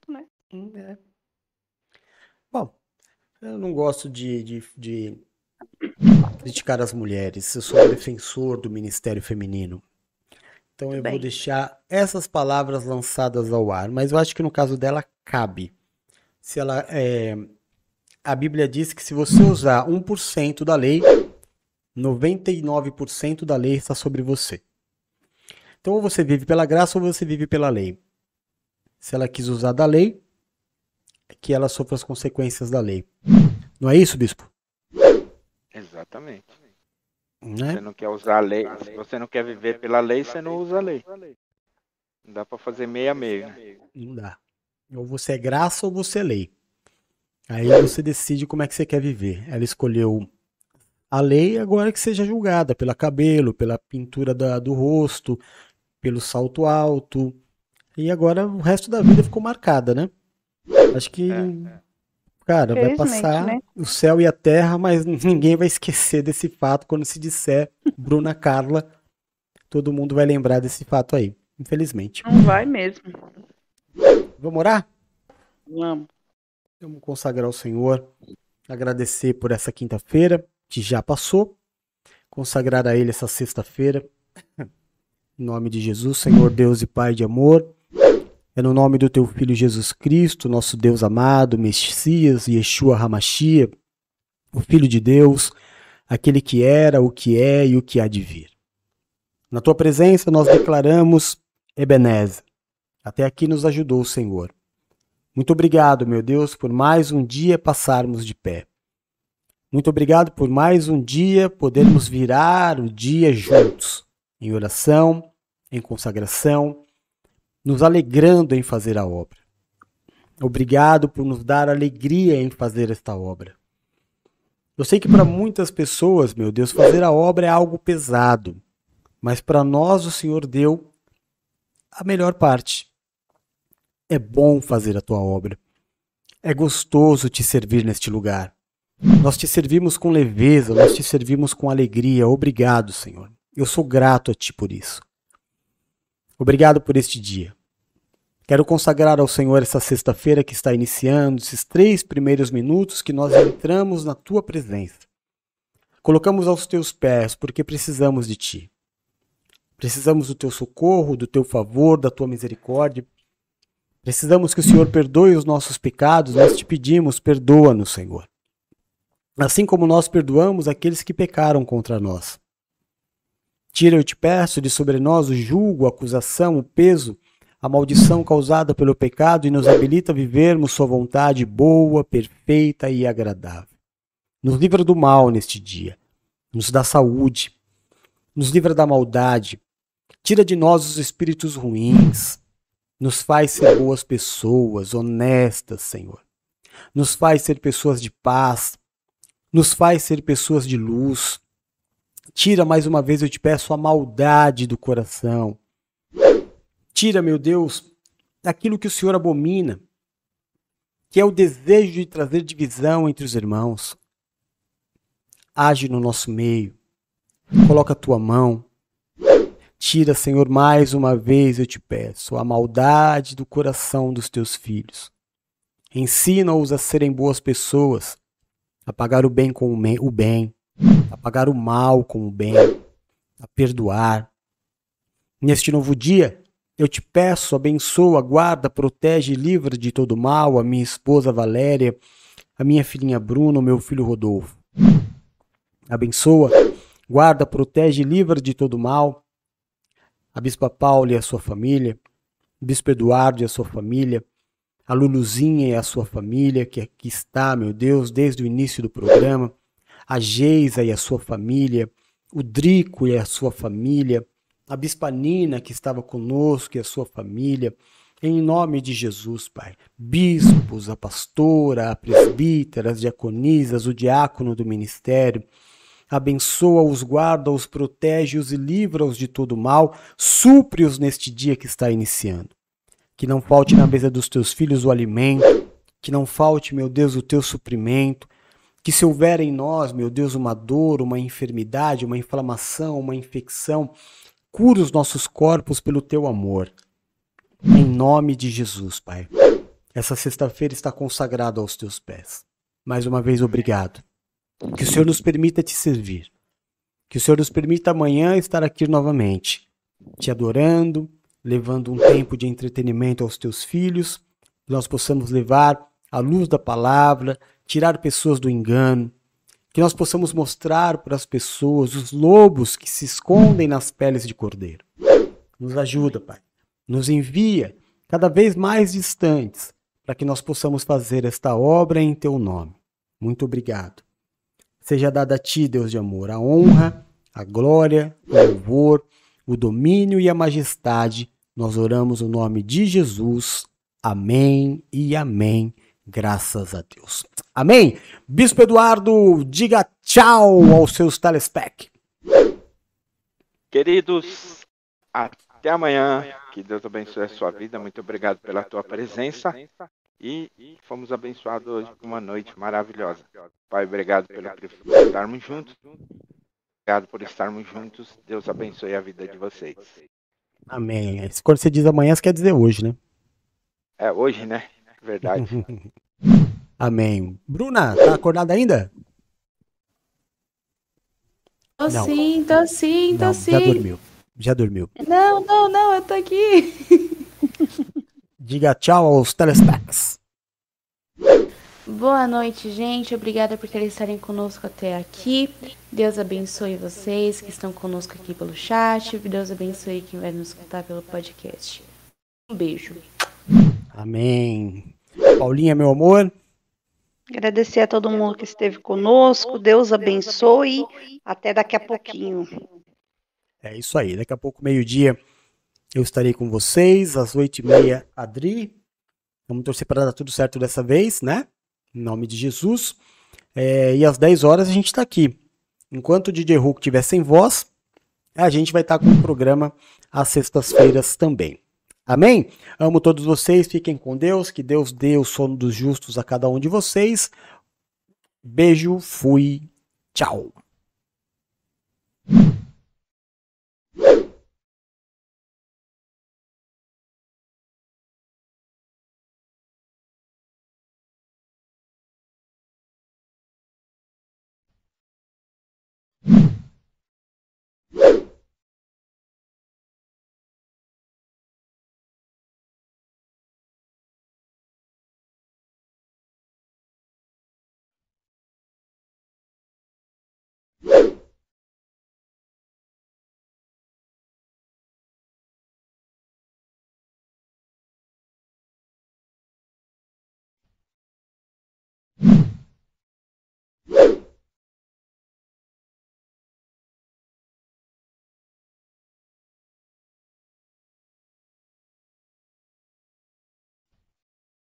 Bom, eu não gosto de, de, de criticar as mulheres. Eu sou um defensor do Ministério Feminino. Então eu vou deixar essas palavras lançadas ao ar. Mas eu acho que no caso dela cabe. Se ela é, a Bíblia diz que se você usar 1% da lei, 99% da lei está sobre você. Então ou você vive pela graça ou você vive pela lei. Se ela quis usar da lei, que ela sofra as consequências da lei. Não é isso, bispo? Exatamente. Né? Você não quer usar a lei, se você não quer viver pela lei, você não usa a lei. Não dá pra fazer meia meia. Né? Não dá. Ou você é graça ou você é lei. Aí você decide como é que você quer viver. Ela escolheu A lei agora é que seja julgada pela cabelo, pela pintura da- do rosto, pelo salto alto. E agora o resto da vida ficou marcada, né? Acho que, cara, vai passar né? o céu e a terra, mas ninguém vai esquecer desse fato quando se disser Bruna Carla. Todo mundo vai lembrar desse fato aí, infelizmente. Não vai mesmo. Vamos orar? Vamos. Vamos consagrar ao Senhor, agradecer por essa quinta-feira que já passou, consagrar a Ele essa sexta-feira. Em nome de Jesus, Senhor Deus e Pai de amor, é no nome do Teu Filho Jesus Cristo, nosso Deus amado, Messias, Yeshua Hamashia, o Filho de Deus, aquele que era, o que é e o que há de vir. Na Tua presença nós declaramos Ebenezer. Até aqui nos ajudou o Senhor. Muito obrigado, meu Deus, por mais um dia passarmos de pé. Muito obrigado por mais um dia podermos virar o dia juntos, em oração, em consagração, nos alegrando em fazer a obra. Obrigado por nos dar alegria em fazer esta obra. Eu sei que para muitas pessoas, meu Deus, fazer a obra é algo pesado, mas para nós o Senhor deu a melhor parte. É bom fazer a tua obra. É gostoso te servir neste lugar. Nós te servimos com leveza, nós te servimos com alegria. Obrigado, Senhor. Eu sou grato a ti por isso. Obrigado por este dia. Quero consagrar ao Senhor essa sexta-feira que está iniciando, esses três primeiros minutos que nós entramos na tua presença. Colocamos aos teus pés porque precisamos de ti. Precisamos do teu socorro, do teu favor, da tua misericórdia. Precisamos que o Senhor perdoe os nossos pecados, nós te pedimos, perdoa-nos, Senhor. Assim como nós perdoamos aqueles que pecaram contra nós. Tira, eu te peço, de sobre nós o julgo, a acusação, o peso, a maldição causada pelo pecado e nos habilita a vivermos Sua vontade boa, perfeita e agradável. Nos livra do mal neste dia, nos dá saúde, nos livra da maldade, tira de nós os espíritos ruins, nos faz ser boas pessoas, honestas, Senhor. Nos faz ser pessoas de paz, nos faz ser pessoas de luz. Tira mais uma vez, eu te peço, a maldade do coração. Tira, meu Deus, aquilo que o Senhor abomina, que é o desejo de trazer divisão entre os irmãos. Age no nosso meio, coloca a tua mão. Tira, Senhor, mais uma vez eu te peço, a maldade do coração dos teus filhos. Ensina-os a serem boas pessoas, a pagar o bem com o bem, a pagar o mal com o bem, a perdoar. Neste novo dia, eu te peço, abençoa, guarda, protege e livra de todo mal a minha esposa Valéria, a minha filhinha Bruna, o meu filho Rodolfo. Abençoa, guarda, protege e livra de todo mal a Bispa Paula e a sua família, o Bispo Eduardo e a sua família, a Luluzinha e a sua família, que aqui está, meu Deus, desde o início do programa, a Geisa e a sua família, o Drico e a sua família, a Bispa Nina que estava conosco e a sua família, em nome de Jesus, Pai. Bispos, a pastora, a presbítera, as diaconisas, o diácono do ministério, abençoa-os, guarda-os, protege-os e livra-os de todo mal, supre-os neste dia que está iniciando. Que não falte na mesa dos teus filhos o alimento, que não falte, meu Deus, o teu suprimento, que se houver em nós, meu Deus, uma dor, uma enfermidade, uma inflamação, uma infecção, cura os nossos corpos pelo teu amor. Em nome de Jesus, Pai. Essa sexta-feira está consagrada aos teus pés. Mais uma vez, obrigado. Que o Senhor nos permita te servir. Que o Senhor nos permita amanhã estar aqui novamente, te adorando, levando um tempo de entretenimento aos teus filhos, que nós possamos levar a luz da palavra, tirar pessoas do engano, que nós possamos mostrar para as pessoas os lobos que se escondem nas peles de cordeiro. Nos ajuda, Pai. Nos envia cada vez mais distantes para que nós possamos fazer esta obra em teu nome. Muito obrigado. Seja dada a ti, Deus de amor, a honra, a glória, o louvor, o domínio e a majestade. Nós oramos o nome de Jesus. Amém e amém. Graças a Deus. Amém? Bispo Eduardo, diga tchau aos seus telespec. Queridos, até amanhã. Que Deus abençoe a sua vida. Muito obrigado pela tua presença. E fomos abençoados hoje por uma noite maravilhosa. Pai, obrigado pelo privilégio de estarmos juntos. Obrigado por estarmos juntos. Deus abençoe a vida de vocês. Amém. Quando você diz amanhã, você quer dizer hoje, né? É hoje, né? Verdade. Amém. Bruna, tá acordada ainda? Tô Não. sim, tô sim, tô Não, sim. já dormiu. Já dormiu. Não, não, não, eu tô aqui. Diga tchau aos telespecs. Boa noite, gente. Obrigada por terem estarem conosco até aqui. Deus abençoe vocês que estão conosco aqui pelo chat. Deus abençoe quem vai nos escutar pelo podcast. Um beijo. Amém. Paulinha, meu amor. Agradecer a todo mundo que esteve conosco. Deus abençoe. Até daqui a pouquinho. É isso aí. Daqui a pouco, meio-dia, eu estarei com vocês. Às oito e meia, Adri. Vamos torcer para dar tudo certo dessa vez, né? Em nome de Jesus. É, e às 10 horas a gente está aqui. Enquanto o DJ Hulk estiver sem voz, a gente vai estar com o programa às sextas-feiras também. Amém? Amo todos vocês, fiquem com Deus, que Deus dê o sono dos justos a cada um de vocês. Beijo, fui, tchau.